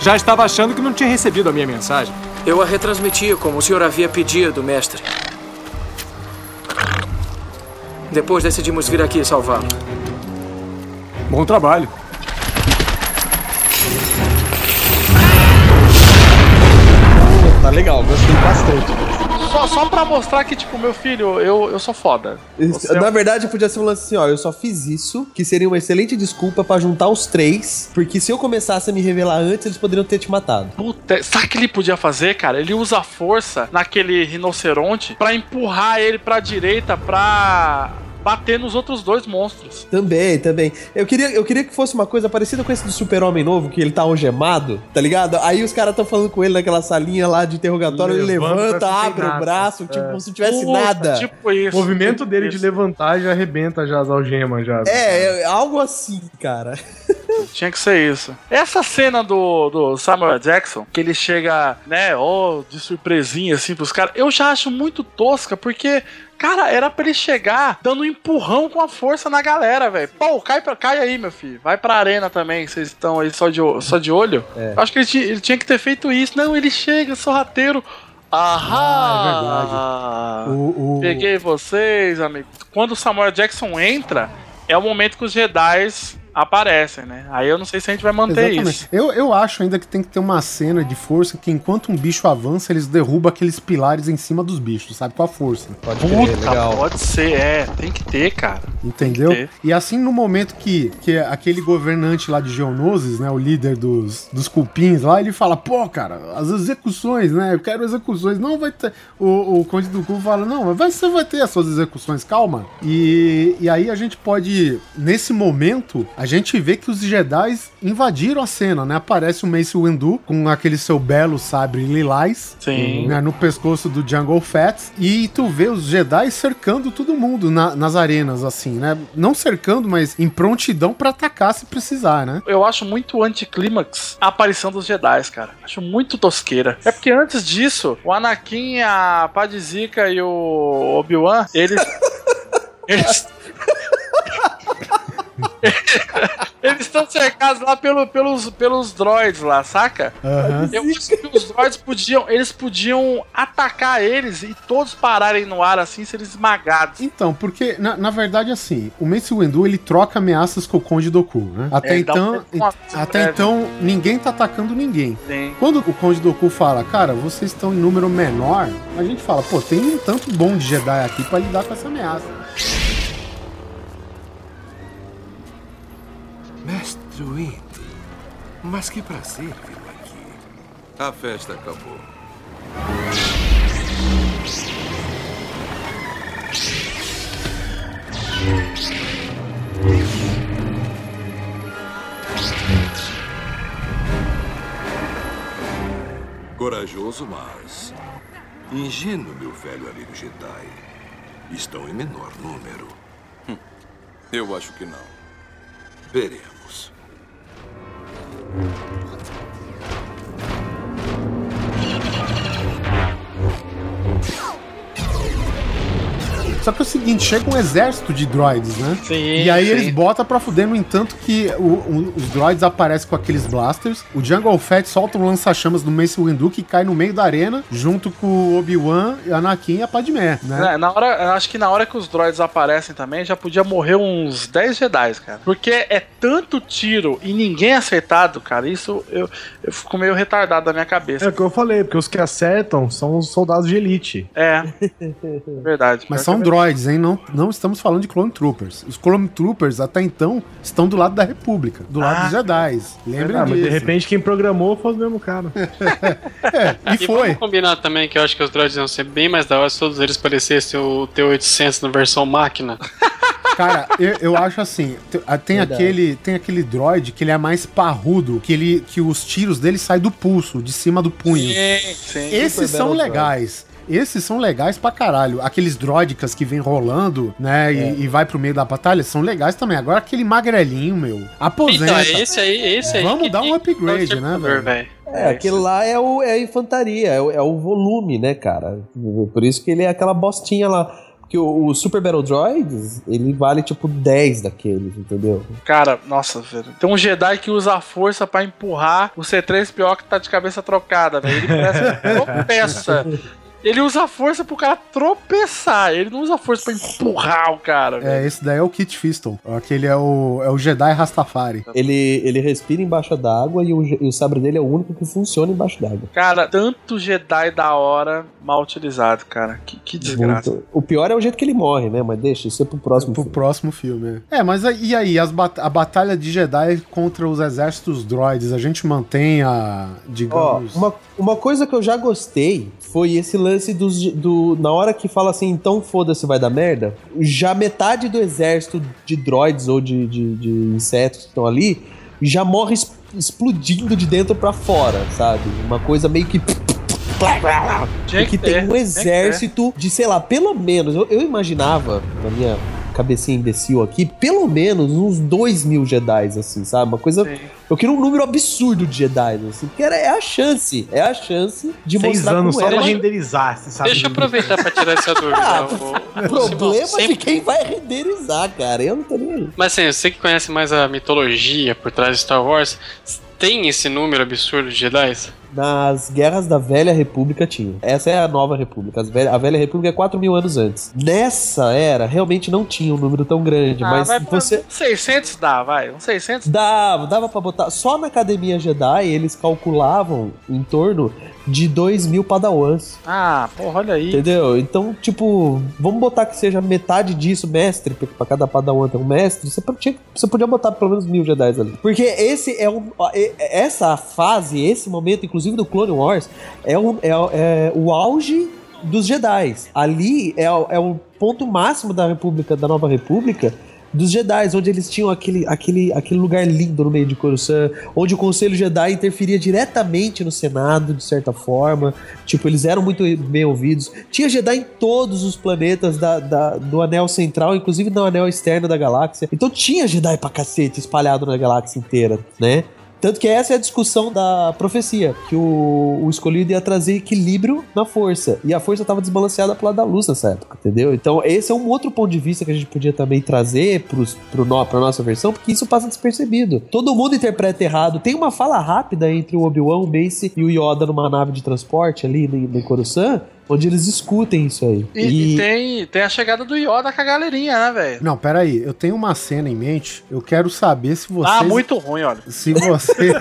S14: Já estava achando que não tinha recebido a minha mensagem.
S9: Eu a retransmiti como o senhor havia pedido, mestre. Depois decidimos vir aqui salvá-lo.
S14: Bom trabalho.
S1: Tá legal, gostei bastante.
S3: Só, só pra mostrar que, tipo, meu filho, eu, eu sou foda. Você é
S1: Na
S3: um-
S1: verdade, podia ser um lance assim, ó. Eu só fiz isso, que seria uma excelente desculpa pra juntar os três, porque se eu começasse a me revelar antes, eles poderiam ter te matado.
S3: Puta, sabe o que ele podia fazer, cara? Ele usa a força naquele rinoceronte pra empurrar ele pra direita pra bater nos outros dois monstros.
S1: Também, também. Eu queria, eu queria que fosse uma coisa parecida com esse do super-homem novo, que ele tá algemado, tá ligado? Aí os caras tão falando com ele naquela salinha lá de interrogatório, ele
S4: Levanta,
S1: abre
S4: nada.
S1: o braço, tipo,
S4: É.
S1: como se não tivesse
S3: Puta,
S1: nada.
S3: Tipo isso.
S4: O movimento dele
S3: Isso.
S4: de levantar já arrebenta já as algemas já.
S1: É, é algo assim, cara.
S3: Tinha que ser isso. Essa cena do, do Samuel Jackson, que ele chega, né, ó, de surpresinha assim pros caras, eu já acho muito tosca, porque. Cara, era pra ele chegar dando um empurrão com a força na galera, velho. Pô, cai, pra, cai aí, meu filho. Vai pra arena também, vocês estão aí só de, só de olho.
S1: É.
S3: Acho que ele, tinha- ele tinha que ter feito isso. Não, ele chega, sorrateiro. Ahá!
S2: O, o-
S3: Peguei vocês, amigo. Quando o Samuel Jackson entra, é o momento que os Jedi aparecem, né? Aí eu não sei se a gente vai manter isso.
S2: Eu, eu acho ainda que tem que ter uma cena de força que enquanto um bicho avança, eles derrubam aqueles pilares em cima dos bichos, sabe? Com a força.
S1: Pode
S3: Puta, pode ser, é. Tem que ter, cara.
S2: Entendeu?
S3: Ter.
S2: E assim, no momento que, que aquele governante lá de Geonosis, né, o líder dos, dos cupins lá, ele fala, pô, cara, as execuções, né, eu quero execuções. Não vai ter... O, o Conde do Cu fala, não, mas você vai ter as suas execuções, calma. E, e aí a gente pode, nesse momento, a gente vê que os Jedi invadiram a cena, né? Aparece o Mace Windu com aquele seu belo sabre lilás,
S3: Sim.
S2: né, no pescoço do Jungle Fats, e tu vê os Jedi cercando todo mundo na- nas arenas, assim, né? Não cercando, mas em prontidão pra atacar se precisar, né?
S3: Eu acho muito anticlímax a aparição dos Jedi, cara. Acho muito tosqueira. É porque antes disso, o Anakin, a Padizika e o Obi-Wan, eles. eles. Eles estão cercados lá pelo- pelos, pelos droids lá, saca?
S2: Aham.
S3: Eu acho que os droids podiam. Eles podiam atacar eles e todos pararem no ar assim, serem esmagados.
S2: Então, porque, na, na verdade, assim, o Mace Windu, ele troca ameaças com o Conde Doku, né? Até
S3: É, dá um-
S2: então,
S3: uma-
S2: até
S3: breve.
S2: então, ninguém tá atacando ninguém.
S3: Sim.
S2: Quando o Conde Doku fala, cara, vocês estão em número menor, a gente fala, pô, tem um tanto bom de Jedi aqui pra lidar com essa ameaça.
S15: Mestre Windu, mas que prazer vê-lo aqui.
S12: A festa acabou. Corajoso, mas ingênuo, meu velho amigo Jedi. Estão em menor número. Hum, Eu acho que não. Veremos.
S2: うん Só que é o seguinte, chega um exército de droids, né?
S3: Sim,
S2: E aí
S3: sim.
S2: eles botam pra fuder, no entanto que o- o- os droids aparecem com aqueles blasters, o Jungle Fett solta um lança-chamas do Mace Windu que cai no meio da arena, junto com o Obi-Wan, Anakin e a Padmé, né?
S3: É, Na hora, eu acho que na hora que os droids aparecem também, já podia morrer uns 10 Jedi, cara. Porque é tanto tiro e ninguém acertado, cara. Isso eu, eu fico meio retardado da minha
S4: É
S3: cabeça.
S4: o que eu falei, porque os que acertam são os soldados de elite.
S3: É, verdade.
S2: Mas são droids, hein? Não, não estamos falando de Clone Troopers. Os Clone Troopers, até então, estão do lado da República, do lado
S3: Ah.
S2: dos Jedi. Lembrem
S4: Ah, mas
S2: disso.
S4: de repente quem programou foi o mesmo cara.
S2: É, e foi.
S5: vamos combinar também que eu acho que os droids iam ser bem mais da hora se todos eles parecessem o T-800 na versão máquina.
S2: Cara, eu, eu acho assim, ah, tem
S5: Verdade.
S2: aquele, tem aquele droid que ele é mais parrudo, que ele que os tiros dele saem do pulso, de cima do punho.
S3: Sim, sim.
S2: Esses são legais. Esses são legais pra caralho. Aqueles droidicas que vem rolando, né,
S1: É.
S2: e, e vai pro meio da batalha, são legais também. Agora aquele magrelinho, meu, aposenta.
S5: Então, é esse aí, esse aí.
S2: Vamos
S5: que
S2: dar um upgrade, né, velho?
S5: velho.
S1: É, aquele lá é, o, é a infantaria, é o, é o volume, né, cara? Por isso que ele é aquela bostinha lá. Porque o, o Super Battle Droids, ele vale tipo 10 daqueles, entendeu?
S3: Cara, nossa, velho. Tem um Jedi que usa a força pra empurrar o C3PO que tá de cabeça trocada, velho. Ele parece que tropeça. Ele usa a força pro cara tropeçar. Ele não usa a força pra empurrar o cara, velho.
S2: É, esse daí é o Kit Fiston. Aquele é o, é o Jedi Rastafari.
S1: Ele, ele respira embaixo d'água e o, e o sabre dele é o único que funciona embaixo d'água.
S3: Cara, tanto Jedi da hora mal utilizado, cara. Que, que desgraça.
S1: Muito. O pior é o jeito que ele morre, né? Mas deixa isso é pro próximo
S2: Pro
S1: filme.
S2: próximo filme. É, É, mas e aí, as bat- a batalha de Jedi contra os exércitos droids, a gente mantém a,
S1: Ó,
S2: digamos...
S1: uma, uma coisa que eu já gostei foi esse lance dos, do. Na hora que fala assim, então foda-se, vai dar merda. Já metade do exército de droids ou de, de, de insetos que estão ali já morre explodindo de dentro pra fora, sabe? Uma coisa meio que.
S3: Que
S1: tem um exército de, sei lá, pelo menos, eu, eu imaginava, na minha cabecinha imbecil aqui, pelo menos uns 2 mil Jedi, assim, sabe? Uma coisa. Eu queria um número absurdo de Jedi, assim, porque era, é a chance, é a chance de
S4: Seis
S1: mostrar
S4: anos
S1: como
S4: só
S1: era.
S4: pra renderizar, você sabe?
S5: Deixa eu aproveitar pra tirar essa dúvida.
S1: Ah,
S5: o-
S1: O problema
S5: Simão,
S1: de quem vai renderizar, cara. Eu não tô nem aí.
S5: Mas assim, você que conhece mais a mitologia por trás de Star Wars, tem esse número absurdo de Jedi?
S1: Nas guerras da Velha República tinha. Essa é a Nova República. Velha- a Velha República é 4 mil anos antes. Nessa era, realmente não tinha um número tão grande,
S3: Ah,
S1: mas
S3: vai pra
S1: você.
S3: 600 dá, vai. Uns 600
S1: Dava, dava pra botar. Só na Academia Jedi eles calculavam em torno de 2 mil padawans.
S3: Ah, porra, olha aí.
S1: Entendeu? Então, tipo, vamos botar que seja metade disso, mestre, porque pra cada padawan tem um mestre. Você, tinha- você podia botar pelo menos mil Jedi ali. Porque esse é um. Essa fase, esse momento, inclusive do Clone Wars, é, um, é, é o auge dos Jedi. Ali é, o- é o ponto máximo da República, da Nova República. Dos Jedi, onde eles tinham aquele, aquele, aquele lugar lindo no meio de Coruscant, onde o Conselho Jedi interferia diretamente no Senado, de certa forma. Tipo, eles eram muito bem ouvidos. Tinha Jedi em todos os planetas da, da- do anel central, inclusive no anel externo da galáxia. Então tinha Jedi pra cacete espalhado na galáxia inteira, né? Tanto que essa é a discussão da profecia, que o, o escolhido ia trazer equilíbrio na força. E a força estava desbalanceada pro lado da luz nessa época, entendeu? Então, esse é um outro ponto de vista que a gente podia também trazer pros, pro no, pra nossa versão, porque isso passa despercebido. Todo mundo interpreta errado. Tem uma fala rápida entre o Obi-Wan, o Mace e o Yoda numa nave de transporte ali em, em Coruscant, onde eles discutem isso aí.
S3: E, e tem, tem a chegada do Yoda com a galerinha, né, velho?
S2: Não, peraí, eu tenho uma cena em mente, eu quero saber se vocês...
S3: Ah, muito ruim, olha.
S2: Se você,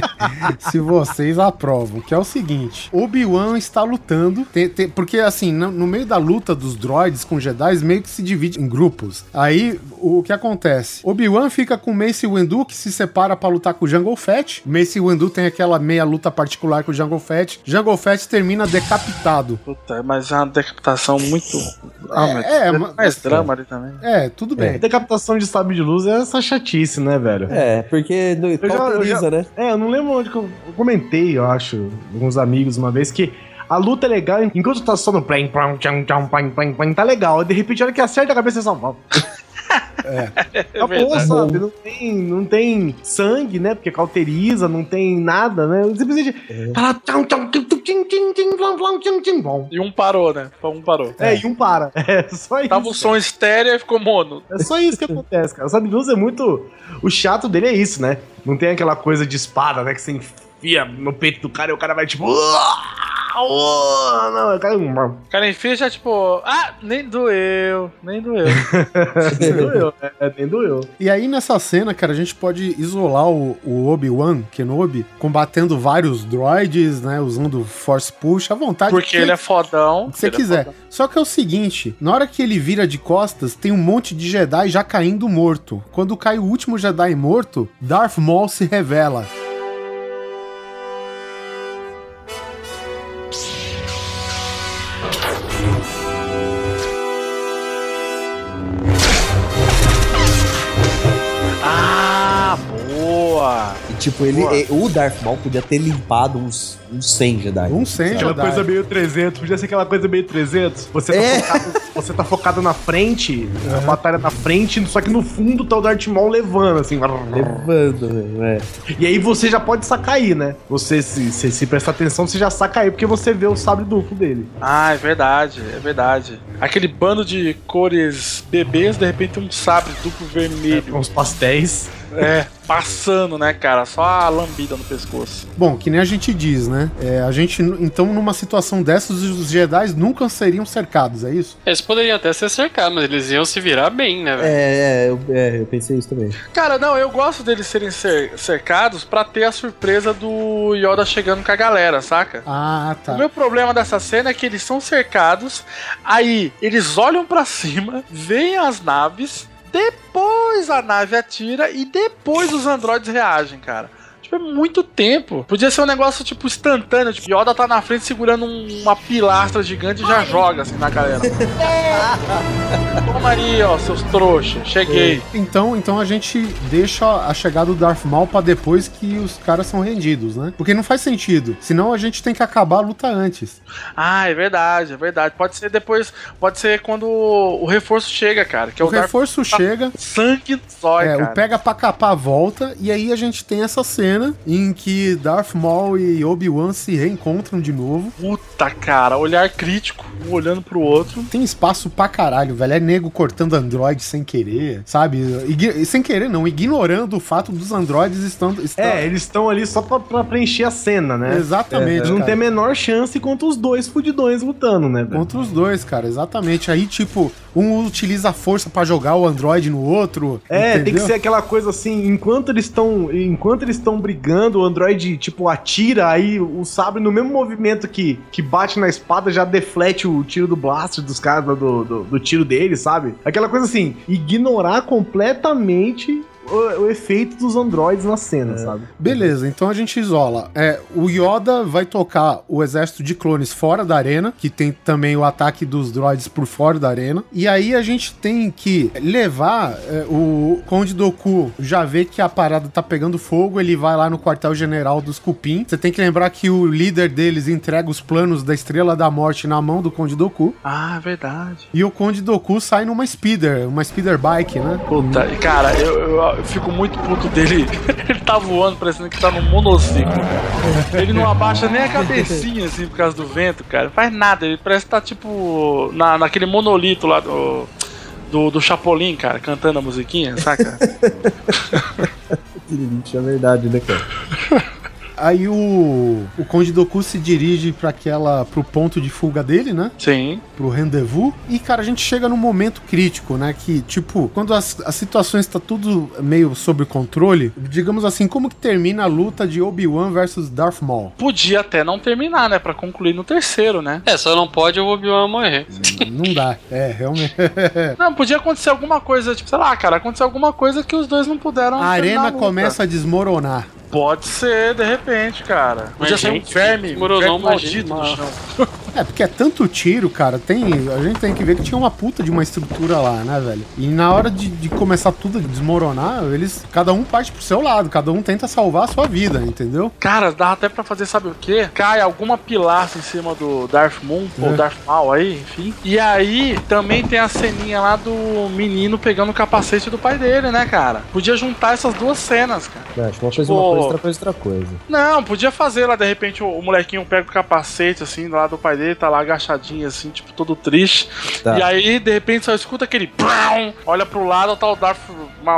S2: se vocês aprovam, que é o seguinte: Obi-Wan está lutando, tem- tem- porque assim, no, no meio da luta dos droids com Jedi, meio que se divide em grupos. Aí, o que acontece? Obi-Wan fica com Mace Windu, que se separa para lutar com o Jungle Fett. Mace Windu tem aquela meia luta particular com o Jungle Fett. Jungle Fett termina decapitado.
S3: Puta, mas é uma decapitação muito. Ah, meu
S2: é, mas-
S3: mais drama ali também.
S2: É, tudo bem.
S4: Decapitação de sabre de luz é essa chatice, né, velho?
S1: É, porque no-
S4: Eu já- eu já-
S1: né?
S4: É, eu não lembro onde que eu, eu comentei, eu acho, alguns amigos uma vez, que a luta é legal enquanto tá só no plim, plim, tcham, tcham, plim, plim, plim, tá legal. E de repente, a hora que acerta a cabeça, você só...
S2: É.
S4: Acabou,
S3: verdade.
S4: sabe? Não tem, não tem sangue, né? Porque cauteriza, não tem nada, né? Simplesmente... Bom.
S3: E um parou, né? Um parou.
S4: É, e um para. É só isso.
S3: Tava o som estéreo e ficou mono.
S4: É só isso que acontece, cara. O sabre de luz é muito. O chato dele é isso, né? Não tem aquela coisa de espada, né? Que você enfia no peito do cara e o cara vai tipo. "Uah! Uah!" Não, o cara.
S3: O cara enfia já, tipo, ah, nem doeu, nem doeu.
S4: Nem doeu, é, nem doeu.
S2: E aí, nessa cena, cara, a gente pode isolar o, o Obi-Wan Kenobi combatendo vários droids, né? Usando Force Push à vontade.
S3: Porque ele é fodão.
S2: Se você
S3: é
S2: quiser.
S3: fodão.
S2: Só que é o seguinte: na hora que ele vira de costas, tem um monte de Jedi já caindo morto. Quando cai o último Jedi morto, Darth Maul se revela.
S3: Boa!
S1: tipo, ele, e- o Darth Maul podia ter limpado uns, uns 100 Jedi.
S2: Um 100
S4: Aquela coisa meio 300, podia ser aquela coisa meio 300. Você tá,
S1: É.
S4: focado, você tá focado na frente, a batalha na frente, só que no fundo tá o Darth Maul levando, assim.
S1: Levando, velho, é.
S4: E aí você já pode sacar aí, né? Você, se, se, se prestar atenção, você já saca aí, porque você vê o sabre duplo dele.
S3: Ah, é verdade, é verdade. Aquele bando de cores bebês, de repente um sabre duplo vermelho.
S4: Uns pastéis.
S3: É, passando, né, cara? Só a lambida no pescoço.
S2: Bom, que nem a gente diz, né? É, a gente, então, numa situação dessas, os Jedi nunca seriam cercados, é isso?
S5: Eles poderiam até ser cercados, mas eles iam se virar bem, né, velho?
S1: É, é, eu, é, eu pensei isso também.
S3: Cara, não, eu gosto deles serem cer- cercados pra ter a surpresa do Yoda chegando com a galera, saca?
S2: Ah, tá.
S3: O meu problema dessa cena é que eles são cercados, aí eles olham pra cima, veem as naves, depois a nave atira e depois os androides reagem, cara. Tipo, é muito tempo. Podia ser um negócio, tipo, instantâneo. Tipo, Yoda tá na frente segurando um- uma pilastra gigante e já joga, assim, na galera. Toma aí, ó, seus trouxas. Cheguei.
S2: Então, então a gente deixa a chegada do Darth Maul pra depois que os caras são rendidos, né? Porque não faz sentido. Senão a gente tem que acabar a luta antes.
S3: Ah, é verdade, é verdade. Pode ser depois, pode ser quando o reforço chega, cara. Que é
S2: O
S3: o, Darth-
S2: reforço chega.
S3: Sangue zói,
S2: É,
S3: cara.
S2: o pega pra capar volta, e aí a gente tem essa cena em que Darth Maul e Obi-Wan se reencontram de novo.
S3: Puta, cara, olhar crítico, um olhando pro outro.
S2: Tem espaço pra caralho, velho. É nego cortando android sem querer, sabe? Igui- sem querer, não, ignorando o fato dos androides estando. estão-
S4: É, eles estão ali só pra, pra preencher a cena, né?
S2: Exatamente,
S4: Eles não tem a menor chance contra os dois fudidões lutando, né? velho?
S2: Contra os dois, cara, exatamente. Aí, tipo, um utiliza a força pra jogar o android no outro.
S4: É, tem que
S2: entendeu?
S4: ser aquela coisa assim, enquanto eles estão, enquanto eles estão brigando, o Android tipo atira aí o sabre no mesmo movimento que, que bate na espada já deflete o tiro do blaster dos caras do, do, do tiro deles, sabe? Aquela coisa assim, ignorar completamente o, o efeito dos androids na cena, sabe?
S2: Beleza, então a gente isola. É, o Yoda vai tocar o exército de clones fora da arena, que tem também o ataque dos droids por fora da arena. E aí a gente tem que levar é, o Conde Doku, já vê que a parada tá pegando fogo, ele vai lá no quartel-general dos Cupim. Você tem que lembrar que o líder deles entrega os planos da Estrela da Morte na mão do Conde Doku.
S3: Ah, é verdade.
S2: E o Conde Doku sai numa speeder, uma speeder bike, né?
S3: Puta, cara, eu, eu- eu fico muito puto dele. Ele tá voando, parecendo que tá num monociclo. Ele não abaixa nem a cabecinha, assim, por causa do vento, cara. Faz nada, ele parece que tá, tipo, na, naquele monolito lá do, do, do Chapolin, cara, cantando a musiquinha, saca?
S1: Isso é verdade, né, cara?
S2: Aí o, o Conde Doku se dirige para aquela pro ponto de fuga dele, né?
S3: Sim.
S2: Pro rendezvous. E cara, a gente chega num momento crítico, né, que tipo, quando as, as situações tá tudo meio sob controle, digamos assim, como que termina a luta de Obi-Wan versus Darth Maul?
S3: Podia até não terminar, né? Pra concluir no terceiro, né?
S5: É, só não pode o Obi-Wan morrer.
S2: Não dá. É, realmente.
S3: Não, podia acontecer alguma coisa, tipo, sei lá, cara, acontecer alguma coisa que os dois não puderam.
S2: a arena
S3: luta.
S2: começa a desmoronar.
S3: Pode ser, de repente, cara. Podia ser um verme, um verme
S5: imagina,
S3: maldito no chão.
S2: É, porque é tanto tiro, cara. Tem, a gente tem que ver que tinha uma puta de uma estrutura lá, né, velho? E na hora de, de começar tudo a desmoronar, eles. Cada um parte pro seu lado, cada um tenta salvar a sua vida, entendeu?
S3: Cara, dá até pra fazer, sabe o quê? Cai alguma pilastra em cima do Darth Moon, ou
S2: É.
S3: Darth Maul aí, enfim. E aí também tem a ceninha lá do menino pegando o capacete do pai dele, né, cara? Podia juntar essas duas cenas, cara.
S1: Eu acho uma coisa
S3: Tipo-
S1: uma coisa, outra coisa outra coisa.
S3: Não, podia fazer lá, de repente, o, o molequinho pega o capacete, assim, do lado do pai dele, tá lá agachadinho, assim, tipo, todo triste.
S1: Tá.
S3: E aí, de repente, só escuta aquele BRAM! Olha pro lado, tá o Darth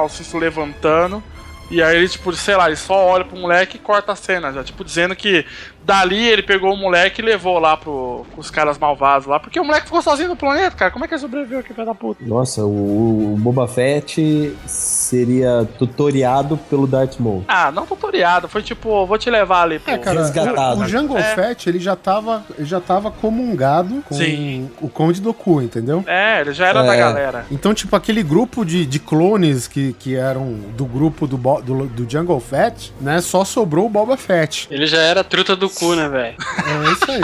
S3: assim, se levantando. E aí ele, tipo, sei lá, ele só olha pro moleque e corta a cena, já, tipo, dizendo que dali ele pegou o moleque e levou lá pro, pros caras malvados lá. Porque o moleque ficou sozinho no planeta, cara. Como é que ele sobreviveu aqui, filho da puta?
S1: Nossa, o, o Boba Fett seria tutoriado pelo Darth Maul.
S3: Ah, não tutoriado, foi tipo, vou te levar ali pro
S2: É, cara, o, o Jango
S3: É.
S2: Fett, ele já tava, ele já tava comungado com
S3: Sim.
S2: o Conde Doku, entendeu?
S3: É, ele já era
S2: É.
S3: da galera.
S2: Então, tipo, aquele grupo de, de clones que, que eram do grupo do, Bo- do, do Jungle Fett, né? Só sobrou o Boba Fett.
S5: Ele já era truta do cu, né, velho?
S2: É isso aí.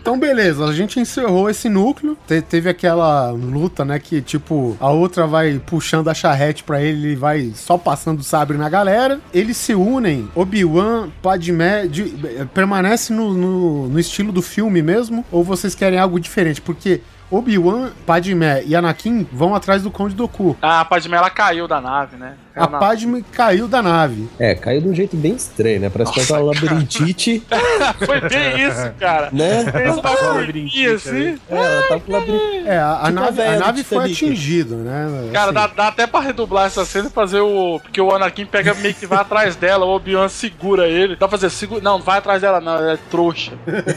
S2: Então, beleza, a gente encerrou esse núcleo. Te- teve aquela luta, né? Que tipo, a outra vai puxando a charrete pra ele e vai só passando o sabre na galera. Eles se unem, Obi-Wan, Padmé. de- eh, permanece no, no, no estilo do filme mesmo? Ou vocês querem algo diferente? Porque. Obi-Wan, Padmé e Anakin vão atrás do Conde Doku.
S3: Ah, a Padmé ela caiu da nave, né?
S2: A Padme caiu da nave.
S1: É, caiu de um jeito bem estranho, né? Parece que ela tá labirintite,
S3: Foi bem isso, cara.
S1: né?
S3: Fez uma curvinha assim.
S1: É, ela tá com labirintite.
S2: É, a, a
S1: Tipo
S2: nave, a nave foi atingida, né?
S3: Cara,
S2: Assim.
S3: dá, dá até pra redublar essa cena e fazer o. Porque o Anakin pega meio que vai atrás dela, o Obi-Wan segura ele. Dá pra fazer, segura. Não, não vai atrás dela, não, é trouxa.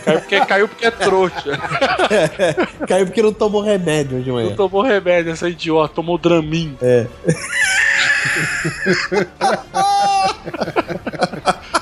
S3: Caiu porque, caiu porque é trouxa.
S1: Caiu porque não tomou remédio de manhã.
S3: Não tomou remédio, essa idiota, tomou Dramin.
S1: É.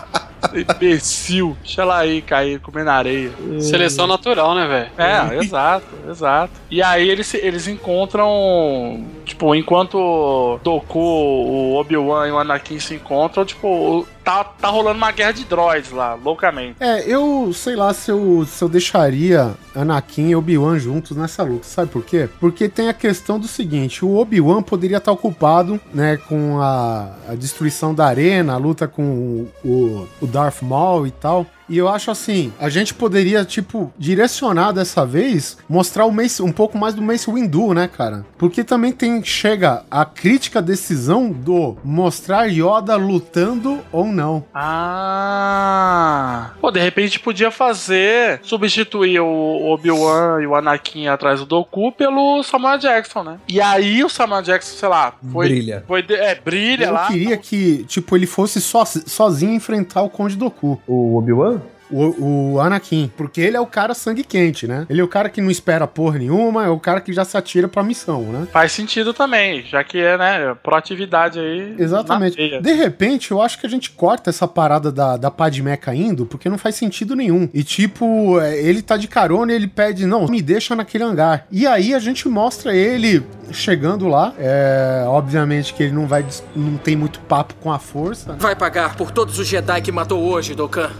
S3: Imbecil. Deixa ela aí cair, comendo areia.
S5: Seleção natural, né, velho?
S3: É, exato, exato. E aí eles, eles encontram. Tipo, enquanto Doku, o Obi-Wan e o Anakin se encontram, tipo, tá, tá rolando uma guerra de droids lá, loucamente.
S2: É, eu sei lá se eu, se eu deixaria Anakin e Obi-Wan juntos nessa luta. Sabe por quê? Porque tem a questão do seguinte: o Obi-Wan poderia estar ocupado, né, com a, a destruição da arena, a luta com o, o Darth Maul e tal. E eu acho assim, a gente poderia, tipo, direcionar dessa vez, mostrar o Mace, um pouco mais do Mace Windu, né, cara? Porque também tem, chega a crítica decisão do mostrar Yoda lutando ou não.
S3: Ah. Pô, de repente podia fazer. Substituir o Obi-Wan e o Anakin atrás do Doku pelo Samuel Jackson, né? E aí o Samuel Jackson, sei lá, foi.
S1: Brilha.
S3: Foi é, brilha
S2: Eu
S3: lá.
S2: queria que, tipo, ele fosse so, sozinho enfrentar o Conde Doku.
S1: O Obi-Wan?
S2: O, o Anakin. Porque ele é o cara sangue quente, né? Ele é o cara que não espera porra nenhuma, é o cara que já se atira pra missão, né?
S3: Faz sentido também, já que é, né, proatividade aí.
S2: Exatamente. De repente, eu acho que a gente corta essa parada da, da Padmé caindo, porque não faz sentido nenhum. E tipo, é, ele tá de carona e ele pede, não, me deixa naquele hangar. E aí a gente mostra ele chegando lá. É, obviamente que ele não vai, não tem muito papo com a força.
S9: Vai pagar por todos os Jedi que matou hoje, Dokkan.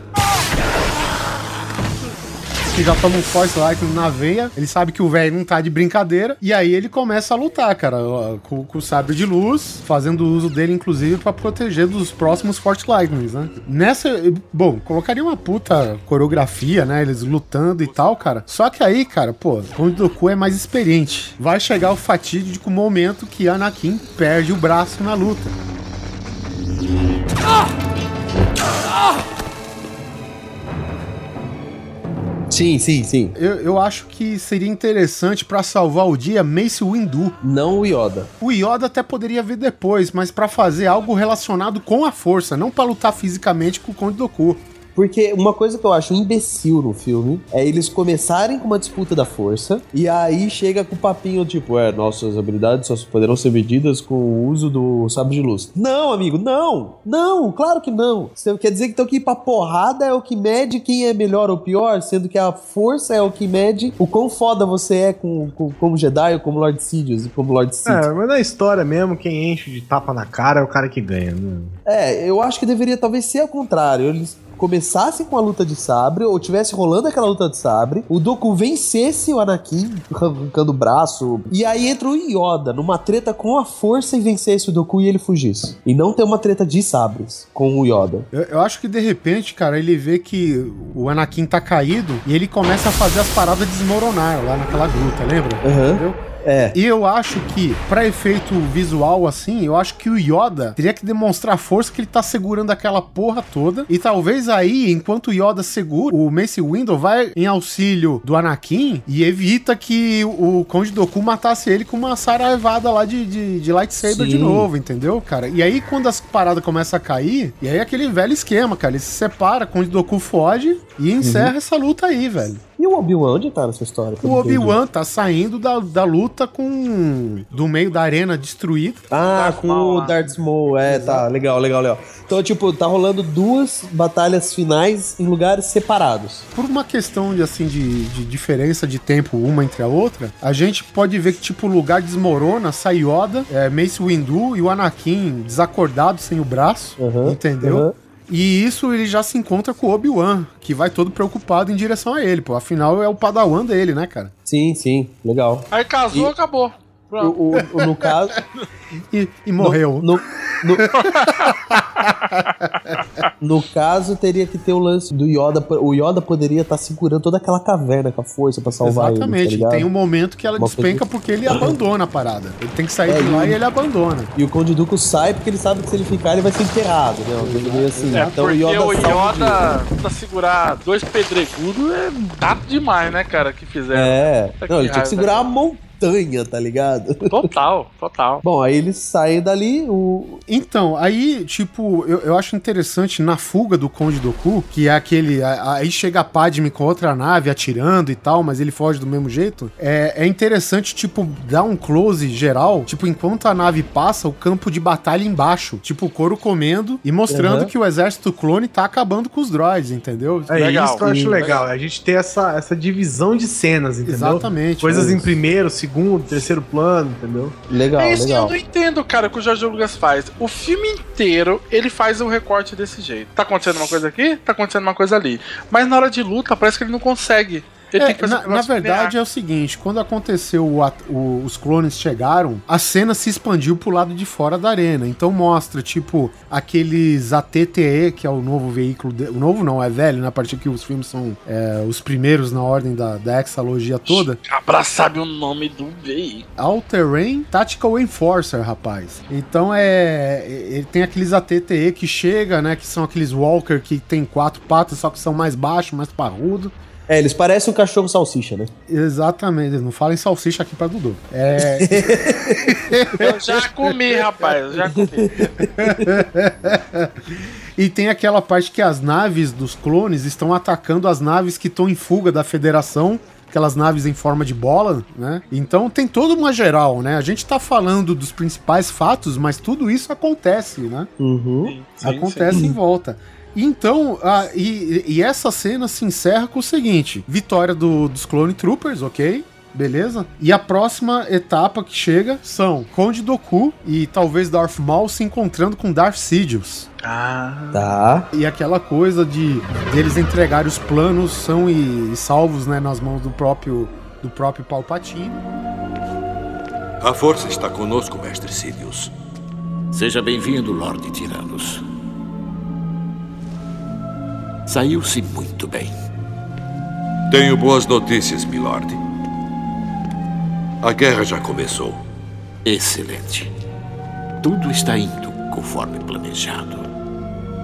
S2: Que já toma um Force Lightning na veia. Ele sabe que o velho não tá de brincadeira. E aí ele começa a lutar, cara, com, com o sabre de luz, fazendo uso dele, inclusive, pra proteger dos próximos Force Lightnings, né? Nessa, bom, colocaria uma puta coreografia, né? Eles lutando e tal, cara. Só que aí, cara, pô, o Doku é mais experiente. Vai chegar o fatídico momento que Anakin perde o braço na luta.
S1: Sim, sim, sim.
S2: Eu, eu acho que seria interessante pra salvar o dia Mace Windu.
S1: Não o Yoda.
S2: O Yoda até poderia vir depois, mas pra fazer algo relacionado com a força, não pra lutar fisicamente com o Conde Doku.
S1: Porque uma coisa que eu acho imbecil no filme é eles começarem com uma disputa da força e aí chega com o papinho tipo, é, nossas habilidades só poderão ser medidas com o uso do sabre de luz. Não, amigo, não! Não, claro que não! Você quer dizer que então que ir pra porrada é o que mede quem é melhor ou pior, sendo que a força é o que mede o quão foda você é com, com- como Jedi ou como Lord Sidious e como Lord Sith.
S4: É, mas na história mesmo, quem enche de tapa na cara é o cara que ganha. Né?
S1: É, eu acho que deveria talvez ser ao contrário. Eles começassem com a luta de sabre, ou tivesse rolando aquela luta de sabre, o Doku vencesse o Anakin, arrancando o braço, e aí entra o Yoda numa treta com a força e vencesse o Doku e ele fugisse. E não ter uma treta de sabres com o Yoda.
S2: Eu, eu acho que de repente, cara, ele vê que o Anakin tá caído e ele começa a fazer as paradas desmoronar lá naquela gruta, lembra?
S1: Aham.
S2: Entendeu?
S1: É.
S2: E eu acho que, pra efeito visual assim, eu acho que o Yoda teria que demonstrar a força que ele tá segurando aquela porra toda. E talvez aí, enquanto o Yoda segura, o Mace Windu vai em auxílio do Anakin e evita que o Conde Doku matasse ele com uma saraivada lá de, de, de lightsaber de
S1: Sim.
S2: novo, entendeu, cara? E aí, quando as paradas começam a cair, e aí aquele velho esquema, cara, ele se separa, Conde Doku foge e encerra
S1: Uhum.
S2: essa luta aí, velho.
S1: E o Obi-Wan, onde tá nessa história?
S2: O Obi-Wan tá saindo da, da luta com. do meio da arena destruída.
S1: Ah, com o Darth Maul, é, tá, legal, legal, legal. Então, tipo, tá rolando duas batalhas finais em lugares separados.
S2: Por uma questão de assim de, de diferença de tempo uma entre a outra, a gente pode ver que tipo o lugar desmorona, sai Yoda, é, Mace Windu e o Anakin desacordado sem o braço, entendeu?
S1: aham.
S2: E isso ele já se encontra com o Obi-Wan, que vai todo preocupado em direção a ele, pô. Afinal, é o padawan dele, né, cara?
S1: Sim, sim, legal.
S3: Aí casou,
S1: E-
S3: acabou.
S1: O, o- o- no caso.
S2: E, e morreu.
S1: No, no- no caso, teria que ter o lance do Yoda. O Yoda poderia estar segurando toda aquela caverna com a força pra salvar
S2: Exatamente.
S1: ele. tá ligado?
S2: Tem um momento que ela
S1: Uma
S2: despenca
S1: coisa-
S2: porque ele abandona a parada. Ele tem que sair
S1: É,
S2: de lá
S1: e-
S2: e ele abandona.
S1: E o Conde Duco sai porque ele sabe que se ele ficar, ele vai ser enterrado, né? Meio assim.
S3: É
S1: então
S3: porque o
S1: salva
S3: Yoda, pra segurar dois pedregudos, é dado demais, né, cara, que fizeram.
S1: É. Não, ele tinha que segurar a montanha, tá ligado?
S3: Total, total.
S1: Bom, aí eles saem dali, o.
S2: Então, aí, tipo, eu, eu acho interessante na fuga do Conde Doku, que é aquele. a- Aí chega a Padme com outra nave atirando e tal, mas ele foge do mesmo jeito. É, é interessante, tipo, dar um close geral, tipo, enquanto a nave passa, o campo de batalha embaixo. Tipo, o couro comendo e mostrando
S4: Uhum.
S2: que o exército clone tá acabando com os droids, entendeu?
S4: É isso que eu acho legal. A gente ter essa, essa divisão de cenas, entendeu?
S2: Exatamente,
S4: Coisas
S2: é
S4: em primeiro, segundo, terceiro plano, entendeu?
S1: Legal,
S3: é isso, eu não entendo, cara, o que o Jorge Lucas faz. O filme inteiro, ele faz um recorte desse jeito. Tá acontecendo uma coisa aqui, tá acontecendo uma coisa ali. Mas na hora de luta, parece que ele não consegue.
S2: É, na, na verdade é o seguinte, quando aconteceu o o- os clones chegaram, a cena se expandiu pro lado de fora da arena. Então mostra, tipo, aqueles ATTE, que é o novo veículo, de- o novo não, é velho, na parte que os filmes são é, os primeiros na ordem da, da hexalogia toda.
S3: Cabra sabe o nome do veículo.
S2: All Terrain Tactical Enforcer, rapaz. Então é. Ele tem aqueles ATTE que chega, né? Que são aqueles Walker que tem quatro patas, só que são mais baixos, mais parrudo.
S1: É, eles parecem um cachorro salsicha, né?
S2: Exatamente, não fala em salsicha aqui pra Dudu. É.
S3: Eu já comi, rapaz, eu já comi.
S2: e tem aquela parte que as naves dos clones estão atacando as naves que estão em fuga da federação. Aquelas naves em forma de bola, né? Então tem toda uma geral, né? A gente tá falando dos principais fatos, mas tudo isso acontece, né?
S1: Uhum.
S2: acontece em volta. Então, a- e, e essa cena se encerra com o seguinte: vitória do- dos Clone Troopers, ok? Beleza? E a próxima etapa que chega são Conde Doku e talvez Darth Maul se encontrando com Darth Sidious.
S3: Ah.
S1: Tá.
S2: E aquela coisa de deles entregarem os planos são e, e salvos né, nas mãos do próprio do próprio Palpatine.
S13: A força está conosco, mestre Sidious. Seja bem-vindo, Lorde Tiranos. Saiu-se muito bem.
S10: Tenho boas notícias, milord. A guerra já começou.
S13: Excelente. Tudo está indo conforme planejado.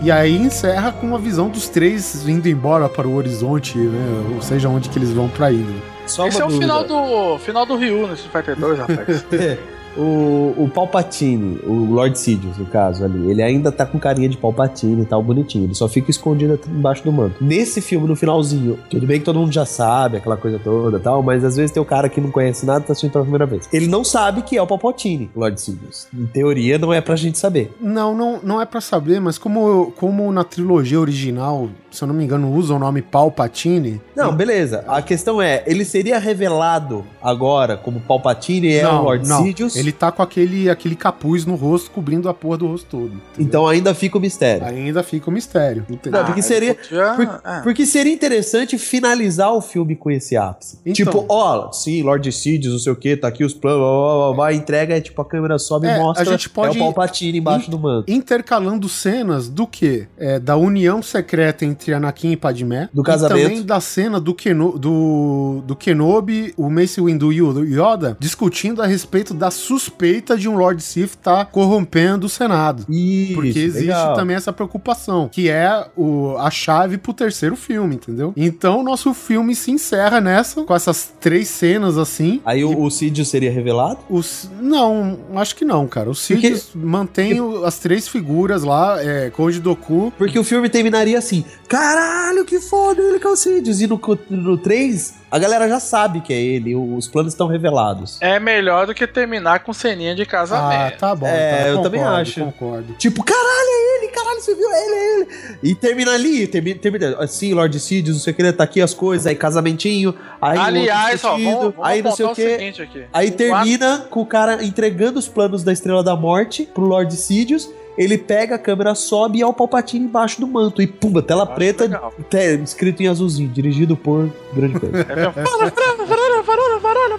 S2: E aí encerra com uma visão dos três indo embora para o horizonte, né? Ou seja, onde que eles vão para ir. né?
S1: Só
S3: Esse é o final do, final do Ryu no Street Fighter 2, rapaz.
S1: o, o Palpatine, o Lord Sidious, no caso ali, ele ainda tá com carinha de Palpatine e tal, bonitinho. Ele só fica escondido embaixo do manto. Nesse filme, no finalzinho, tudo bem que todo mundo já sabe, aquela coisa toda e tal, mas às vezes tem o cara que não conhece nada e tá assistindo pela primeira vez. Ele não sabe que é o Palpatine, o Lord Sidious. Em teoria, não é pra gente saber.
S2: Não, não, não é pra saber, mas como, como na trilogia original, se eu não me engano, usa o nome Palpatine.
S1: Não, beleza. A questão é, ele seria revelado agora como Palpatine e é o Lord
S2: não.
S1: Sidious?
S2: Ele tá com aquele, aquele capuz no rosto, cobrindo a porra do rosto todo.
S1: Então ainda fica o mistério.
S2: Ainda fica o mistério.
S1: Não,
S3: Ah,
S1: porque seria. por-
S3: é.
S1: Porque seria interessante finalizar o filme com esse ápice.
S2: Então.
S1: tipo, ó, sim, Lord Sidious, não sei o que, tá aqui os planos, blá, blá, blá, blá, entrega, é tipo, a câmera sobe
S2: É,
S1: e mostra.
S2: a gente pode
S1: é o Palpatine embaixo
S2: in-
S1: do manto.
S2: Intercalando cenas do que? da união secreta entre Anakin e Padmé.
S1: Do
S2: E
S1: casamento.
S2: também da cena do, Keno, do, do Kenobi, o Mace Windu e o Yoda discutindo a respeito da suspeita de um Lord Sith estar corrompendo o Senado.
S1: Isso,
S2: Porque existe
S1: legal.
S2: também essa preocupação, que é o, a chave pro terceiro filme, entendeu? Então, o nosso filme se encerra nessa, com essas três cenas assim.
S1: Aí o, o Sidious seria revelado?
S2: Os, não, acho que não, cara. O Sidious mantém o- as três figuras lá, é, Conde Doku.
S1: Porque o filme terminaria assim: caralho, que foda ele é o Sidious. E no, no 3, a galera já sabe que é ele, os planos estão revelados.
S3: É melhor do que terminar com ceninha de casamento.
S2: Ah, tá bom.
S1: É,
S2: tá,
S1: eu
S2: concordo,
S1: também acho.
S2: Concordo.
S1: Tipo, caralho, é ele, caralho, você viu? É ele, é ele. E termina ali, termina, termina assim, Lord Sidious, não sei o que, tá aqui as coisas, aí casamentinho, aí
S3: Aliás, ó,
S1: vestido,
S3: vamos, vamos
S1: aí não sei o que. Aí
S3: O
S1: termina com o cara entregando os planos da Estrela da Morte pro Lord Sidious ele pega a câmera, sobe e é o Palpatine embaixo do manto. E pumba, tela preta, te- escrito em azulzinho, dirigido por grande coisa.
S3: É mesmo.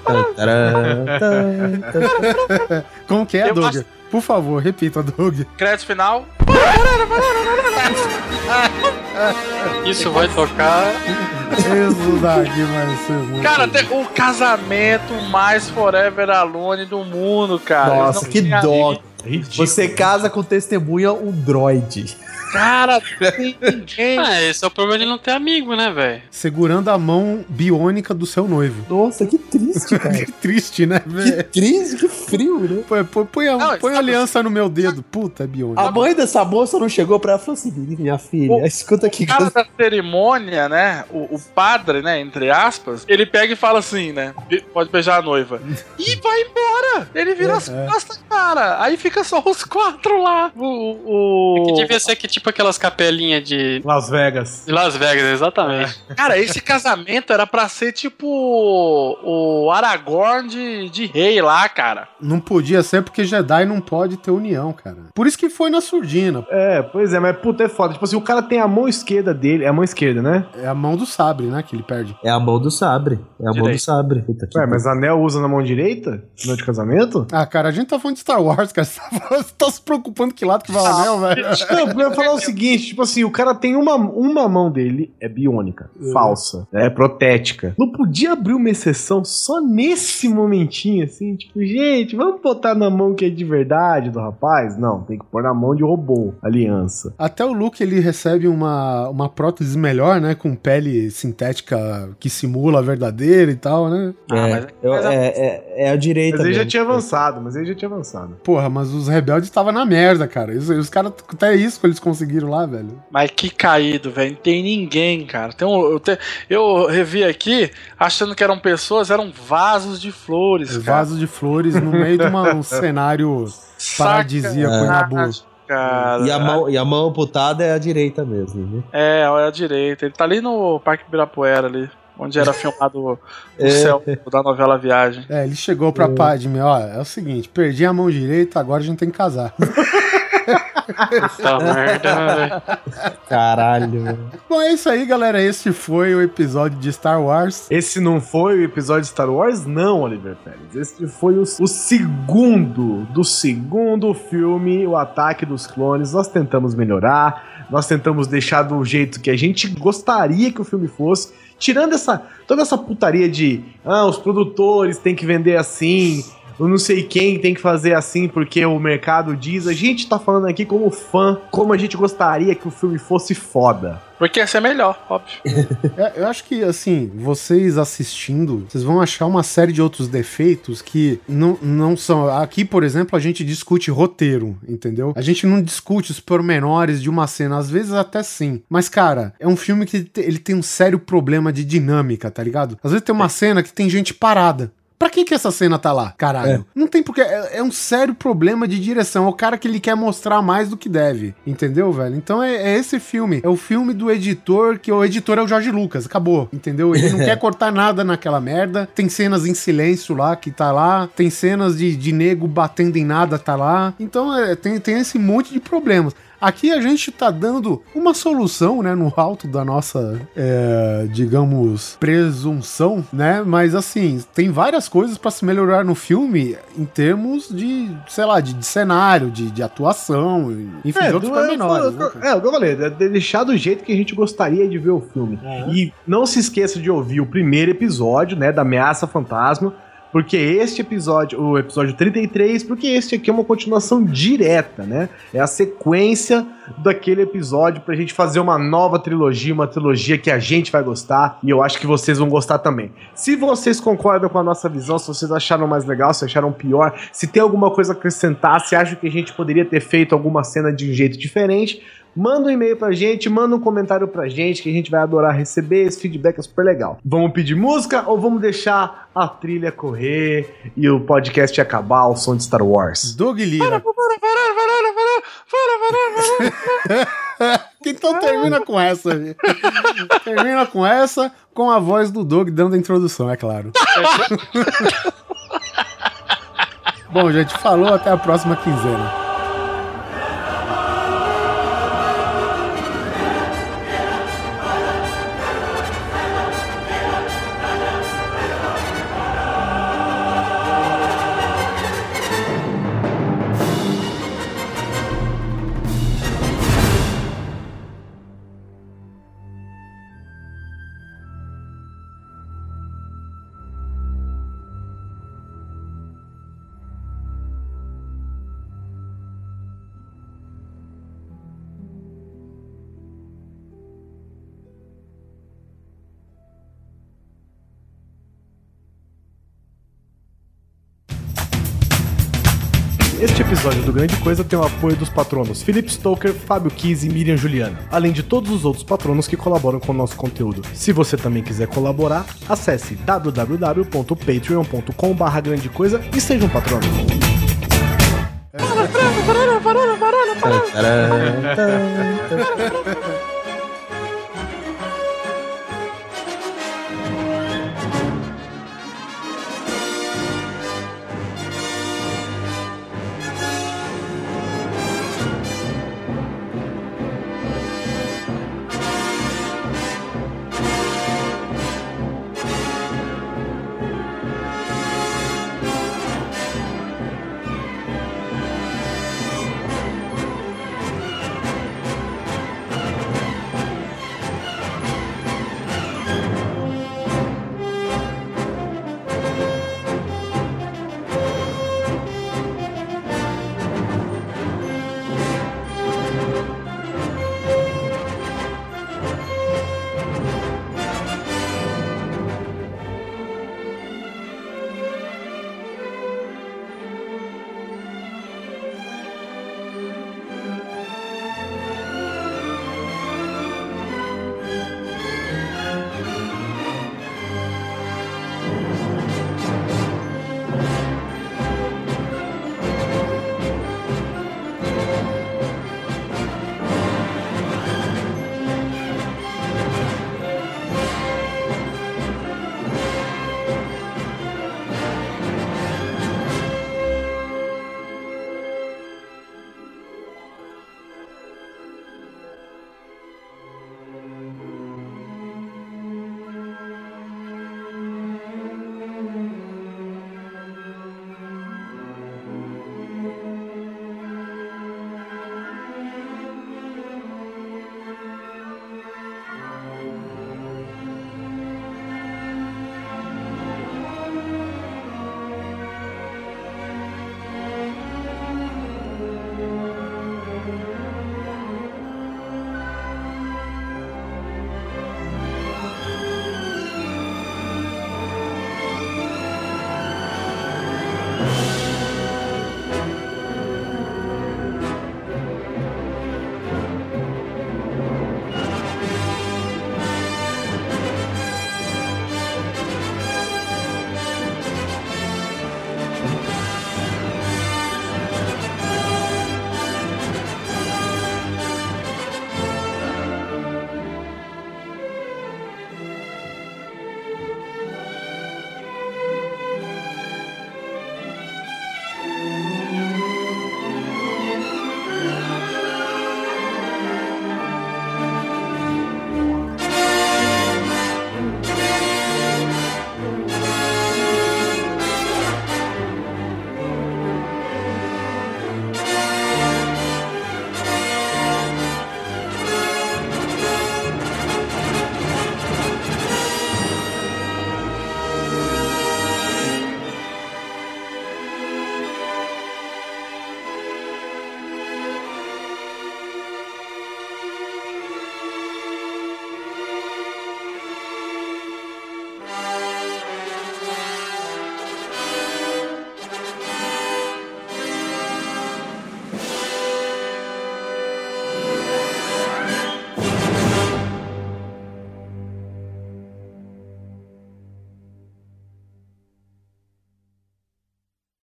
S1: Tá, tá.
S2: Como que é,
S3: Eu
S2: Doug?
S3: acho-
S2: Por favor, repita, Doug.
S3: Crédito final.
S5: Isso vai tocar.
S2: Isso daqui vai ser muito.
S3: Cara, tem o casamento mais Forever Alone do mundo, cara.
S1: Nossa, que dó.
S3: Amigo.
S1: Você casa com testemunha um droid.
S3: Cara, tem ninguém.
S5: Ah, esse é o problema de não ter amigo, né, velho?
S2: Segurando a mão biônica do seu noivo.
S1: Nossa, que triste, cara.
S2: que triste, né,
S1: que
S2: velho?
S1: triste, que frio, né?
S2: Põe, põe, põe a,
S3: Não,
S2: põe a aliança no meu dedo. Puta, é biônica.
S1: A mãe dessa moça não chegou pra ela e falou assim: minha filha, escuta aqui.
S3: O cara da cerimônia, né? O, o padre, né? Entre aspas, ele pega e fala assim, né? Pode beijar a noiva. E vai embora! Ele vira as
S2: É.
S3: costas, cara. Aí fica só os quatro lá. O. o-
S5: Que devia ser que tipo aquelas capelinhas de,
S4: Las Vegas.
S5: de Las Vegas, exatamente.
S3: Cara, esse casamento era pra ser tipo o Aragorn de, de rei lá, cara.
S2: Não podia ser porque Jedi não pode ter união, cara. Por isso que foi na surdina.
S4: É, pois é, mas puta, é foda. Tipo assim, o cara tem a mão esquerda dele, é a mão esquerda, né?
S2: É a mão do sabre, né, que ele perde.
S1: É a mão do sabre. É a mão do
S3: Direito.
S1: sabre. Puta que
S4: Ué, mas anel usa na mão direita? No de casamento?
S2: Ah, cara, a gente tá falando de Star Wars, cara. Você tá, você tá se preocupando que lado que vai o anel, velho?
S4: Não, eu ia falar o seguinte, tipo assim, o cara tem uma, uma mão dele, é biônica, falsa, é protética. Não podia abrir uma exceção só nesse momentinho, assim, tipo, gente, vamos botar na mão que é de verdade do rapaz? Não, tem que pôr na mão de robô, aliança.
S2: Até o Luke, ele recebe uma, uma prótese melhor, né? Com pele sintética que simula a verdadeira e tal, né?
S3: Ah,
S1: É,
S3: mas-
S1: eu-
S3: mas a-
S1: é, é, é a direita.
S4: Mas ele já tinha avançado, mas ele já tinha avançado.
S2: Porra, mas os rebeldes estavam na merda, cara. Os, os caras, até isso que eles conseguiram lá, velho.
S3: Mas que caído, velho. Não tem ninguém, cara. Tem um, eu, te- eu revi aqui, achando que eram pessoas, eram vasos de flores, cara.
S2: Vaso de flores no meio de uma- um cenário paradisíaco em Nabu.
S3: Cara.
S1: E a, mão, e a mão amputada é a direita mesmo, viu?
S3: É, olha a direita. Ele tá ali no Parque Ibirapuera ali. Onde era filmado o
S1: É.
S3: céu da novela Viagem.
S2: É, ele chegou pra Padme, ó, é o seguinte, perdi a mão direita, agora a gente tem que casar.
S5: Puta merda, velho.
S1: Caralho.
S2: Bom, é isso aí, galera. Esse foi o episódio de Star Wars.
S4: Esse não foi o episódio de Star Wars? Não, Oliver Pérez. Esse foi o, o segundo do segundo filme, O Ataque dos Clones. Nós tentamos melhorar, nós tentamos deixar do jeito que a gente gostaria que o filme fosse. Tirando essa toda essa putaria de ah, os produtores têm que vender assim, eu não sei quem tem que fazer assim porque o mercado diz. A gente tá falando aqui como fã, como a gente gostaria que o filme fosse foda.
S3: Porque ia ser melhor, óbvio.
S2: É, eu acho que, assim, vocês assistindo, vocês vão achar uma série de outros defeitos que não, não são. Aqui, por exemplo, a gente discute roteiro, entendeu? A gente não discute os pormenores de uma cena, às vezes até sim. Mas, cara, é um filme que te- ele tem um sério problema de dinâmica, tá ligado? Às vezes tem uma cena que tem gente parada. Pra que que essa cena tá lá? Caralho. Não tem porque. É, é um sério problema de direção. É o cara que ele quer mostrar mais do que deve. Entendeu, velho? Então é, é esse filme. É o filme do editor, que o editor é o Jorge Lucas. Acabou. Entendeu? Ele não quer cortar nada naquela merda. Tem cenas em silêncio lá, que tá lá. Tem cenas de, de nego batendo em nada, tá lá. Então é, tem, tem esse monte de problemas. Aqui a gente tá dando uma solução, né, no alto da nossa, é, digamos, presunção, né? Mas assim, tem várias coisas pra se melhorar no filme em termos de, sei lá, de, de cenário, de, de atuação, enfim, de outros
S4: do- é,
S2: pormenores. né,
S4: é, o que eu falei, é de deixar do jeito que a gente gostaria de ver o filme. E não se esqueça de ouvir o primeiro episódio, né, da Ameaça Fantasma, porque este episódio, o episódio 33, porque este aqui é uma continuação direta, né? É a sequência daquele episódio pra gente fazer uma nova trilogia, uma trilogia que a gente vai gostar e eu acho que vocês vão gostar também. Se vocês concordam com a nossa visão, se vocês acharam mais legal, se acharam pior, se tem alguma coisa a acrescentar, se acham que a gente poderia ter feito alguma cena de um jeito diferente, Manda um e-mail pra gente, manda um comentário pra gente que a gente vai adorar receber. Esse feedback é super legal. Vamos pedir música ou vamos deixar a trilha correr e o podcast acabar ao som de Star Wars?
S2: Doug Lira. então termina com essa, termina com essa, com a voz do Doug dando a introdução, é claro. Bom, gente, falou, até a próxima quinzena.
S4: Grande Coisa tem o apoio dos patronos Felipe Stoker, Fábio Kiz e Miriam Juliana, além de todos os outros patronos que colaboram com o nosso conteúdo. Se você também quiser colaborar, acesse www.patreon.com.br grande coisa e seja um patrono.
S1: Tarará.